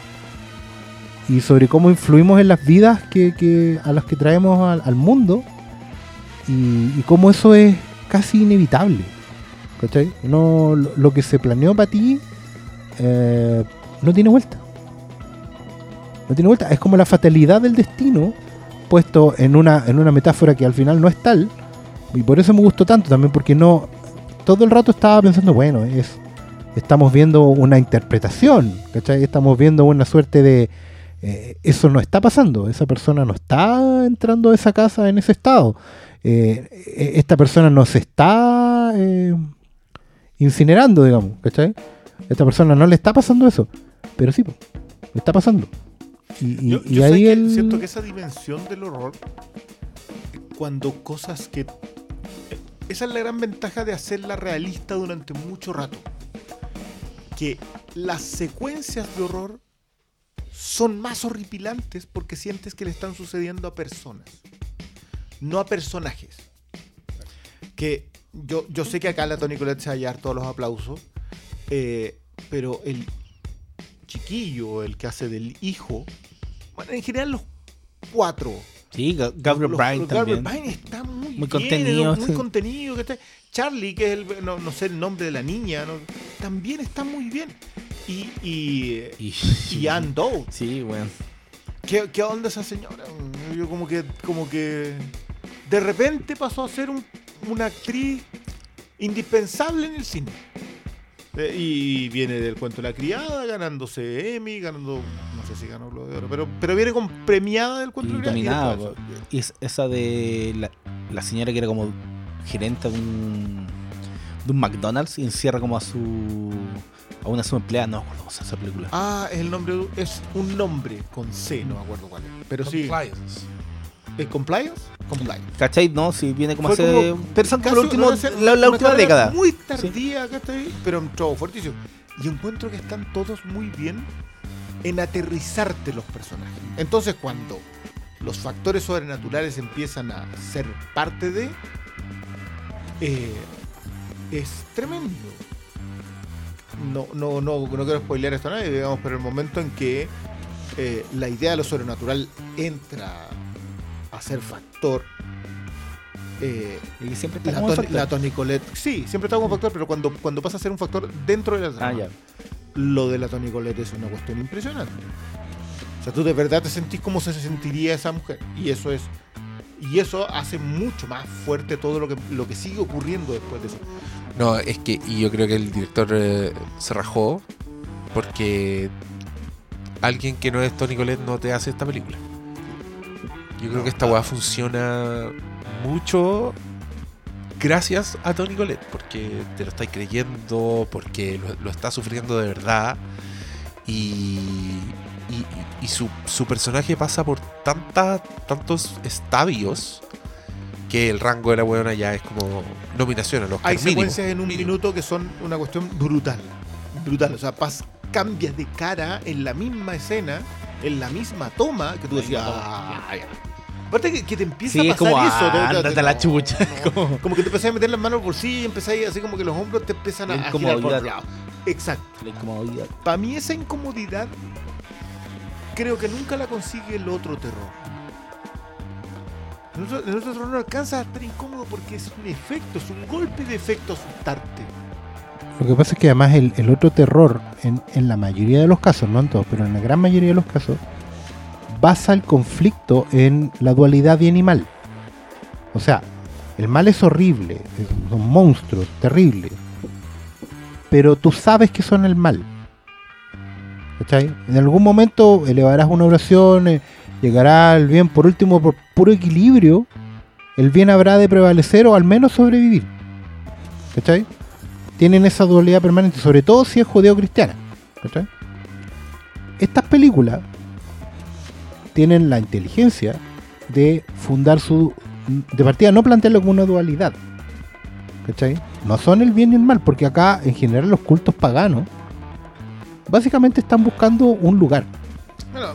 y sobre cómo influimos en las vidas que, a las que traemos al, mundo y, cómo eso es casi inevitable. ¿Cachai? No, lo, lo que se planeó para ti eh, no tiene vuelta. Tiene vuelta. Es como la fatalidad del destino puesto en una, en una metáfora que al final no es tal. Y por eso me gustó tanto también, porque no. Todo el rato estaba pensando, bueno, es. Estamos viendo una interpretación. Estamos viendo una suerte de. eh, eso no está pasando, esa persona no está entrando a esa casa en ese estado. Eh, eh, esta persona no se está eh, incinerando, digamos. Esta persona no le está pasando eso, pero sí, le está pasando. Y, y- Yo, y yo ahí que el... siento que esa dimensión del horror, cuando cosas que. Esa es la gran ventaja de hacerla realista durante mucho rato. Que las secuencias de horror son más horripilantes porque sientes que le están sucediendo a personas, no a personajes. Que yo, yo sé que acá la Tony Colette se va a hallar todos los aplausos, eh, pero el chiquillo, el que hace del hijo, bueno, en general los cuatro. Sí, Ga- Gabriel Bryan los Gabriel también. Bryan está muy, Muy bien, contenido, muy sí. contenido. que está- Charlie, que es el, no, no sé el nombre de la niña, no- también está muy bien. Y, y, Y, y Anne Doe, Sí, weón. ¿qué, qué onda esa señora? Yo como que, como que de repente pasó a ser un- una actriz indispensable en el cine. Eh, y viene del cuento de la criada, ganándose Emmy, ganando, no sé si ganó Globo de Oro, pero, pero viene con premiada del cuento Y de la criada. y es esa de la, la señora que era como gerente de un, de un McDonald's y encierra como a su a una de sus empleadas. No me acuerdo cómo se esa película. Ah, es el nombre, es un nombre con C, no me acuerdo cuál es. Pero sí, Compliance. ¿El Compliance? Compliance. ¿Cachai? No, si viene como Fue hace como último, una serie- la, última década. Muy tardía, ¿cachai? Pero entró fuertísimo. Y encuentro que están todos muy bien en aterrizarte los personajes. Entonces, cuando los factores sobrenaturales empiezan a ser parte de. eh, es tremendo. No, no, no, no quiero spoilear esto a nadie, digamos, pero el momento en que eh, la idea de lo sobrenatural entra a ser factor. eh, Y siempre está la, como un Tony, factor. la Toni Collette, sí, siempre está como factor, pero cuando, cuando pasa a ser un factor dentro de la trama, Ah, ya. lo de la Toni Collette es una cuestión impresionante. O sea, tú de verdad te sentís como se sentiría esa mujer. Y eso es. Y eso hace mucho más fuerte todo lo que, lo que sigue ocurriendo después de eso. No, es que y yo creo que el director eh, se rajó porque alguien que no es Tony Collette no te hace esta película. Yo creo que esta weá funciona mucho gracias a Tony Collette, porque te lo estáis creyendo, porque lo, lo está sufriendo de verdad. Y, y, y su, su personaje pasa por tantas, tantos estadios que el rango de la weona ya es como nominación a los Hay secuencias en un minuto que son una cuestión brutal. Brutal. O sea, pas, cambias de cara en la misma escena, en la misma toma, que tú decías. "Ah, ya". Aparte que, que te empieza Sí, a es como, pasar eso. te- ándate a la no, chucha. no. Como- Como que te empezás a meter las manos al bolsillo y empezáis así como que los hombros te empiezan a, La a girar por otro lado. Exacto. La incomodidad. Para mí esa incomodidad creo que nunca la consigue el otro terror. El otro, el otro terror no alcanza a estar incómodo porque es un efecto, es un golpe de efecto asustarte. Lo que pasa es que además el, el otro terror, en, en la mayoría de los casos, no en todos, pero en la gran mayoría de los casos, basa el conflicto en la dualidad bien y mal. O sea, el mal es horrible, son monstruos, terribles, pero tú sabes que son el mal. ¿Cachai? En algún momento elevarás una oración, eh, llegará el bien, por último, por puro equilibrio, el bien habrá de prevalecer o al menos sobrevivir. ¿Cachai? tienen esa dualidad permanente, sobre todo si es judeo-cristiana. ¿cachai? Estas películas tienen la inteligencia de fundar su. de partida, no plantearlo como una dualidad. ¿cachai? No son el bien y el mal, porque acá, en general, los cultos paganos básicamente están buscando un lugar. Bueno,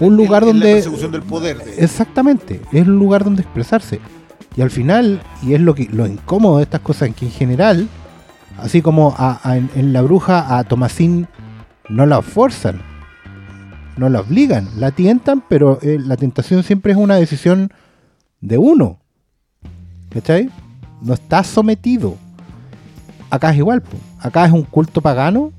Un lugar en- en donde- La persecución del poder. de- Exactamente, es un lugar donde expresarse. Y al final, y es lo que lo incómodo de estas cosas, en que en general, así como a- a- en, en la bruja a Tomasín no la forzan, no la obligan, la tientan, pero eh, la tentación siempre es una decisión de uno. ¿Cachai? No está sometido. Acá es igual, po. acá es un culto pagano.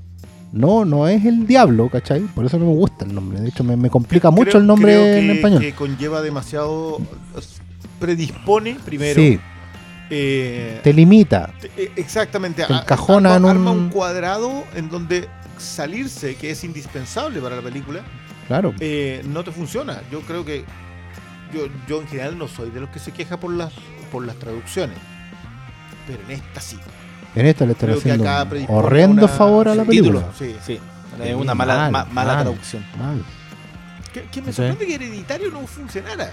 No, no es el diablo, ¿cachai? Por eso no me gusta el nombre. De hecho, me, me complica mucho el nombre creo en que- español. Que conlleva demasiado. Predispone primero. Sí, eh, te limita. te- eh, exactamente. te a- encajona arma, en un- arma un cuadrado en donde salirse, que es indispensable para la película, Claro. eh, no te funciona. Yo creo que. Yo, yo en general no soy de los que se queja por las, por las traducciones. Pero en esta sí. En esta le están Creo haciendo un horrendo una- favor a la película. título, Sí. Sí, es una mala, mal, ma- mala mal. traducción. Mal. Que, que me Sí. sorprende que Hereditario no funcionara.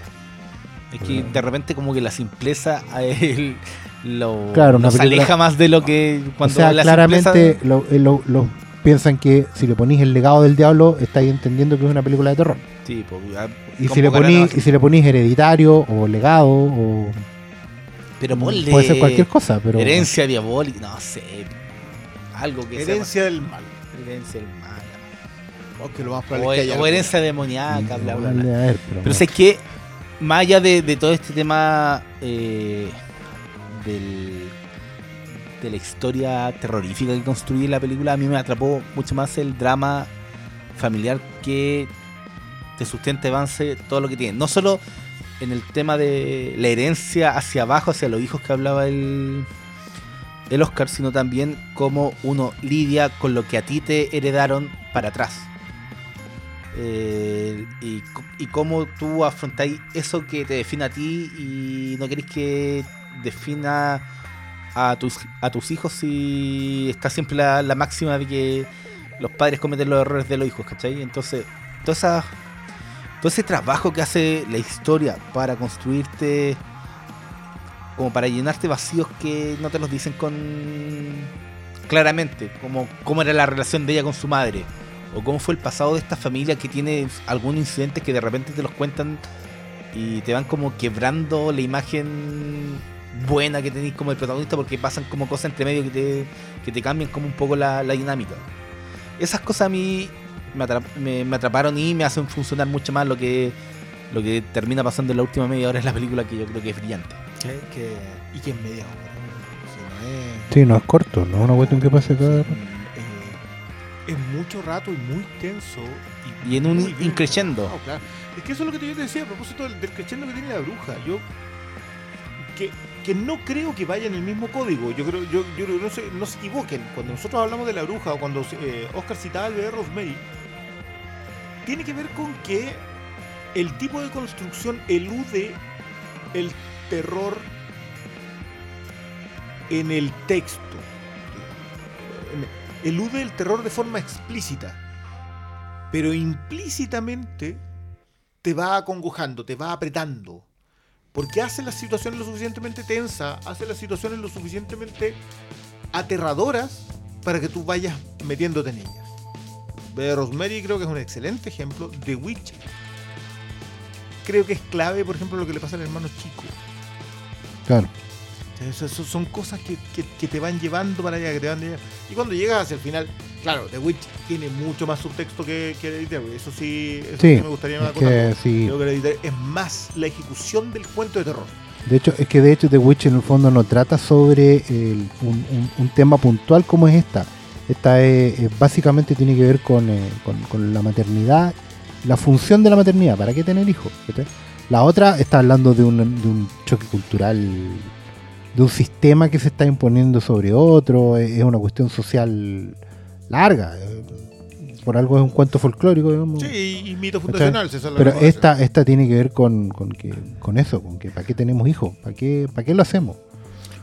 Es que de repente como que la simpleza a él lo Claro, una nos película- aleja más de lo que cuando o sea, la claramente simpleza- lo, eh, lo- lo- piensan que si le ponís el legado del diablo, estáis entendiendo que es una película de terror. Sí, pues, Y si, le ponís, más- y si le ponís hereditario o legado o Pero ponle puede ser cualquier cosa, pero herencia diabólica, no sé. Algo que sea Herencia del mal. más- herencia del mal. Lo más O, es que haya. o algo. herencia demoníaca, bla, bla, bla. Ver, pero, Pero sé que, más allá de, de todo este tema eh, del, de la historia terrorífica que construye la película, a mí me atrapó mucho más el drama familiar que te sustenta avance todo lo que tiene. No solo en el tema de la herencia hacia abajo, hacia los hijos que hablaba el, el Oscar, sino también cómo uno lidia con lo que a ti te heredaron para atrás. Eh, y, y cómo tú afrontáis eso que te define a ti y no queréis que defina a tus, a tus hijos si está siempre la, la máxima de que los padres cometen los errores de los hijos, ¿cachai? Entonces, toda esa, todo ese trabajo que hace la historia para construirte, como para llenarte vacíos que no te los dicen con claramente, como cómo era la relación de ella con su madre, o cómo fue el pasado de esta familia que tiene algunos incidentes que de repente te los cuentan y te van como quebrando la imagen buena que tenéis como el protagonista porque pasan como cosas entre medio que te, que te cambian como un poco la, la dinámica. Esas cosas a mí me, atrap- me- me atraparon y me hacen funcionar mucho más lo que, lo que termina pasando en la última media hora en la película que yo creo que es brillante. Que- que- y que es media hora. Si no es- sí, no es corto, no es una cuestión que pase cada eh, es mucho rato y muy tenso. Y, Y en un increciendo. claro. Es que eso es lo que yo te decía a propósito del, del crescendo que tiene la bruja. Yo que, que no creo que vaya en el mismo código. Yo creo, yo, yo no, se, no se equivoquen. Cuando nosotros hablamos de la bruja o cuando eh, Oscar citaba el bebé Rosemary, tiene que ver con que el tipo de construcción elude el terror en el texto. Elude el terror de forma explícita. Pero implícitamente te va acongojando, te va apretando. Porque hace las situaciones lo suficientemente tensas, hace las situaciones lo suficientemente aterradoras para que tú vayas metiéndote en ellas. Rosemary creo que es un excelente ejemplo. The Witch creo que es clave, por ejemplo, lo que le pasa al hermano chico. Claro. Eso- eso son cosas que, que- que te van llevando para allá, que te van llevando. Y cuando llegas hacia el final, claro, The Witch tiene mucho más subtexto que, que. Eso sí, eso sí Sí, me gustaría es que sí. Creo que es más la ejecución del cuento de terror. De hecho, es que de hecho The Witch en el fondo no trata sobre el- un, un- un tema puntual como es esta. Esta es, es básicamente tiene que ver con, eh, con- con la maternidad, la función de la maternidad, ¿para qué tener hijos? La otra está hablando de un, de un choque cultural, de un sistema que se está imponiendo sobre otro, es una cuestión social larga. eh, Por algo es un cuento folclórico, digamos. Sí, y, y mito fundacional. es la Pero esta, esta tiene que ver con, con, que, con eso, con que para qué tenemos hijos, para qué, para qué lo hacemos.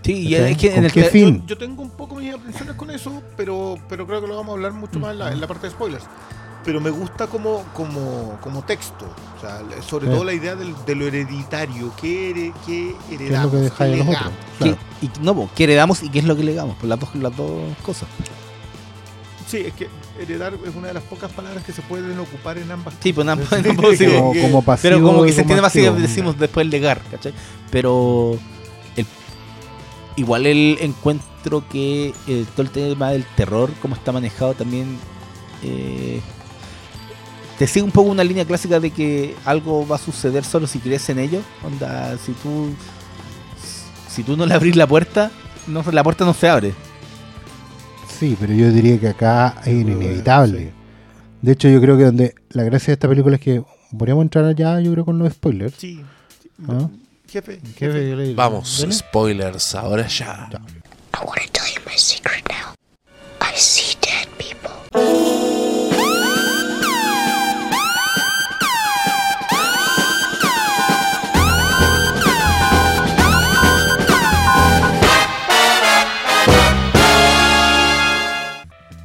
Sí, y es que en ¿Con el fin? Yo, yo tengo un poco mis aprensiones con eso, pero, pero creo que lo vamos a hablar mucho más en la, en la parte de spoilers. Pero me gusta como, como, como texto, o sea, sobre Sí. todo la idea del- de lo hereditario, qué, here- qué heredamos, que y, no, po, ¿qué heredamos y qué es lo que legamos? Pues las dos, las dos cosas. Sí, es que heredar es una de las pocas palabras que se pueden ocupar en ambas Sí, pues no puedo decir- Como, pasivo Pero como que se entiende más decimos después legar, ¿cachai? Pero el- igual el encuentro que eh, todo el tema del terror, como está manejado también, eh, te sigue un poco una línea clásica de que algo va a suceder solo si crees en ello. Onda, si tú si tú no le abrís la puerta, no, la puerta no se abre. Sí, pero yo diría que acá es inevitable. Sí. De hecho, yo creo que donde la gracia de esta película es que podríamos entrar ya, yo creo, con los spoilers. Sí. sí. ¿Ah? Jefe, ¿Qué jefe. le- Vamos, dale? spoilers, ahora ya. I want to tell you my secret now.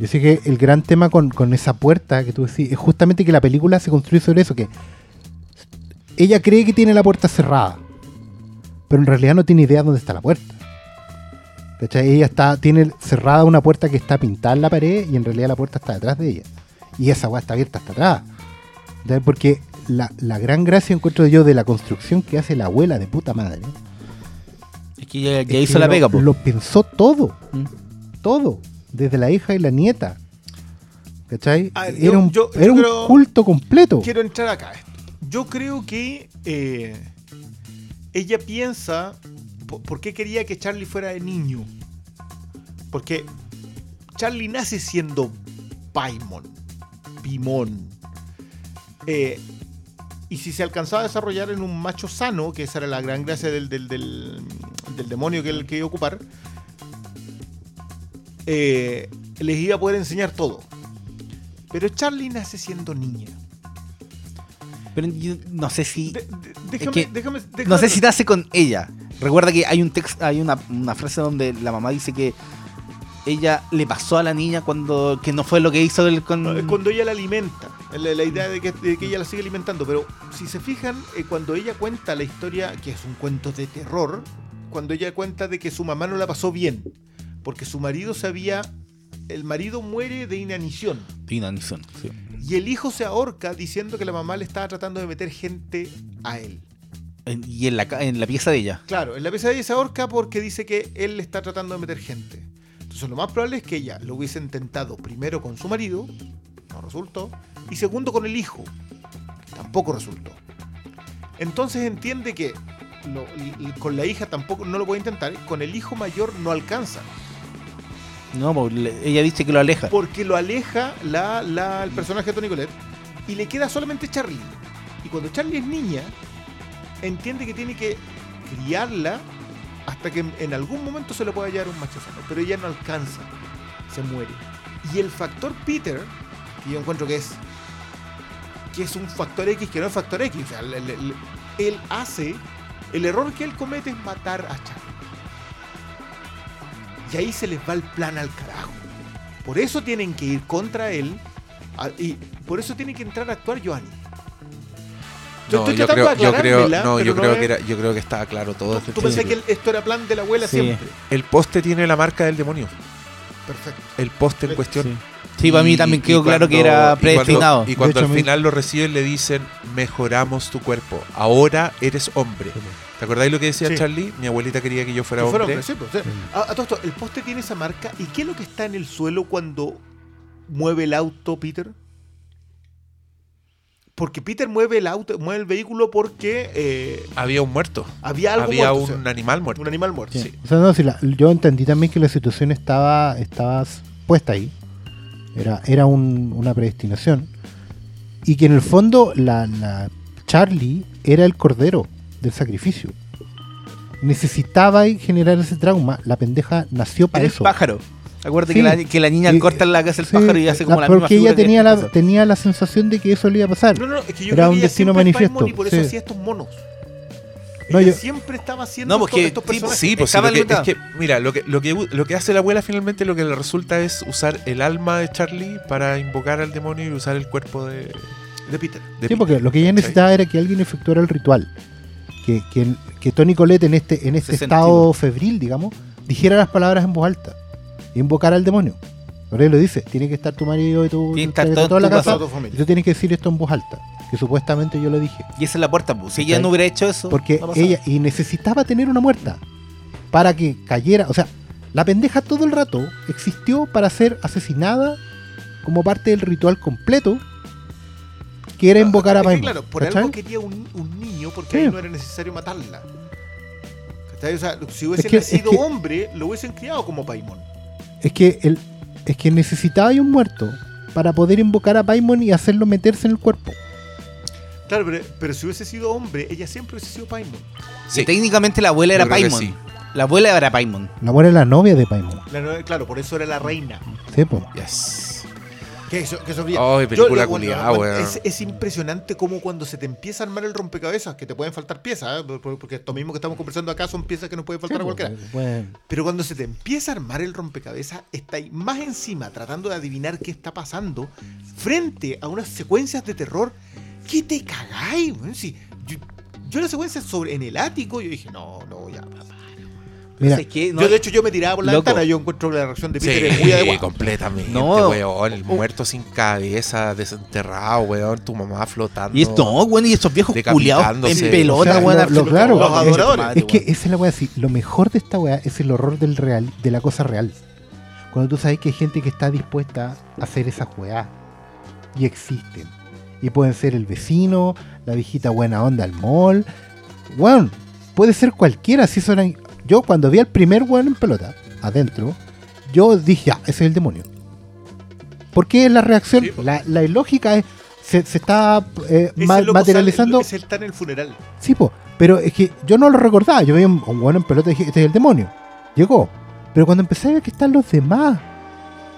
Yo sé que el gran tema con, con esa puerta que tú decís es justamente que la película se construye sobre eso, que ella cree que tiene la puerta cerrada, pero en realidad no tiene idea dónde está la puerta. ¿Cachai? Ella está, tiene cerrada una puerta que está pintada en la pared y en realidad la puerta está detrás de ella. Y esa weá está abierta hasta atrás. ¿Cachai? Porque la, la gran gracia encuentro yo de la construcción que hace la abuela de puta madre. Es que ya, es hizo que la lo- pega, po. Lo pensó todo. Mm. Todo. Desde la hija y la nieta. ¿Cachai? Era yo- un, yo- yo era un creo- culto completo. Quiero entrar acá. Yo creo que eh, ella piensa po- por qué quería que Charlie fuera de niño. Porque Charlie nace siendo Paimon, Pimón. Eh, y si se alcanzaba a desarrollar en un macho sano, que esa era la gran gracia del, del, del- del demonio que él quería ocupar, eh, les iba a poder enseñar todo. Pero Charlie nace siendo niña. Pero yo no sé si. De- de- déjame, que déjame, No sé si nace con ella. Recuerda que hay un texto, hay una, una frase donde la mamá dice que ella le pasó a la niña cuando que no fue lo que hizo con. Es cuando ella la alimenta. La, la idea de que, de que ella la sigue alimentando. Pero si se fijan, eh, cuando ella cuenta la historia, que es un cuento de terror, cuando ella cuenta de que su mamá no la pasó bien, porque su marido se había. El marido muere de inanición. Inanición, sí. Y el hijo se ahorca diciendo que la mamá le estaba tratando de meter gente a él. Y en la, en la pieza de ella. Claro, en la pesadilla se ahorca porque dice que él le está tratando de meter gente. Entonces lo más probable es que ella lo hubiese intentado primero con su marido, no resultó, y segundo con el hijo, que tampoco resultó. Entonces entiende que lo- con la hija tampoco no lo puede intentar, con el hijo mayor no alcanza, No, pues, ella dice que lo aleja. porque lo aleja la, la- el personaje de Tony Colette y le queda solamente Charlie. Y cuando Charlie es niña, entiende que tiene que criarla hasta que en, algún momento se le pueda llevar un machazón, pero ella no alcanza, se muere. Y el factor Peter, que yo encuentro que es que es un factor X que no es factor X, o sea, él hace, el error que él comete es matar a Charlie. Y ahí se les va el plan al carajo. Por eso tienen que ir contra él a- y por eso tiene que entrar a actuar Joanny. Yo No, estoy yo tratando creo, de yo creo, no, yo creo es- que era, yo creo que estaba claro todo. ¿Tú, pensás que el- esto era plan de la abuela Sí. siempre? El poste tiene la marca del demonio. Perfecto. El poste en Sí. cuestión. Sí. Sí, para mí Y- también quedó claro que cuando- era y cuando- predestinado. Y cuando, hecho, al mí- final lo reciben, le dicen: Mejoramos tu cuerpo. Ahora eres hombre. ¿Te acordáis lo que decía Sí. Charlie? Mi abuelita quería que yo fuera Que fuera hombre. hombre, sí, pues, sí. A, a todo esto, el poste tiene esa marca. ¿Y qué es lo que está en el suelo cuando mueve el auto, Peter? Porque Peter mueve el auto, mueve el vehículo porque eh, Había un muerto. había algo Había muerto, o un sea, animal muerto. un animal muerto. Sí. Sí. O sea, no, si la- yo entendí también que la situación estaba, estaba puesta ahí. Era, era un- una predestinación. Y que en el fondo la, la Charlie era el cordero del sacrificio. Necesitaba generar ese trauma. La pendeja nació para Era el eso. pájaro. Acuérdate Sí. que, la, que la niña Y- corta la casa del Sí, pájaro y hace como la, misma porque ella tenía la, cosa. tenía la sensación de que eso le iba a pasar. No, no, es que yo Era creo un que ella destino manifiesto, y por eso sí. hacía estos monos. No, yo- siempre estaba haciendo No, porque estos, estos tipo, personajes. Sí, pues sí, Estaba lo que, es alimentado. que, mira, lo que, lo, que, lo que hace la abuela finalmente lo que le resulta es usar el alma de Charlie para invocar al demonio y usar el cuerpo de, de Peter. de Sí, porque lo que ella necesitaba era que alguien efectuara el ritual. Que, que, que Tony Colette en este, en este estado febril, digamos, dijera las palabras en voz alta. E invocara al demonio. Por ahí lo dice, tiene que estar tu marido y tu, Tiene tu- estar todo toda la tu casa. Tu Y familia. tú tienes que decir esto en voz alta. Que supuestamente yo lo dije. Y esa es la puerta. pues. Si ella no hubiera hecho eso, Porque no ella, y necesitaba tener una muerta. Para que cayera. O sea, la pendeja todo el rato existió para ser asesinada como parte del ritual completo. Que era invocar a Paimon. Claro, por ¿cachai? algo quería un, un niño porque Sí. ahí no era necesario matarla. ¿Cachai? O sea, si hubiesen que- es nacido que- hombre, lo hubiesen criado como Paimon. Es que el, es que necesitaba un muerto para poder invocar a Paimon y hacerlo meterse en el cuerpo. Claro, pero, pero si hubiese sido hombre, ella siempre hubiese sido Paimon. Que técnicamente la abuela Yo era Paimon. sí. La abuela era Paimon. La abuela es la novia de Paimon. La claro, por eso era la reina. Sí. Yes. Que eso, que eso Ay, película culiada, es, es impresionante cómo cuando se te empieza a armar el rompecabezas, que te pueden faltar piezas, ¿eh? Por- por- porque esto mismo que estamos conversando acá son piezas que nos pueden faltar a cualquiera. Bueno, Pero cuando se te empieza a armar el rompecabezas, está ahí más encima tratando de adivinar qué está pasando frente a unas secuencias de terror que te cagáis. weón. Sí, yo, yo la secuencia sobre en el ático, yo dije, no, no, ya. papá. Yo de hecho yo me tiraba por la Loco. ventana, yo encuentro que la reacción de Peter es Sí, muy adecuada. completamente, No. weón. El muerto sin cabeza, desenterrado, weón. Tu mamá flotando. y esto, no, bueno, y estos viejos culiados en pelota, O sea, weón, lo- lo claro, Los es- adoradores. Es que esa es la weá así. Lo mejor de esta weá es el horror del real, de la cosa real. Cuando tú sabes que hay gente que está dispuesta a hacer esa weá. Y existen. Y pueden ser el vecino, la viejita buena onda al mall. Weón, puede ser cualquiera. Si eso era- Yo cuando vi al primer weón en pelota, adentro, yo dije, ya, ese es el demonio. Porque la reacción, Sí, la, la ilógica es, se, se está eh, ma- materializando. sale- ese está en el funeral. Sí, po, pero es que yo no lo recordaba. Yo veía un, un weón en pelota y dije, este es el demonio. Llegó. Pero cuando empecé a ver que están los demás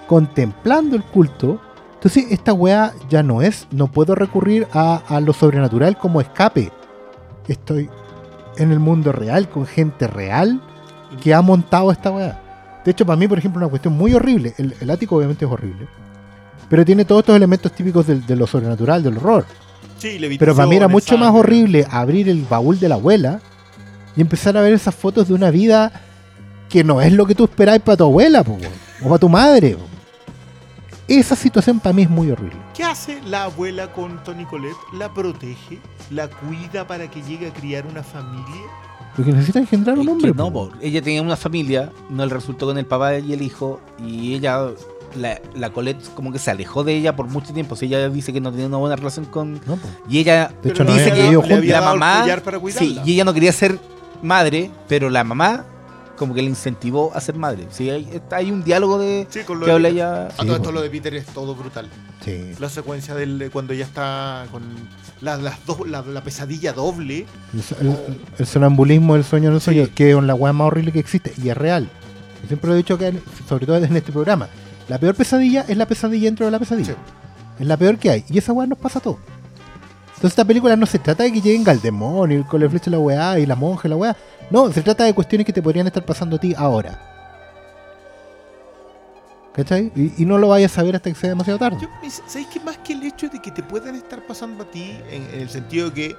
contemplando el culto, entonces esta weá ya no es, no puedo recurrir a, a lo sobrenatural como escape. Estoy en el mundo real, con gente real que ha montado esta weá. De hecho, para mí, por ejemplo, una cuestión muy horrible. El, el ático obviamente es horrible. Pero tiene todos estos elementos típicos del- de lo sobrenatural, del horror. Sí, Pero para mí era mucho más horrible abrir el baúl de la abuela y empezar a ver esas fotos de una vida que no es lo que tú esperáis para tu abuela po, o para tu madre. po. Esa situación para mí es muy horrible. ¿Qué hace la abuela con Tony Colette? La protege, la cuida para que llegue a criar una familia. Porque necesita engendrar Es un que hombre. no, po. po. ella tenía una familia, no le resultó con el papá y el hijo, y ella, la, la Colette, como que se alejó de ella por mucho tiempo. O sea, ella dice que no tenía una buena relación con. No. Y ella De hecho, no dice habían que vivido le había la mamá. para Sí, y ella no quería ser madre, pero la mamá, como que le incentivó a ser madre. Sí, hay, hay un diálogo de. Sí, con lo que de habla Peter. ella. A Sí, todo esto po. lo de Peter es todo brutal. Sí. La secuencia del, de cuando ya está con la, las dos, la, la pesadilla doble. El, el- el sonambulismo del sueño del sueño, Sí. que es la weá más horrible que existe y es real. Yo siempre lo he dicho en- sobre todo en este programa. La peor pesadilla es la pesadilla dentro de la pesadilla. Sí. Es la peor que hay. Y esa weá nos pasa a todos. Entonces esta película no se trata de que lleguen al demonio, con la flecha la weá, y la monja la weá. No, se trata de cuestiones que te podrían estar pasando a ti ahora. ¿Cachai? Y, y no lo vayas a saber hasta que sea demasiado tarde. Yo, ¿Sabéis que más que el hecho de que te puedan estar pasando a ti, en, en el sentido de que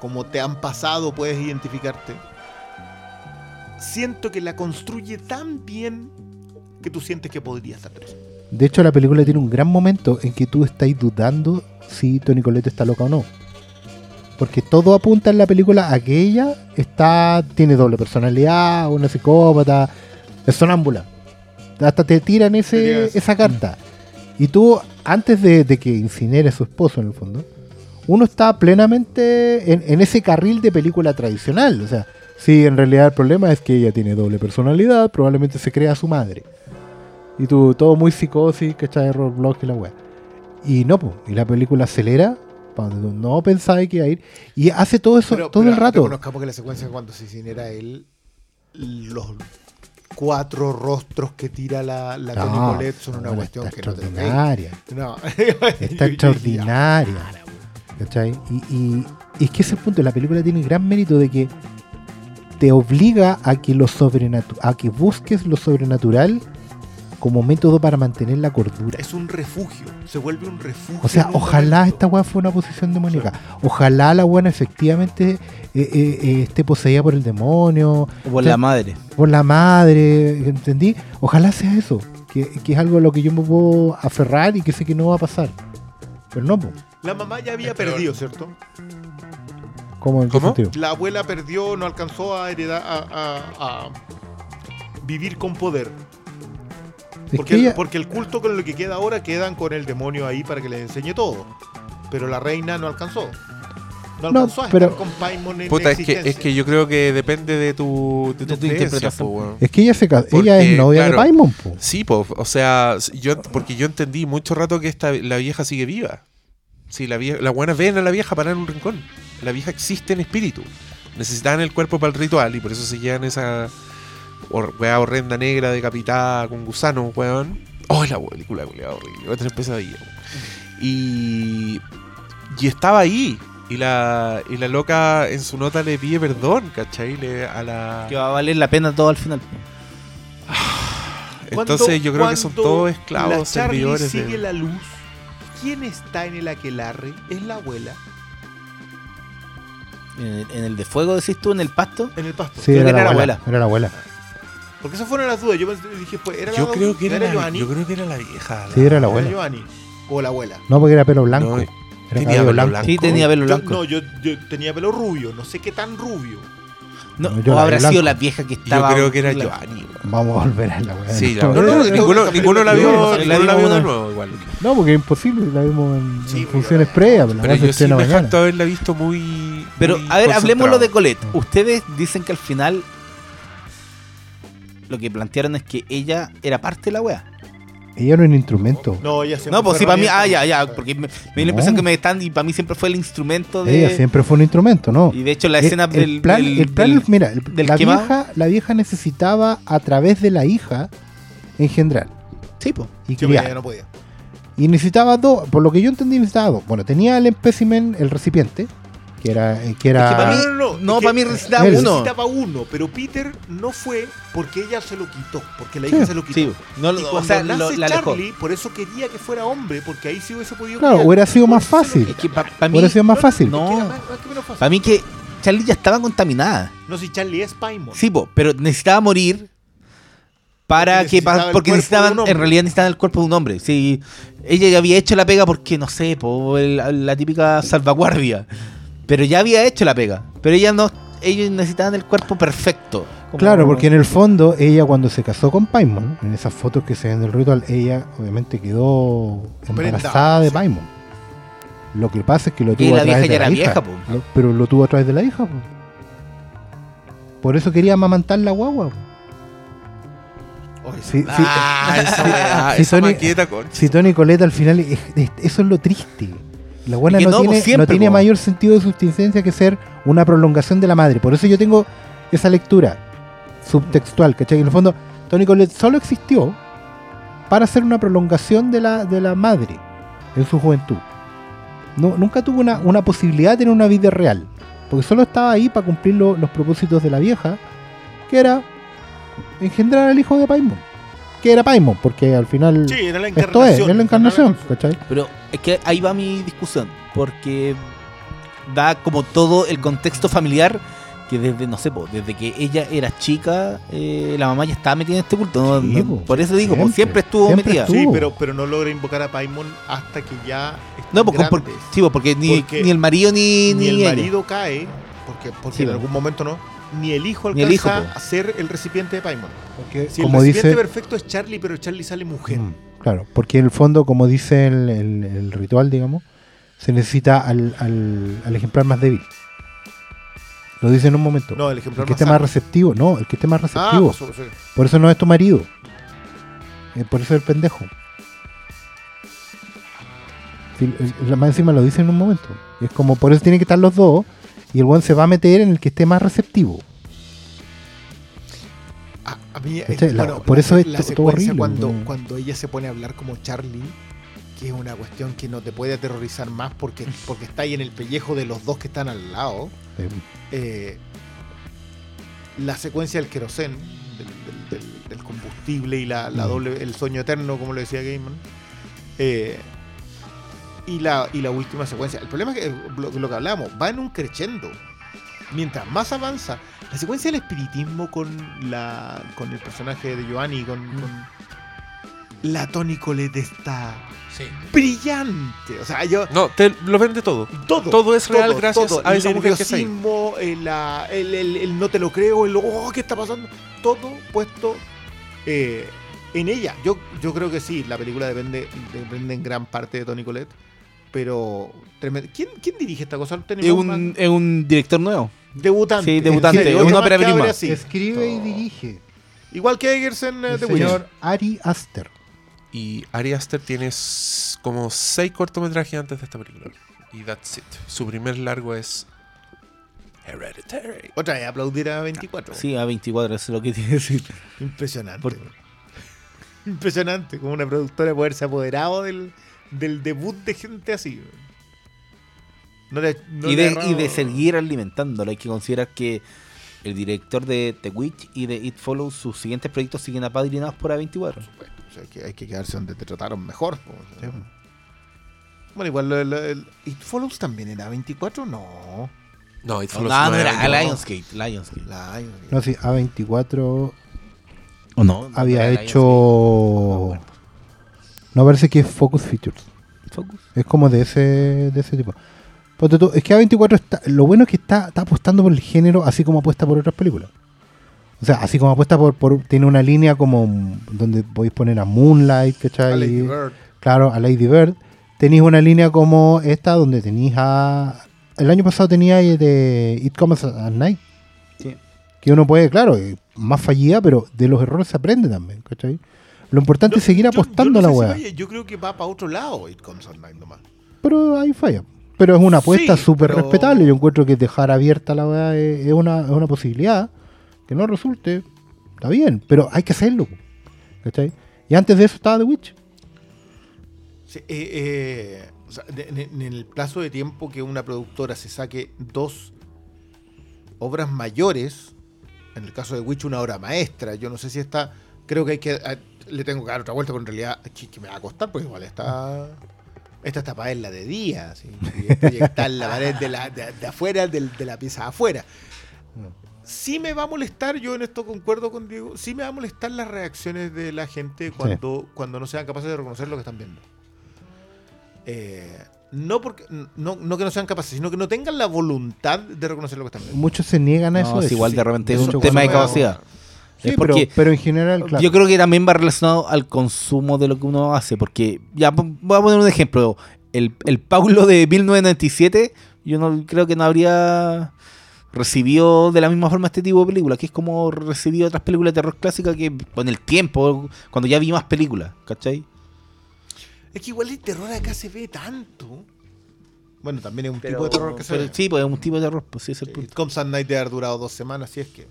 como te han pasado puedes identificarte, siento que la construye tan bien que tú sientes que podría estar preso. De hecho, la película tiene un gran momento en que tú estás dudando si Tony Colette está loca o no. Porque todo apunta en la película a que ella está, tiene doble personalidad, una psicópata, es sonámbula. Hasta te tiran ese, esa carta. Y tú, antes de, de que incinere a su esposo, en el fondo, uno está plenamente en, en ese carril de película tradicional. O sea, sí, en realidad el problema es que ella tiene doble personalidad, probablemente se crea a su madre. Y tú, todo muy psicosis, ¿cachai? Roblox y la weá. Y no, pues, y la película acelera para donde no pensabas que iba a ir. Y hace todo eso Pero- todo pero el rato. Reconozcamos que la secuencia cuando se incinera él, los cuatro rostros que tira la, la Toni No, Collette son una no, cuestión que no te extraordinaria. No. Está [LAUGHS] extraordinaria. ¿Cachai? Y, y- y es que ese es el punto. La película tiene gran mérito de que te obliga a que lo sobrenatu- a que busques lo sobrenatural como método para mantener la cordura. Es un refugio, se vuelve un refugio. O sea, ojalá momento. esta weá fue una posesión demoníaca. Ojalá la buena efectivamente eh, eh, eh, esté poseída por el demonio, O por O sea, la madre. por la madre, ¿entendí? Ojalá sea eso, que, que es algo a lo que yo me puedo aferrar y que sé que no va a pasar. Pero no, po. La mamá ya había perdido, ¿cierto? ¿Cómo? ¿En ¿Cómo? sentido? La abuela perdió, no alcanzó a heredar, a, a- a vivir con poder. Es Porque, que ella- porque el culto con lo que queda ahora quedan con el demonio ahí para que les enseñe todo. Pero la reina no alcanzó. No No, alcanzó a pero- estar con Paimon en Puta, es que, es que yo creo que depende de tu, de tu, De tu creencia, interpretación. po. Es que ella se ella Porque, es novia claro, de Paimon, po. Sí, po, o sea, yo porque yo entendí mucho rato que esta la vieja sigue viva. Sí, la vieja, la buena ven a la vieja parar en un rincón. La vieja existe en espíritu. Necesitaban el cuerpo para el ritual y por eso se llevan esa weá horrenda negra decapitada con gusano, weón. Oh, la película culiada horrible. Voy a tener pesadilla. weón. Y y estaba ahí. Y la, y la loca en su nota le pide perdón, ¿cachai? Le- a la... Que va a valer la pena todo al final. [SIGHS] Entonces yo creo que son todos la esclavos, Charlie servidores. sigue de- la luz. ¿Quién está en el aquelarre? ¿Es la abuela? En el, en el de fuego, decís tú, en el pasto. En el pasto. Sí, Creo era que la era la abuela. abuela. Era la abuela. Porque esas fueron las dudas. Yo dije, pues, ¿era la Yo creo que era, la, Giovanni? yo creo que era la vieja. Sí, era la ¿Era abuela. Giovanni? ¿O la abuela? No, porque era pelo blanco. No, era tenía pelo blanco. blanco. Sí, tenía pelo Yo- blanco. no, yo, yo tenía pelo rubio. No sé qué tan rubio. No, No, yo o habrá sido la vieja que Yo estaba. creo que era la- Giovanni. weón. Vamos a volver a la weá. Sí, la No, verdad. no, no, ninguno, no, ninguno la vio, la vio de nuevo igual. No, porque es imposible, la vimos en, Sí, en funciones previas, pero yo sí me haberla visto muy. Pero, muy a ver, hablemos lo de. Colette. Ustedes dicen que al final. Lo que plantearon es que ella era parte de la wea. Ella no es un instrumento. No, ella siempre No, pues fue sí, para mí. Ah, ya, ya. Porque me, me dio la impresión No. que me están. Y para mí siempre fue el instrumento de. Ella siempre fue un instrumento, ¿no? Y de hecho, la escena el, del. plan, del- el plan del- es- mira, el- del la, quemado. vieja, la vieja necesitaba a través de la hija engendrar Sí, pues. y Sí, criar. ella no podía. Y necesitaba dos, por lo que yo entendí necesitaba dos. Bueno, tenía el espécimen, el recipiente, que era... Que era Es que para mí- No, no, para mí necesitaba él uno. Necesitaba uno, pero Peter no fue porque ella se lo quitó, porque la Sí, hija se lo quitó. Sí, no, y lo- cuando o sea, nace lo- la alejó. Charlie, por eso quería que fuera hombre, porque ahí sí hubiese podido Claro, hubiera sido Por más fácil. Es que para mí. Hubiera sido más fácil. no. Para mí que Charlie ya estaba contaminada. No, si Charlie es Paimon. Sí, po, pero necesitaba morir para Porque que pa- necesitaba porque necesitaban en realidad necesitaban el cuerpo de un hombre. Sí, ella ya había hecho la pega porque no sé, po, el- la típica salvaguardia. Pero ya había hecho la pega, pero ella no ellos necesitaban el cuerpo perfecto. Como- Claro, porque en el fondo ella cuando se casó con Paimon, en esas fotos que se ven del ritual, ella obviamente quedó embarazada de sí. Paimon. Lo que pasa es que lo Y tuvo la a vieja través de la era hija. vieja, po. Pero lo tuvo a través de la hija. po. Por eso quería amamantar la guagua. po. Si, Ah, esa si Tony- si Tony Colette al final, es- es- eso es lo triste. La buena no, no, tiene, pues, siempre, no tiene mayor sentido de subsistencia que ser una prolongación de la madre. Por eso yo tengo esa lectura subtextual, ¿cachai? En el fondo, Tony Colette solo existió para ser una prolongación de la, de la madre en su juventud. No, nunca tuvo una, una posibilidad de tener una vida real. Porque solo estaba ahí para cumplir lo- los propósitos de la vieja, que era engendrar al hijo de Paimon. Que era Paimon, porque al final Sí, era la esto encarnación. es, es la encarnación, ¿cachai? Pero es que ahí va mi discusión, porque da como todo el contexto familiar que desde, no sé, po, desde que ella era chica, eh, la mamá ya estaba metida en este culto. ¿no? Sí, No- po, por eso digo, po, siempre, siempre, estuvo siempre metida. estuvo. Sí, pero, pero no logra invocar a Paimon hasta que ya No, por- grandes. sí, po, porque ni, Porque ni el marido ni, ni ni el ella. marido cae, porque, porque Sí, en algún momento no, ni el hijo Ni el hijo, alcanza a ser el recipiente de Paimon. Porque, Si como el recipiente dice, perfecto es Charlie, pero Charlie sale mujer. Mm, claro, porque en el fondo, como dice el, el- el ritual, digamos, se necesita al, al- al ejemplar más débil. Lo dice en un momento. No, el el ejemplar que más esté más receptivo, no, el que esté más Ah, receptivo. pues, sí. Por eso no es tu marido. Eh, por eso es el pendejo. Sí, el- el- más encima lo dice en un momento. Y es como, por eso tienen que estar los dos. Y el buen se va a meter en el que esté más receptivo. A, a mí, eh, bueno, por la- eso es la todo horrible, cuando, cuando ella se pone a hablar como Charlie, que es una cuestión que no te puede aterrorizar más porque, porque está ahí en el pellejo de los dos que están al lado. Eh, eh, la secuencia del querosén, del, del- del- del combustible y la, la Mm. doble, el sueño eterno, como le decía Gaiman. eh, y, la, y la última secuencia. El problema es que lo, lo que hablamos, va en un crescendo. Mientras más avanza, la secuencia del espiritismo con la con el personaje de Giovanni, con, con la Tony Colette está brillante. O sea, yo No, te lo vende todo. todo. Todo es real gracias a esa el mujer que está ahí. el, el- el- el no te lo creo, el oh, ¿qué está pasando? Todo puesto eh, en ella. Yo, yo creo que sí, la película depende, depende en gran parte de Tony Colette. Pero tremendo. ¿Quién, quién dirige esta cosa? Es un, es un director nuevo. debutante. Sí, debutante, es una ópera prima. Escribe y dirige. Igual que Eggers en El The Witch. señor Ari Aster. Y Ari Aster tiene como seis cortometrajes antes de esta película. Y that's it. Su primer largo es Hereditary. Otra vez aplaudir a 24. Sí, a 24, eso es lo que tiene que decir. Impresionante. Por-. Impresionante, como una productora poderse apoderado del, del debut de gente así. No le- no y, de, y de seguir alimentándolo. Hay que considerar que el director de The Witch y de It Follows, sus siguientes proyectos siguen apadrinados por A24. Bueno, o sea, que hay que quedarse donde te trataron mejor. po, o sea. Bueno, igual lo- lo- el, ¿It Follows también era 24? No. No, It Follows no, no no era era- Lionsgate. Lionsgate. La, No, sí, A24 ¿O no? había hecho. No parece que es Focus Features. Focus. Es como de ese, de ese tipo. Tú, es que A24 está. Lo bueno es que está, está apostando por el género así como apuesta por otras películas. O sea, así como apuesta por. por tiene una línea como donde podéis poner a Moonlight, ¿cachai? a Lady Bird. Claro, a Lady Bird. Tenéis una línea como esta donde tenéis a. El año pasado tenía de It Comes at Night. Sí. Que uno puede, claro, eh, más fallida, pero de los errores se aprende también, ¿cachai? Lo importante No, es seguir yo- yo apostando a la si weá. vaya, yo creo que va para otro lado It Comes at Night nomás. Pero ahí falla. Pero es una apuesta Sí, súper pero- respetable. Yo encuentro que dejar abierta la weá es, es una, es una posibilidad. Que no resulte, está bien. Pero hay que hacerlo. ¿Cachai? Y antes de eso estaba The Witch. Sí, eh, eh, o sea, de- en, el plazo de tiempo que una productora se saque dos obras mayores, en el caso de Witch una obra maestra, yo no sé si está, creo que hay que, le tengo que dar otra vuelta, pero en realidad que, que me va a costar, porque igual está, esta está para verla de día, así, y proyectar la pared de, la, de, de afuera, del- de, la pieza de afuera. Sí me va a molestar, yo en esto concuerdo con Diego, sí me va a molestar las reacciones de la gente cuando, cuando no sean capaces de reconocer lo que están viendo. Eh, no porque no, no que no sean capaces, sino que no tengan la voluntad de reconocer lo que están viendo. Muchos se niegan a No, eso. es igual sí. de repente es un tema de capacidad. Sí, Es pero, porque- pero en general, claro. Yo creo que también va relacionado al consumo de lo que uno hace, porque ya voy a poner un ejemplo. El, el Paulo de 1997, yo no creo que no habría recibió de la misma forma este tipo de películas, que es como recibió otras películas de terror clásicas que con el tiempo, cuando ya vi más películas, ¿cachai? Es que igual el terror acá se ve tanto. Bueno, también es un Pero- tipo de terror que se ve. sí, pues es un tipo de terror, pues sí es el punto. Comes Night debe haber durado dos semanas, si es que.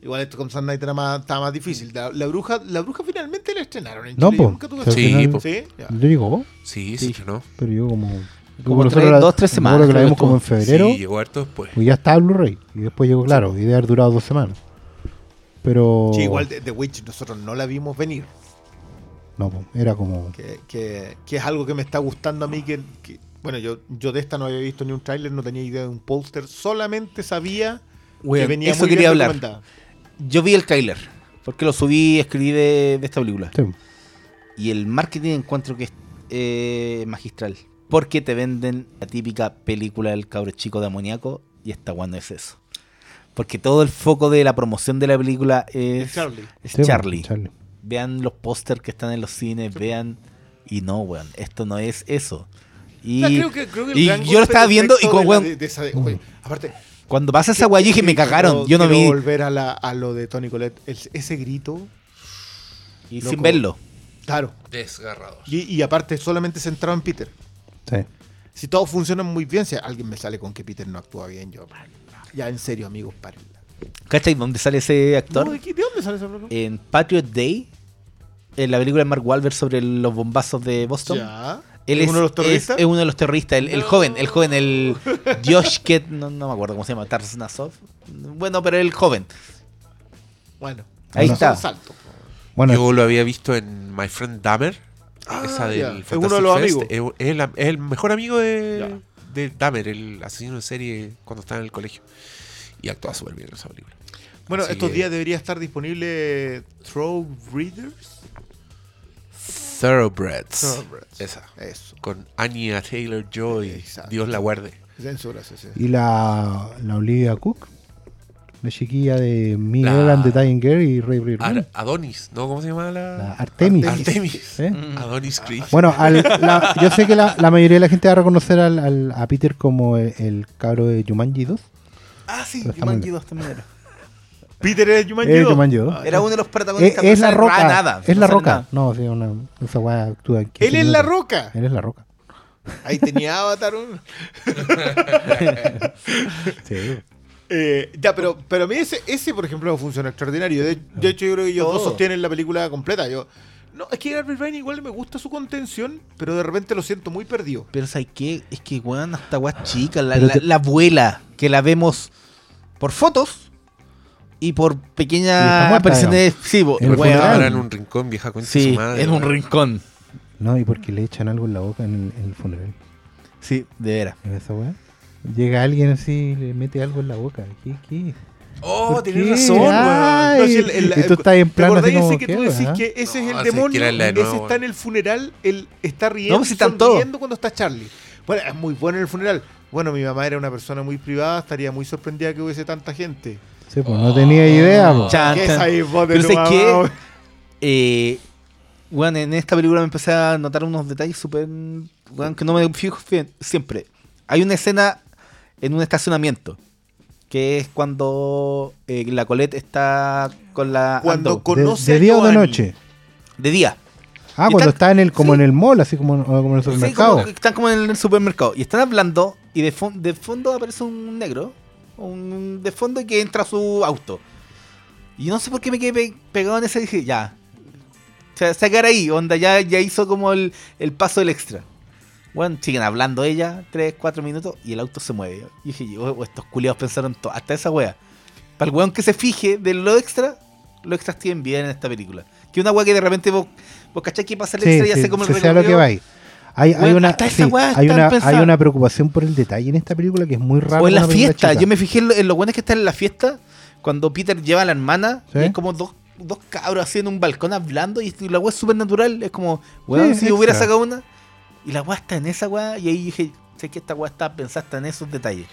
Igual esto Comes Night era más, estaba más difícil. La, la bruja, la bruja finalmente la estrenaron en No, Chile. Yo po. nunca tuve Sí, final- po. ¿Sí? Ya. ¿No llegó? Sí, Sí. sí, no. Pero yo como... Como nosotros tres- la- dos, tres semanas, acuerdo que la creo vimos como en febrero. Sí, llegó harto después. Pues ya estaba Blu-ray. Y después llegó, claro, y debe haber durado dos semanas. Pero. Sí, igual de- The Witch nosotros no la vimos venir. No, pues, era como. Que, que- que es algo que me está gustando a mí. Que, que- bueno, yo, yo de esta no había visto ni un tráiler, no tenía idea de un póster. Solamente sabía que venía eso muy quería bien hablar. Yo vi el trailer, porque lo subí, escribí de, de esta película. Sí. Y el marketing encuentro que es eh, magistral. Porque te venden la típica película del cabro chico de amoníaco y esta cuando es eso. Porque todo el foco de la promoción de la película es, Es Charlie. es Sí, Charlie. Charlie. Vean los pósters que están en los cines, vean. Y no, weón, esto no es eso. Y O sea, creo que- creo que y yo lo estaba de viendo y efecto como, de la- weón, de- de esa- de- oye, aparte, cuando pasa esa yo dije, me cagaron. Yo no quiero vi. volver a, la- a lo de Tony Colette. El- ese grito. Y loco. sin verlo. Claro. Desgarrador. Y, y aparte, solamente centrado en Peter. Sí. Si todo funciona muy bien, si alguien me sale con que Peter no actúa bien, yo. Ya, en serio, amigos, párenla. ¿Cachai? ¿Dónde sale ese actor? No, ¿de, qué- de dónde sale ese programa? en Patriot Day, en la película de Mark Wahlberg sobre los bombazos de Boston. Ya. Él ¿Es uno de los terroristas? Es, es uno de los terroristas, el, el joven, el joven, el Josh Ket, no, no me acuerdo cómo se llama, Tarsnasov. Bueno, pero el joven. Bueno, Ahí está. es salto. Bueno, Yo lo había visto en My Friend Dahmer. Ah, esa del Es uno de los Fantastic amigos. Fest. Es, es el, es el mejor amigo de, de Dahmer, el asesino en serie cuando estaba en el colegio. Y actúa súper bien en esa película. Bueno, Así estos que- días debería estar disponible Throw Readers. Thoroughbreds. Thoroughbreds. Esa. Eso. Con Anya Taylor Joy. Exacto. Dios la guarde. Censura, sí, sí. y la, la Olivia Cook, la chiquilla de Miguel La- and the Dying Girl y Ray Ray Ar- Adonis, ¿no? ¿Cómo se llama la? La Artemis. Artemis. ¿eh? Adonis Creed. Bueno, al- [LAUGHS] la- yo sé que la, la mayoría de la gente va a reconocer al, al- a Peter como el, el cabro de Jumanji 2. Ah, sí, Jumanji bien. 2 también era. Peter es Jumanji. Es dos. Jumanji dos. Ah, Era uno de los Es, protagonistas. es no la sale roca. nada, es no la roca. nada. No, sí, una, esa weá actúa en 15 Él es la roca. Él es la roca. Ahí tenía Avatar. un- [LAUGHS] Sí. Eh, ya, pero, pero a mí ese, ese, por ejemplo, funciona extraordinario. De, de hecho, yo creo que ellos dos Todo. sostienen la película completa. Yo, no, es que Garfield Ryan igual me gusta su contención, pero de repente lo siento muy perdido. Pero ¿sabes qué? Es que, weón, hasta weá chica, la, la- te- la abuela, que la vemos por fotos y por pequeñas muerta, apariciones. Sí, bo- En el weón. funeral. Ahora en un rincón, vieja con Sí, su madre. en un rincón. No, y porque le echan algo en la boca en, en el funeral. Sí, de veras. ¿En esa weá? Llega alguien así y le mete algo en la boca. ¿Qué? ¿Qué? Oh, ¿Por tenés razón, weón. No, si el- el- y tú estás en ¿Te plan así como, ese que ¿qué, tú decís que ese es el demonio? que de ese está en el funeral, él está riendo, No, pues si están todos. cuando está Charlie. Bueno, es muy bueno en el funeral. Bueno, mi mamá era una persona muy privada, estaría muy sorprendida que hubiese tanta gente. Sí, pues no tenía idea. po. Chan, ¿Qué es chan. ahí, vos de Pero tu ¿sabes mamá, weón? Eh, weón, en esta película me empecé a notar unos detalles súper. weón, que no me fijo fie- siempre. Hay una escena en un estacionamiento. Que es cuando eh, la Colette está con la. Cuando Ando, De, conoce de a día o de Giovanni. noche. de día. Ah, Y cuando están- está en el, como sí. en el mall, así como, o como en el Sí, supermercado. como que están como en el supermercado. Y están hablando. Y de, fon- de fondo aparece un negro. Un, de fondo que entra a su auto. Y no sé por qué me quedé pe- pegado en ese. Dije, ya. O sea, sacar ahí. Onda, ya, ya hizo como el, el paso del extra. Bueno, siguen hablando ella. Tres, cuatro minutos. Y el auto se mueve. Y dije, yo, oh, estos culiados pensaron todo. Hasta esa wea. Para el weón que se fije de lo extra. Los extras tienen bien en esta película. Que una wea que de repente vos, vos cachás que pasa el Sí, extra y sí, hace como el a lo que recorrido. va ahí. Hay, una, sí, hay, una, hay una preocupación por el detalle en esta película que es muy raro. O en la fiesta. chica. Yo me fijé en lo, en lo bueno que está en la fiesta. Cuando Peter lleva a la hermana. Sí. Y hay como dos, dos cabros así en un balcón hablando. Y, la weá es súper natural. Es como, weón, Sí, si yo hubiera sacado una. Y la weá está en esa weá. Y ahí dije, sé que esta weá está pensada hasta en esos detalles.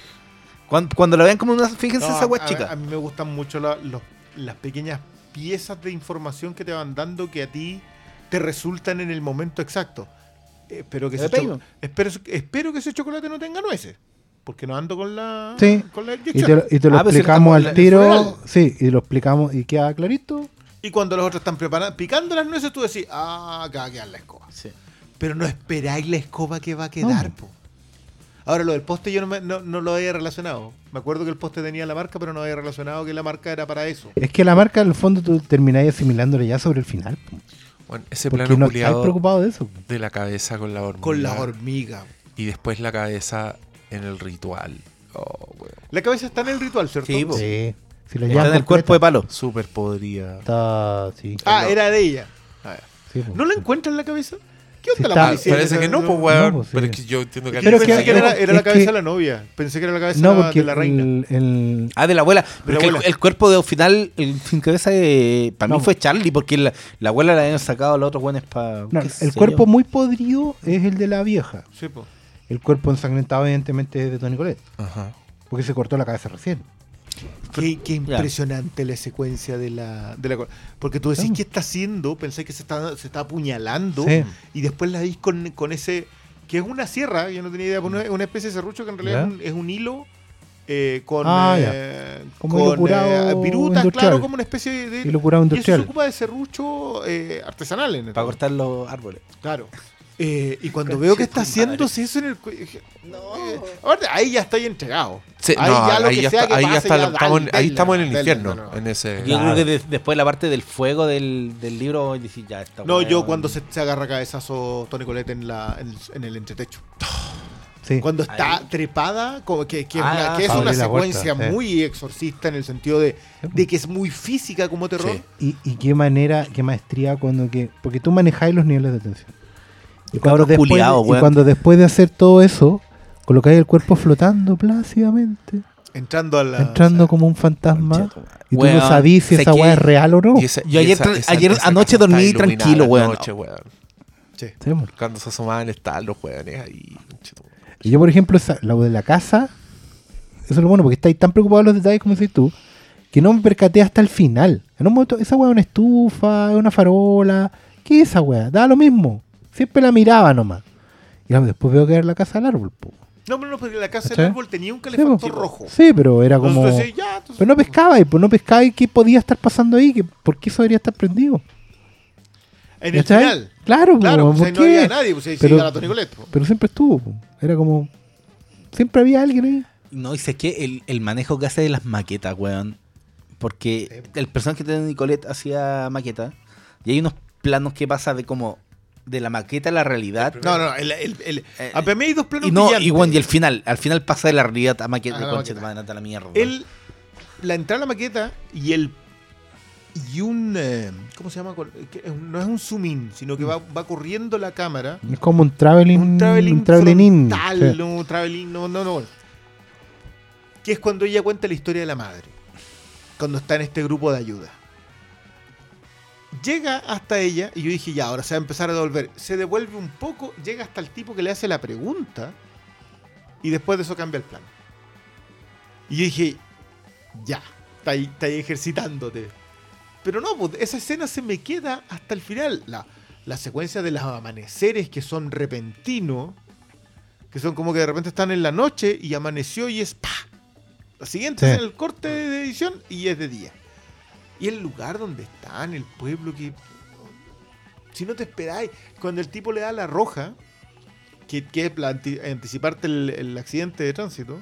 Cuando, cuando la vean como una. Fíjense No, esa weá chica. A, a mí me gustan mucho la- los- las pequeñas piezas de información que te van dando que a ti te resultan en el momento exacto. Espero que, Me ese cho- espero, espero que ese chocolate no tenga nueces. porque no ando con la, Sí. con la Y te, lo- y te lo Ah, explicamos al tiro. Sí, y lo explicamos y queda clarito. Y cuando los otros están preparando, picando las nueces, tú decís, ah, acá va a quedar la escoba. Sí. Pero no esperáis la escoba que va a quedar, No. po. Ahora, lo del poste yo no, me- no, no lo había relacionado. Me acuerdo que el poste tenía la marca, pero no había relacionado que la marca era para eso. Es que la marca, en el fondo, tú termináis asimilándole ya sobre el final. po. Bueno, ese Porque plano no culiado preocupado de eso. de la cabeza con la hormiga. Con la hormiga. Y después la cabeza en el ritual. Oh, weón. La cabeza está en el ritual, ¿cierto? Sí. Sí. Si lo Está en el cuerpo de palo. Súper podrida. Está. Sí. Ah, era de ella. sí, po. ¿No la encuentran la cabeza? ¿Qué onda la policía? Parece que no, pues, No, weón. pues, sí. Pero es que yo entiendo que Pero pensé que- que, era, la cabeza que- de la novia. Pensé que era la cabeza No, de la- porque de la reina. el, el- Ah, de la abuela. Pero el- cuerpo de final, el sin cabeza, eh, para No. mí fue Charlie, porque la, la abuela la habían sacado a los otros buenos para. no, el cuerpo muy podrido es el de la vieja. Sí, po. El cuerpo ensangrentado, evidentemente, es de Tony Colette. Ajá. Porque se cortó la cabeza recién. Qué, qué impresionante la secuencia de la, de la co- Porque tú decís. ¿qué está haciendo? Pensé que se está, se está apuñalando. Sí. Y después la veis con, con ese. Que es una sierra, yo no tenía idea. pero Es una especie de serrucho que en realidad es un, es un hilo eh, con. Ah, eh, Como con curado eh, virutas, industrial. claro, como una especie de. Hilo curado y eso industrial. se ocupa de serrucho eh, artesanal en el Para cortar los árboles. Claro. Eh, y cuando veo que está haciéndose eso en el cuello, dije, eh, aparte, ahí ya estoy entregado. Sí, ahí no, ya lo ahí que ya sea está, que ahí ya pase, está, ya estamos, en- ahí estamos en el infierno. no, no. En ese. Yo Claro. creo que de- después la parte del fuego del, del libro, ya está. No, yo cuando se, se agarra cabezazo Tony Colette en, la, en, el, en el entretecho. Sí. Cuando está Ahí. trepada, como que, que es Ah, una, que es para una abrir la puerta, secuencia muy exorcista en el sentido de, de que es muy física como terror. Sí. Y, y qué manera, qué maestría cuando que. Porque tú manejáis los niveles de tensión. Y después, cuando después de hacer todo eso, colocáis el cuerpo flotando plácidamente, Entrando a la. entrando o sea, como un fantasma. Y tú Weón, no sabís si esa weá es real o no. Y esa- Yo y ayer esa- tra- esa- ayer esa anoche dormí tranquilo, weón. noche, weón. sí. Sí. Cuando se asomaban estaban los weones ahí. Y yo, por ejemplo, esa, la de la casa, eso es lo bueno, porque estáis tan preocupados de los detalles como decís tú, que no me percaté hasta el final. En un momento, esa weá es una estufa, es una farola. ¿Qué es esa weá? Da lo mismo. Siempre la miraba nomás. Y después veo que era la casa del árbol. po. No, pero no, porque la casa del árbol tenía un Sí, calefactor rojo. Sí, pero era como. Entonces, ya, Pero no pescaba, y pues no pescaba y qué podía estar pasando ahí, que por qué eso debería estar prendido. en el ¿Cachai? final. Claro, Claro, po, pues ahí ¿por no qué? había nadie, pues ahí Pero- po. Pero siempre estuvo, po. era como. Siempre había alguien ahí. No, y sé que el, el manejo que hace de las maquetas, weón. Porque el personaje de Nicolette hacía maqueta. Y hay unos planos que pasa de como. De la maqueta a la realidad. No, no, el, el, el, Eh, a mí hay dos planos Y no, brillantes. y, weón, y el final. Al final pasa de la realidad a maqueta. A la concha maqueta. anda la mierda. El, la entrada a la maqueta y el y un eh, ¿cómo se llama? No es un zoom in, sino que va, va corriendo la cámara. Es como un traveling. Un traveling, un traveling in. frontal, Sí. no un traveling, no, no, no. Que es cuando ella cuenta la historia de la madre. Cuando está en este grupo de ayuda. Llega hasta ella y yo dije, ya, ahora se va a empezar a devolver. Se devuelve un poco, llega hasta el tipo que le hace la pregunta y después de eso cambia el plan. Y yo dije, ya, está ahí, está ahí ejercitándote. Pero no, pues, esa escena se me queda hasta el final. La, la secuencia de los amaneceres que son repentinos, que son como que de repente están en la noche y amaneció y es ¡pa! La siguiente Sí. es el corte de edición y es de día. Y el lugar donde están, el pueblo que. Si no te esperáis, cuando el tipo le da la roja, que, es anticiparte el, accidente de tránsito,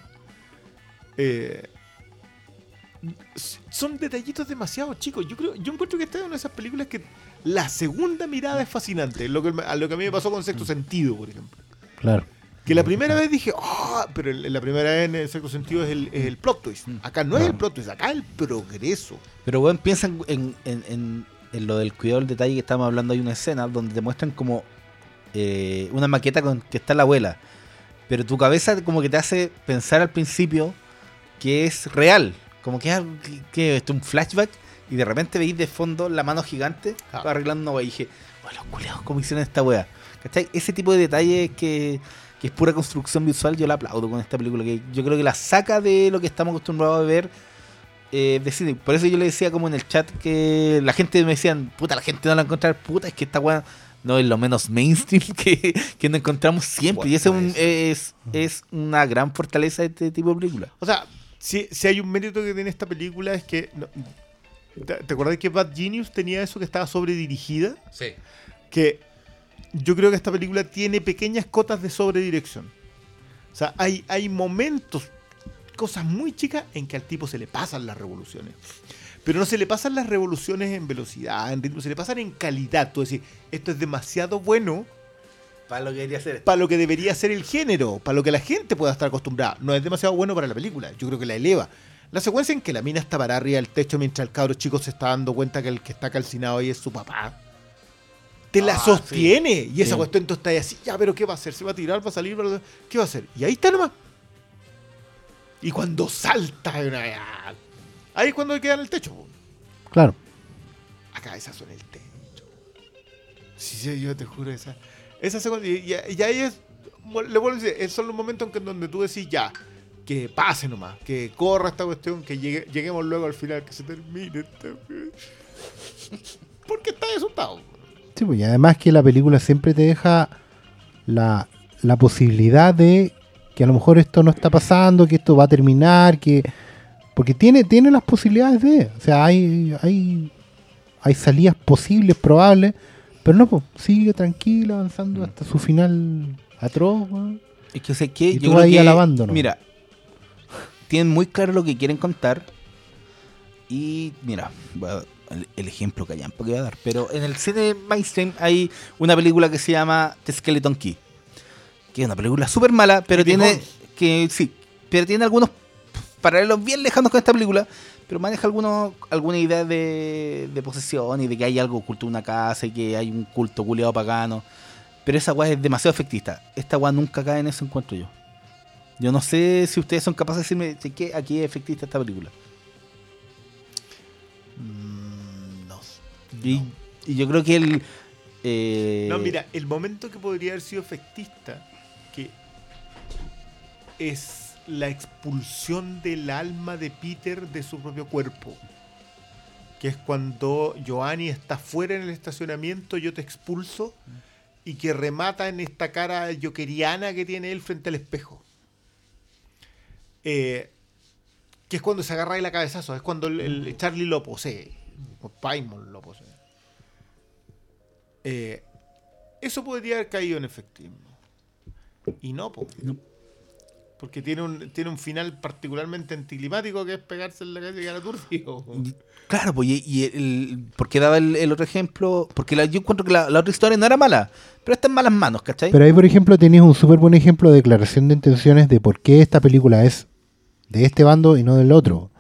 eh, son detallitos demasiado chicos. Yo creo, yo encuentro que esta es una de esas películas que la segunda mirada es fascinante. Lo que, a lo que a mí me pasó con Sexto Sentido, por ejemplo. Claro. Que la primera vez dije, ah, pero la primera vez en el Sexto Sentido es el, es el plot twist. Acá no es el plot twist, acá es el progreso. Pero, weón, piensa en, en, en- en lo del cuidado del detalle que estamos hablando. Hay una escena donde te muestran como eh, una maqueta con que está la abuela. Pero tu cabeza como que te hace pensar al principio que es real. Como que es algo que, que es un flashback. Y de repente veis de fondo la mano gigante Claro. arreglando una wea. Y dije, bueno, los culiados, ¿cómo hicieron esta wea? ¿Cachai? Ese tipo de detalles que, que es pura construcción visual, yo la aplaudo con esta película. Que yo creo que la saca de lo que estamos acostumbrados a ver eh, de cine. Por eso yo le decía como en el chat que la gente me decían, puta, la gente no la va a encontrar, puta, es que esta weá no es lo menos mainstream [LAUGHS] que, que nos encontramos siempre. Y eso es, un- es, es una gran fortaleza de este tipo de película. O sea, si, si hay un mérito que tiene esta película es que. no- ¿te, te acuerdas que Bad Genius tenía eso que estaba sobredirigida? Sí. Que yo creo que esta película tiene pequeñas cotas de sobredirección. O sea, hay, hay momentos, cosas muy chicas en que al tipo se le pasan las revoluciones. Pero no se le pasan las revoluciones en velocidad, en ritmo, se le pasan en calidad. Tú decís, esto es demasiado bueno Para lo que quería hacer. para lo que debería ser el género, para lo que la gente pueda estar acostumbrada. No es demasiado bueno para la película, yo creo que la eleva. La secuencia en que la mina está para arriba del techo mientras el cabro chico se está dando cuenta que el que está calcinado ahí es su papá. Te la Ah, sostiene. Y esa Sí. cuestión tú estás ahí así, ya, pero ¿qué va a hacer? ¿Se va a tirar? ¿Va a salir? ¿Va a- ¿Qué va a hacer? Y ahí está nomás. Y cuando salta, una- ahí es cuando queda en el techo. Claro. Acá esas son el techo. Sí, sí, yo te juro, esa. Esa secuencia. Y, y- y ahí es. Le vuelvo a decir, esos son los momentos en donde tú decís ya. Que pase nomás, que corra esta cuestión, que llegue- lleguemos luego al final, que se termine esta. [LAUGHS] Porque estás asustado. Sí, pues, y además que la película siempre te deja la, la posibilidad de que a lo mejor esto no está pasando, que esto va a terminar, que porque tiene, tiene las posibilidades de, o sea, hay, hay, hay salidas posibles, probables, pero no, pues, sigue tranquilo avanzando hasta su final atroz. Es que sé que Y yo tú creo ahí que, alabando, ¿no? Mira, tienen muy claro lo que quieren contar. Y mira, voy a- el, el ejemplo que hayan que voy a dar. Pero en el cine mainstream hay una película que se llama The Skeleton Key. Que es una película súper mala, pero tiene. Holmes. que Sí, pero tiene algunos paralelos bien lejanos con esta película. Pero maneja algunos, alguna idea de, de posesión y de que hay algo oculto en una casa y que hay un culto culiado pagano. Pero esa weá es demasiado efectista. Esta weá nunca cae en eso, encuentro yo. Yo no sé si ustedes son capaces de decirme de que aquí es efectista esta película. Y, yo creo que el. eh, No, mira, el momento que podría haber sido efectista, que es la expulsión del alma de Peter de su propio cuerpo. Que es cuando Joanny está fuera en el estacionamiento, yo te expulso, y que remata en esta cara jokeriana que tiene él frente al espejo. Eh, que es cuando se agarra ahí la cabezazo, es cuando el, Charlie lo posee, Paimon lo posee. Eh, eso podría haber caído en efectismo. Y no, po. Porque tiene un, tiene un final particularmente anticlimático que es pegarse en la cabeza y quedar aturdido. Claro, pues, y, y el, ¿por qué daba el, el otro ejemplo? Porque la- yo encuentro que la, la otra historia no era mala, pero está en malas manos, ¿cachai? Pero ahí, por ejemplo, tenías un súper buen ejemplo de declaración de intenciones de por qué esta película es de este bando y no del otro.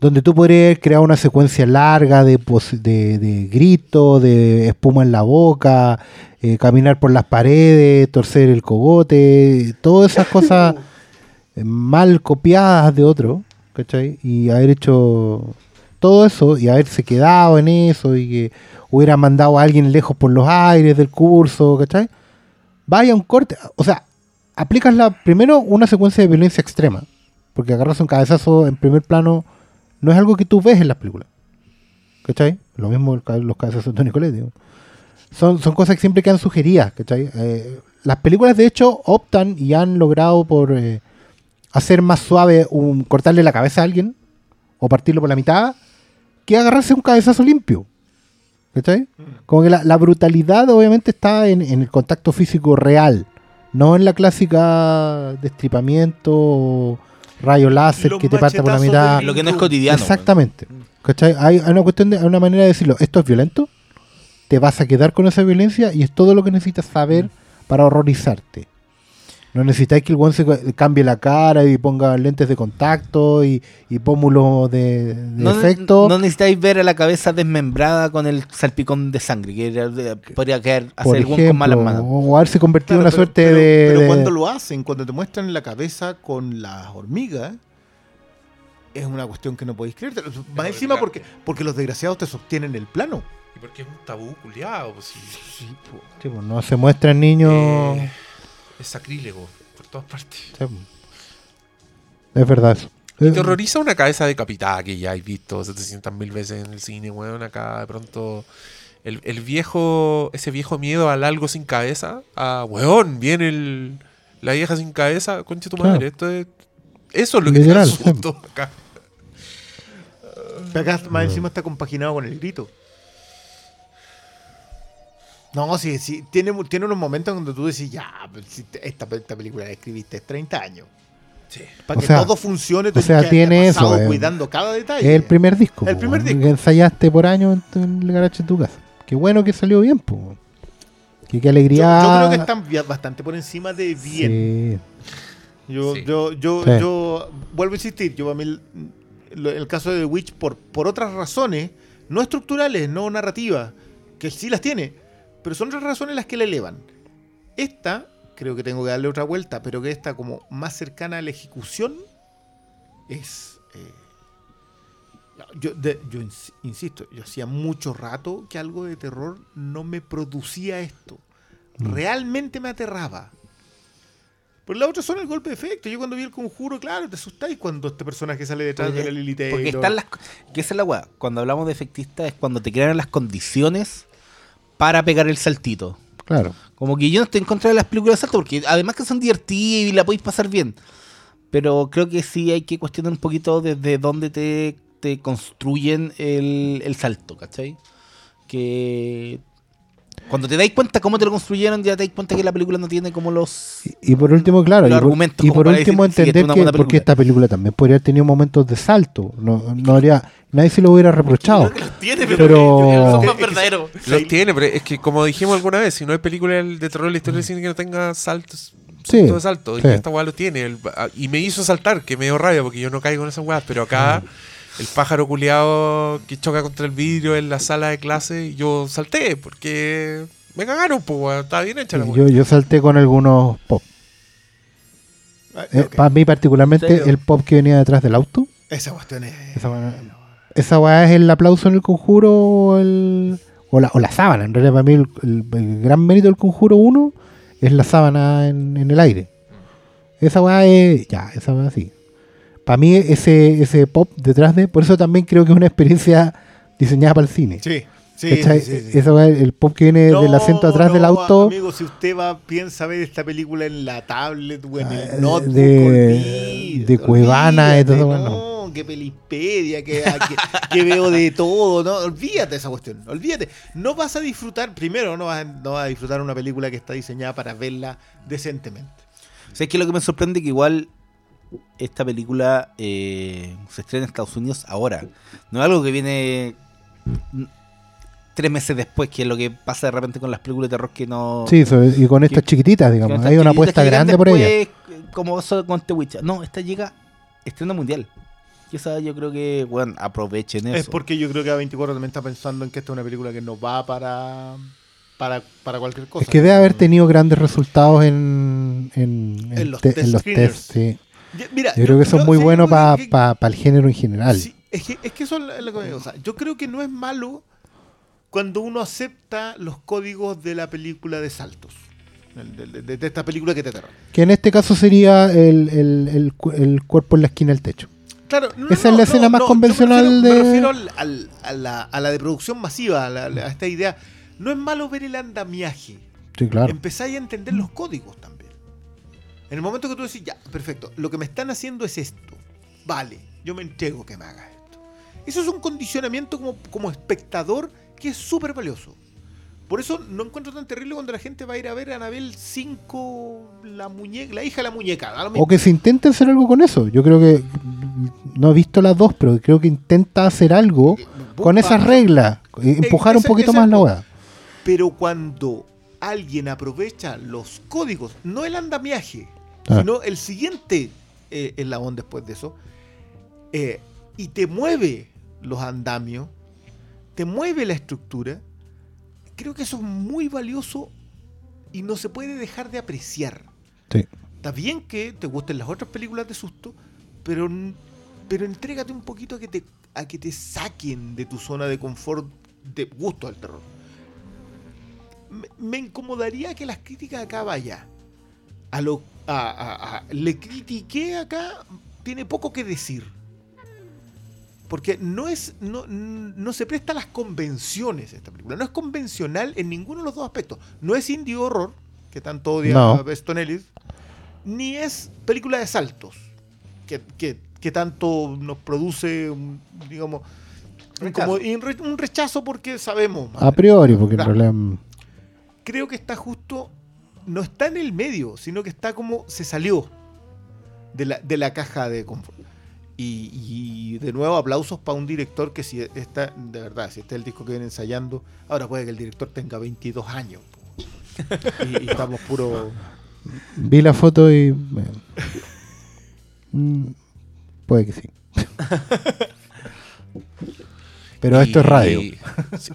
Donde tú podrías crear una secuencia larga de, pos- de, de grito, de espuma en la boca, eh, caminar por las paredes, torcer el cogote, todas esas [LAUGHS] cosas mal copiadas de otro, ¿cachai? Y haber hecho todo eso y haberse quedado en eso y que hubiera mandado a alguien lejos por los aires del curso, ¿cachai? Vaya un corte, o sea, aplicas la, primero una secuencia de violencia extrema, porque agarras un cabezazo en primer plano no es algo que tú ves en las películas, ¿cachai? Lo mismo los cabezazos de Tony Colette, digo. Son, son cosas que siempre quedan sugeridas, ¿cachai? Eh, las películas de hecho optan y han logrado por eh, hacer más suave un, cortarle la cabeza a alguien o partirlo por la mitad que agarrarse un cabezazo limpio. ¿Cachai? Como que la, la brutalidad obviamente está en, en el contacto físico real, no en la clásica destripamiento o rayo láser Los que te parte por la mitad. lo que no es cotidiano. Exactamente. ¿Cachai? Hay, hay una cuestión de, hay una manera de decirlo. Esto es violento. Te vas a quedar con esa violencia y es todo lo que necesitas saber para horrorizarte. No necesitáis que el buen se cambie la cara y ponga lentes de contacto y, y pómulos de, de No, efecto. no necesitáis ver a la cabeza desmembrada con el salpicón de sangre, que era de- podría quedar por hacer el weón con malas ejemplo, manos. o haberse convertido en una suerte pero, de. Pero de- cuando lo hacen, cuando te muestran la cabeza con las hormigas, es una cuestión que no podéis creer. Más encima claro. porque, porque los desgraciados te sostienen el plano. Y porque es un tabú culiado, pues sí. Sí, pues, no se muestran niños. Eh, es sacrílego por todas partes. Sí. Es verdad eso. Y te horroriza una cabeza decapitada que ya has visto 700 mil veces en el cine, weón. Acá de pronto el, el viejo, ese viejo miedo al algo sin cabeza, a weón, viene el, la vieja sin cabeza, concha tu Claro. madre. Esto es, eso es lo que te da Literal, susto acá. Pero acá más encima está compaginado con el grito. No, sí, sí. Tiene, tiene unos momentos donde tú decís, ya, te- esta, esta película la escribiste 30 años. Sí. Para O que sea- todo funcione, o tenés sea, tiene eso, eh. cuidando cada detalle. Es el primer disco. El po, primer disco. Que ensayaste por años en, tu- en el garaje de tu casa. Qué bueno que salió bien, pues. Qué Yo, alegría. yo creo que están bastante por encima de bien. Sí. Yo, Sí. yo, yo, Sí. yo vuelvo a insistir, yo a mí el, el caso de The Witch por, por otras razones, no estructurales, no narrativas, que sí las tiene, pero son otras razones las que la elevan. Esta, creo que tengo que darle otra vuelta, pero que esta como más cercana a la ejecución es... eh, yo, de- yo ins- insisto, yo hacía mucho rato que algo de terror no me producía esto. Mm. Realmente me aterraba. Por la otra son el golpe de efecto. Yo cuando vi el conjuro, claro, te asustáis cuando este personaje sale detrás Porque- de la Taylor. Porque están las. Que esa es la weá. Cuando hablamos de efectista es cuando te crean las condiciones para pegar el saltito. Claro. Como que yo no estoy en contra de las películas de salto, porque además que son divertidas y la podéis pasar bien. Pero creo que sí hay que cuestionar un poquito desde dónde te, te construyen el, el salto, ¿cachai? Que cuando te dais cuenta cómo te lo construyeron, ya te dais cuenta que la película no tiene como los... Y, y por último, claro, Los y por, argumentos y por último decir, entender que porque esta película también podría haber tenido momentos de salto. No, no habría, nadie se lo hubiera reprochado. tiene, pero- son más verdaderos. Los tiene, pero es que como dijimos alguna vez, si no hay película de terror en la historia del cine que no tenga saltos, Sí, de salto, y sí. esta weá lo tiene. y me hizo saltar, que me dio rabia porque yo no caigo en esas weas, pero acá el pájaro culiado que choca contra el vidrio en la sala de clase, yo salté porque me cagaron, pues estaba bien hecha la. Yo, yo salté con algunos pop. Ah, Eh. Para mí particularmente el pop que venía detrás del auto. Esa cuestión es... Esa weá, esa weá es el aplauso en el conjuro o, el, o, la, o la sábana. En realidad para mí el, el- el gran mérito del conjuro 1 es la sábana en, en el aire. Esa weá es... Ya, esa weá sí. Para mí ese, ese pop detrás de... Por eso también creo que es una experiencia diseñada para el cine. Sí, sí, sí, sí, sí. Esa weá, el pop que viene No, del asiento atrás no, del auto... Amigo, si usted va, piensa ver esta película en la tablet o en el notebook, de- de Cuevana y todo eso, No, que pelispedia, que, que, que veo de todo, no, olvídate de esa cuestión, olvídate. No vas a disfrutar, primero no vas, a, no vas a disfrutar una película que está diseñada para verla decentemente. ¿Sabes qué es lo que me sorprende? Que igual esta película eh, se estrena en Estados Unidos ahora. No es algo que viene mm, tres meses después, que es lo que pasa de repente con las películas de terror que no... Sí, sobre- y con estas que- chiquititas, digamos. estas Hay una apuesta grande por ella. después, eh, Como eso con The Witcher. No, esta llega estreno mundial. Y esa yo creo que, bueno, aprovechen eso. Es porque yo creo que A24 también está pensando en que esta es una película que no va para, para, para cualquier cosa. Es que debe haber tenido grandes resultados en, en, En los te- test en los tests. Sí. Mira, Yo, creo que eso es muy sí, bueno para creo que- el género en general. Sí, es que, es que eso es lo que o sea, Yo creo que no es malo cuando uno acepta los códigos de la película de saltos. De, de- de- de esta película que te aterra. Que en este caso sería el, el- el cu- el cuerpo en la esquina del techo. Claro, no, Esa es la escena más convencional me refiero, de- Me refiero al- al- a, la, a la de producción masiva, a, la- a esta idea. No es malo ver el andamiaje. Sí, claro. Empezáis a entender los códigos también. En el momento que tú decís, ya, perfecto, lo que me están haciendo es esto. Vale, yo me entrego que me haga esto. Eso es un condicionamiento como, como espectador que es súper valioso. Por eso no encuentro tan terrible cuando la gente va a ir a ver a Anabel 5, la muñeca, la hija de la muñeca. O que se intente hacer algo con eso. Yo creo que no he visto las dos, pero creo que intenta hacer algo con Busca- esas reglas. eh, Empujar un poquito más la weá. Pero cuando alguien aprovecha los códigos, no el andamiaje, Ah. sino el siguiente eh, eslabón después de eso, eh, y te mueve los andamios, te mueve la estructura, creo que eso es muy valioso y no se puede dejar de apreciar. Sí. Está bien que te gusten las otras películas de susto, pero, pero entrégate un poquito a que te, a que te saquen de tu zona de confort de gusto al terror. Me, me incomodaría que las críticas acá vaya. A lo, a- a- a- le critiqué acá, tiene poco que decir. porque no es no, no se presta a las convenciones esta película. No es convencional en ninguno de los dos aspectos. No es indie horror, que tanto odia No. a Beston Ellis, ni es película de saltos, que, que- que tanto nos produce, un, digamos, un- Rechazo. como un re- un rechazo porque sabemos. más A priori, porque Claro. realidad. mm, creo que está justo, no está en el medio, sino que está como se salió de la, de la caja de confort. Y, y de nuevo aplausos para un director que si está, de verdad, si este es el disco que viene ensayando, ahora puede que el director tenga 22 años. Y, y estamos puro... Vi la foto y. bueno. Mm, puede que sí. [LAUGHS] Pero esto es radio. Y,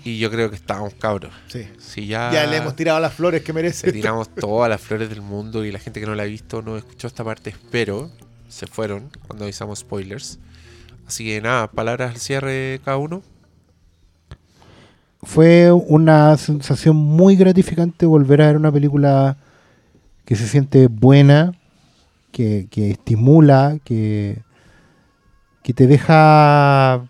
y yo creo que estábamos cabros. Sí. Si ya, Ya le hemos tirado las flores que le merece. tiramos todas las flores del mundo y la gente que no la ha visto no escuchó esta parte, espero, se fueron cuando avisamos spoilers. Así que nada, palabras al cierre cada uno. Fue una sensación muy gratificante volver a ver una película que se siente buena, que, que estimula, que, que te deja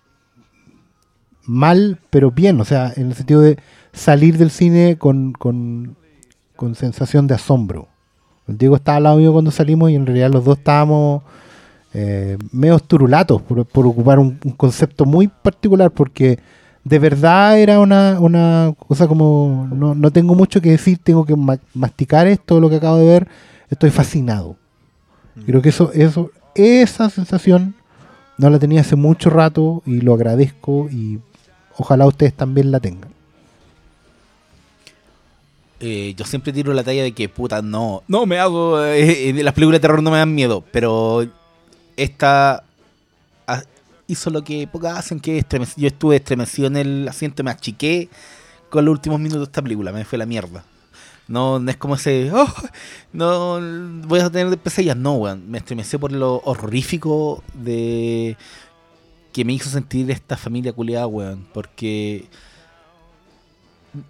mal, pero bien. O sea, en el sentido de salir del cine con, con, con sensación de asombro. El Diego estaba al lado mío cuando salimos y en realidad los dos estábamos eh, medio turulatos, por, por ocupar un, un concepto muy particular, porque de verdad era una, una cosa como, no, no tengo mucho que decir, tengo que ma- masticar esto, lo que acabo de ver, estoy fascinado. Creo que eso, eso, esa sensación no la tenía hace mucho rato y lo agradezco y ojalá ustedes también la tengan. Eh, yo siempre tiro la talla de que, puta, no, no me hago. eh, eh, las películas de terror no me dan miedo, pero esta hizo lo que pocas hacen, que es estremec- yo estuve estremecido en el asiento, me achiqué con los últimos minutos de esta película, me fue la mierda. No, no es como ese, "Oh, no voy a tener pesadillas, no, weón. Me estremeció por lo horrorífico de que me hizo sentir esta familia culiada, weón. Porque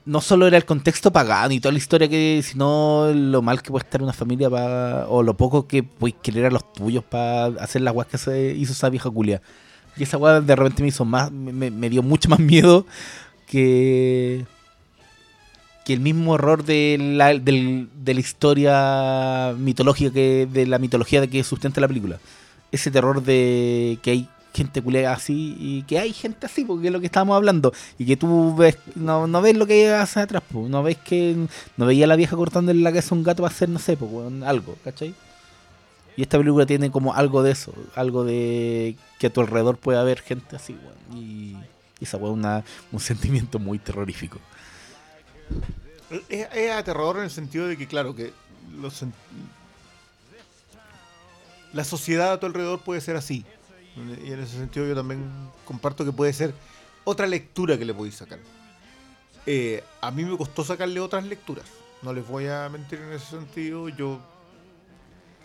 no solo era el contexto pagano y toda la historia que, sino lo mal que puede estar una familia o lo poco que puedes querer a los tuyos para hacer las weas que se hizo esa vieja culia. Y esa wea de repente me hizo más, me, dio mucho más [LAUGHS] miedo que que el mismo error de la, de la historia mitológica que de la mitología de que sustenta la película. Ese terror de que hay gente culera así y que hay gente así, porque es lo que estábamos hablando. Y que tú ves, no, no ves lo que hace atrás, pues. no ves que no veía a la vieja cortando en la cabeza a un gato para hacer, no sé, pues, algo, ¿cachai? Y esta película tiene como algo de eso, algo de que a tu alrededor puede haber gente así, weón. Y, y esa weón un sentimiento muy terrorífico. Es, es aterrador en el sentido de que, claro, que los la sociedad a tu alrededor puede ser así. Y en ese sentido yo también comparto que puede ser otra lectura que le podéis sacar. Eh, a mí me costó sacarle otras lecturas. No les voy a mentir en ese sentido. Yo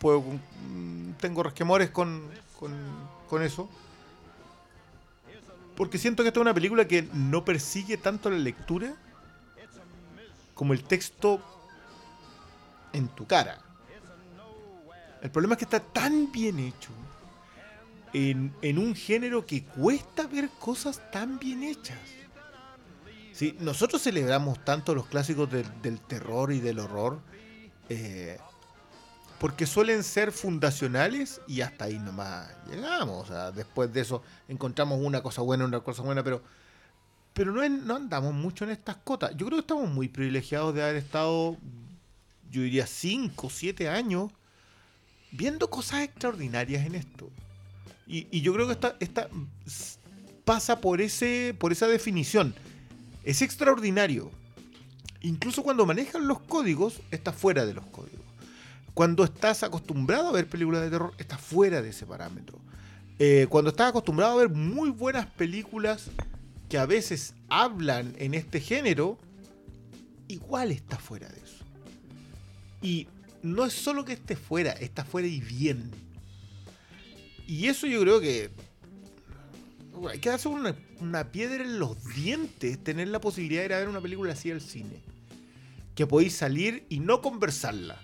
puedo, mm, tengo resquemores con, con, con eso. Porque siento que esta es una película que no persigue tanto la lectura como el texto en tu cara. El problema es que está tan bien hecho en, un género que cuesta ver cosas tan bien hechas. Sí, nosotros celebramos tanto los clásicos del, terror y del horror eh, porque suelen ser fundacionales y hasta ahí nomás llegamos. O sea, después de eso encontramos una cosa buena, una cosa buena, pero pero no, no andamos mucho en estas cotas. Yo creo que estamos muy privilegiados de haber estado, yo diría, 5, 7 años viendo cosas extraordinarias en esto. Y, yo creo que esta, pasa por, ese, por esa definición. Es extraordinario. Incluso cuando manejan los códigos, está fuera de los códigos. Cuando estás acostumbrado a ver películas de terror, está fuera de ese parámetro. Eh, cuando estás acostumbrado a ver muy buenas películas que a veces hablan en este género, igual está fuera de eso. Y no es solo que esté fuera, está fuera y bien. Y eso yo creo que hay que darse una, una piedra en los dientes, tener la posibilidad de ir a ver una película así al cine. Que podéis salir y no conversarla.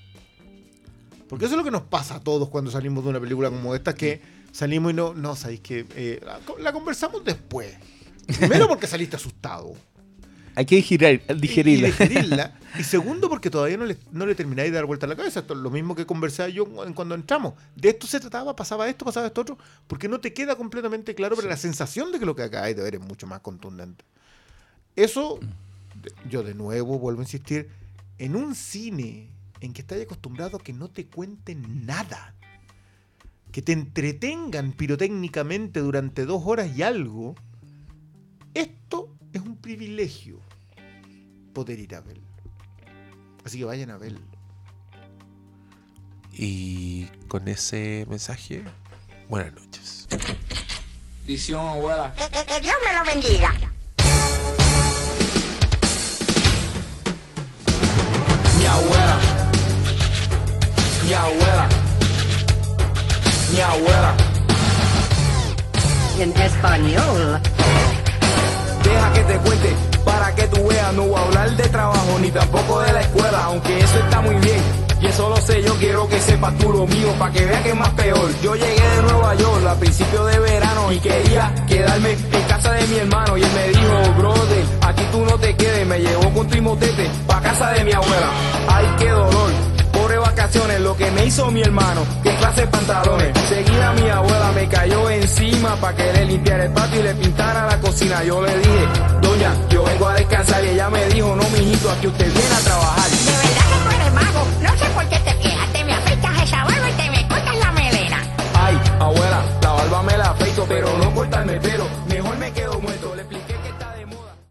Porque eso es lo que nos pasa a todos cuando salimos de una película como esta, que Salimos y no, no, sabéis que eh, la, la conversamos después. Primero porque saliste asustado. Hay que digerir, digerirla. Y, digerirla. [LAUGHS] Y segundo, porque todavía no le, no le termináis de dar vuelta a la cabeza. Esto es lo mismo que conversaba yo cuando entramos. De esto se trataba, pasaba esto, pasaba esto otro, porque no te queda completamente claro, pero la sensación de que lo que acabáis de ver es mucho más contundente. Eso, yo de nuevo vuelvo a insistir, en un cine en que estás acostumbrado a que no te cuenten nada, que te entretengan pirotécnicamente durante dos horas y algo, esto es un privilegio poder ir a verlo. Así que vayan a verlo. Y con ese mensaje, buenas noches. Edición, abuela. Que, que- que Dios me lo bendiga. Mi abuela. Mi abuela. Mi abuela. En español. Deja que te cuente para que tú veas. No voy a hablar de trabajo ni tampoco de la escuela, aunque eso está muy bien. Y eso lo sé, yo quiero que sepas tú lo mío, para que veas que es más peor. Yo llegué de Nueva York a principios de verano y quería quedarme en casa de mi hermano. Y él me dijo, brother, aquí tú no te quedes. Me llevó con tu motete pa' casa de mi abuela. Ay, qué dolor. Pobre vacaciones, lo que me hizo mi hermano, qué clase de pantalones. Seguida mi abuela me cayó encima pa' que le limpiara el patio y le pintara la cocina. Yo le dije, doña, yo vengo a descansar y ella me dijo, no mijito, aquí usted viene a trabajar. De verdad que tú eres mago. No sé por qué te quejas. Te me afeitas esa barba y te me cortas la melena. Ay, abuela, la barba me la afeito, pero no cortarme el pelo.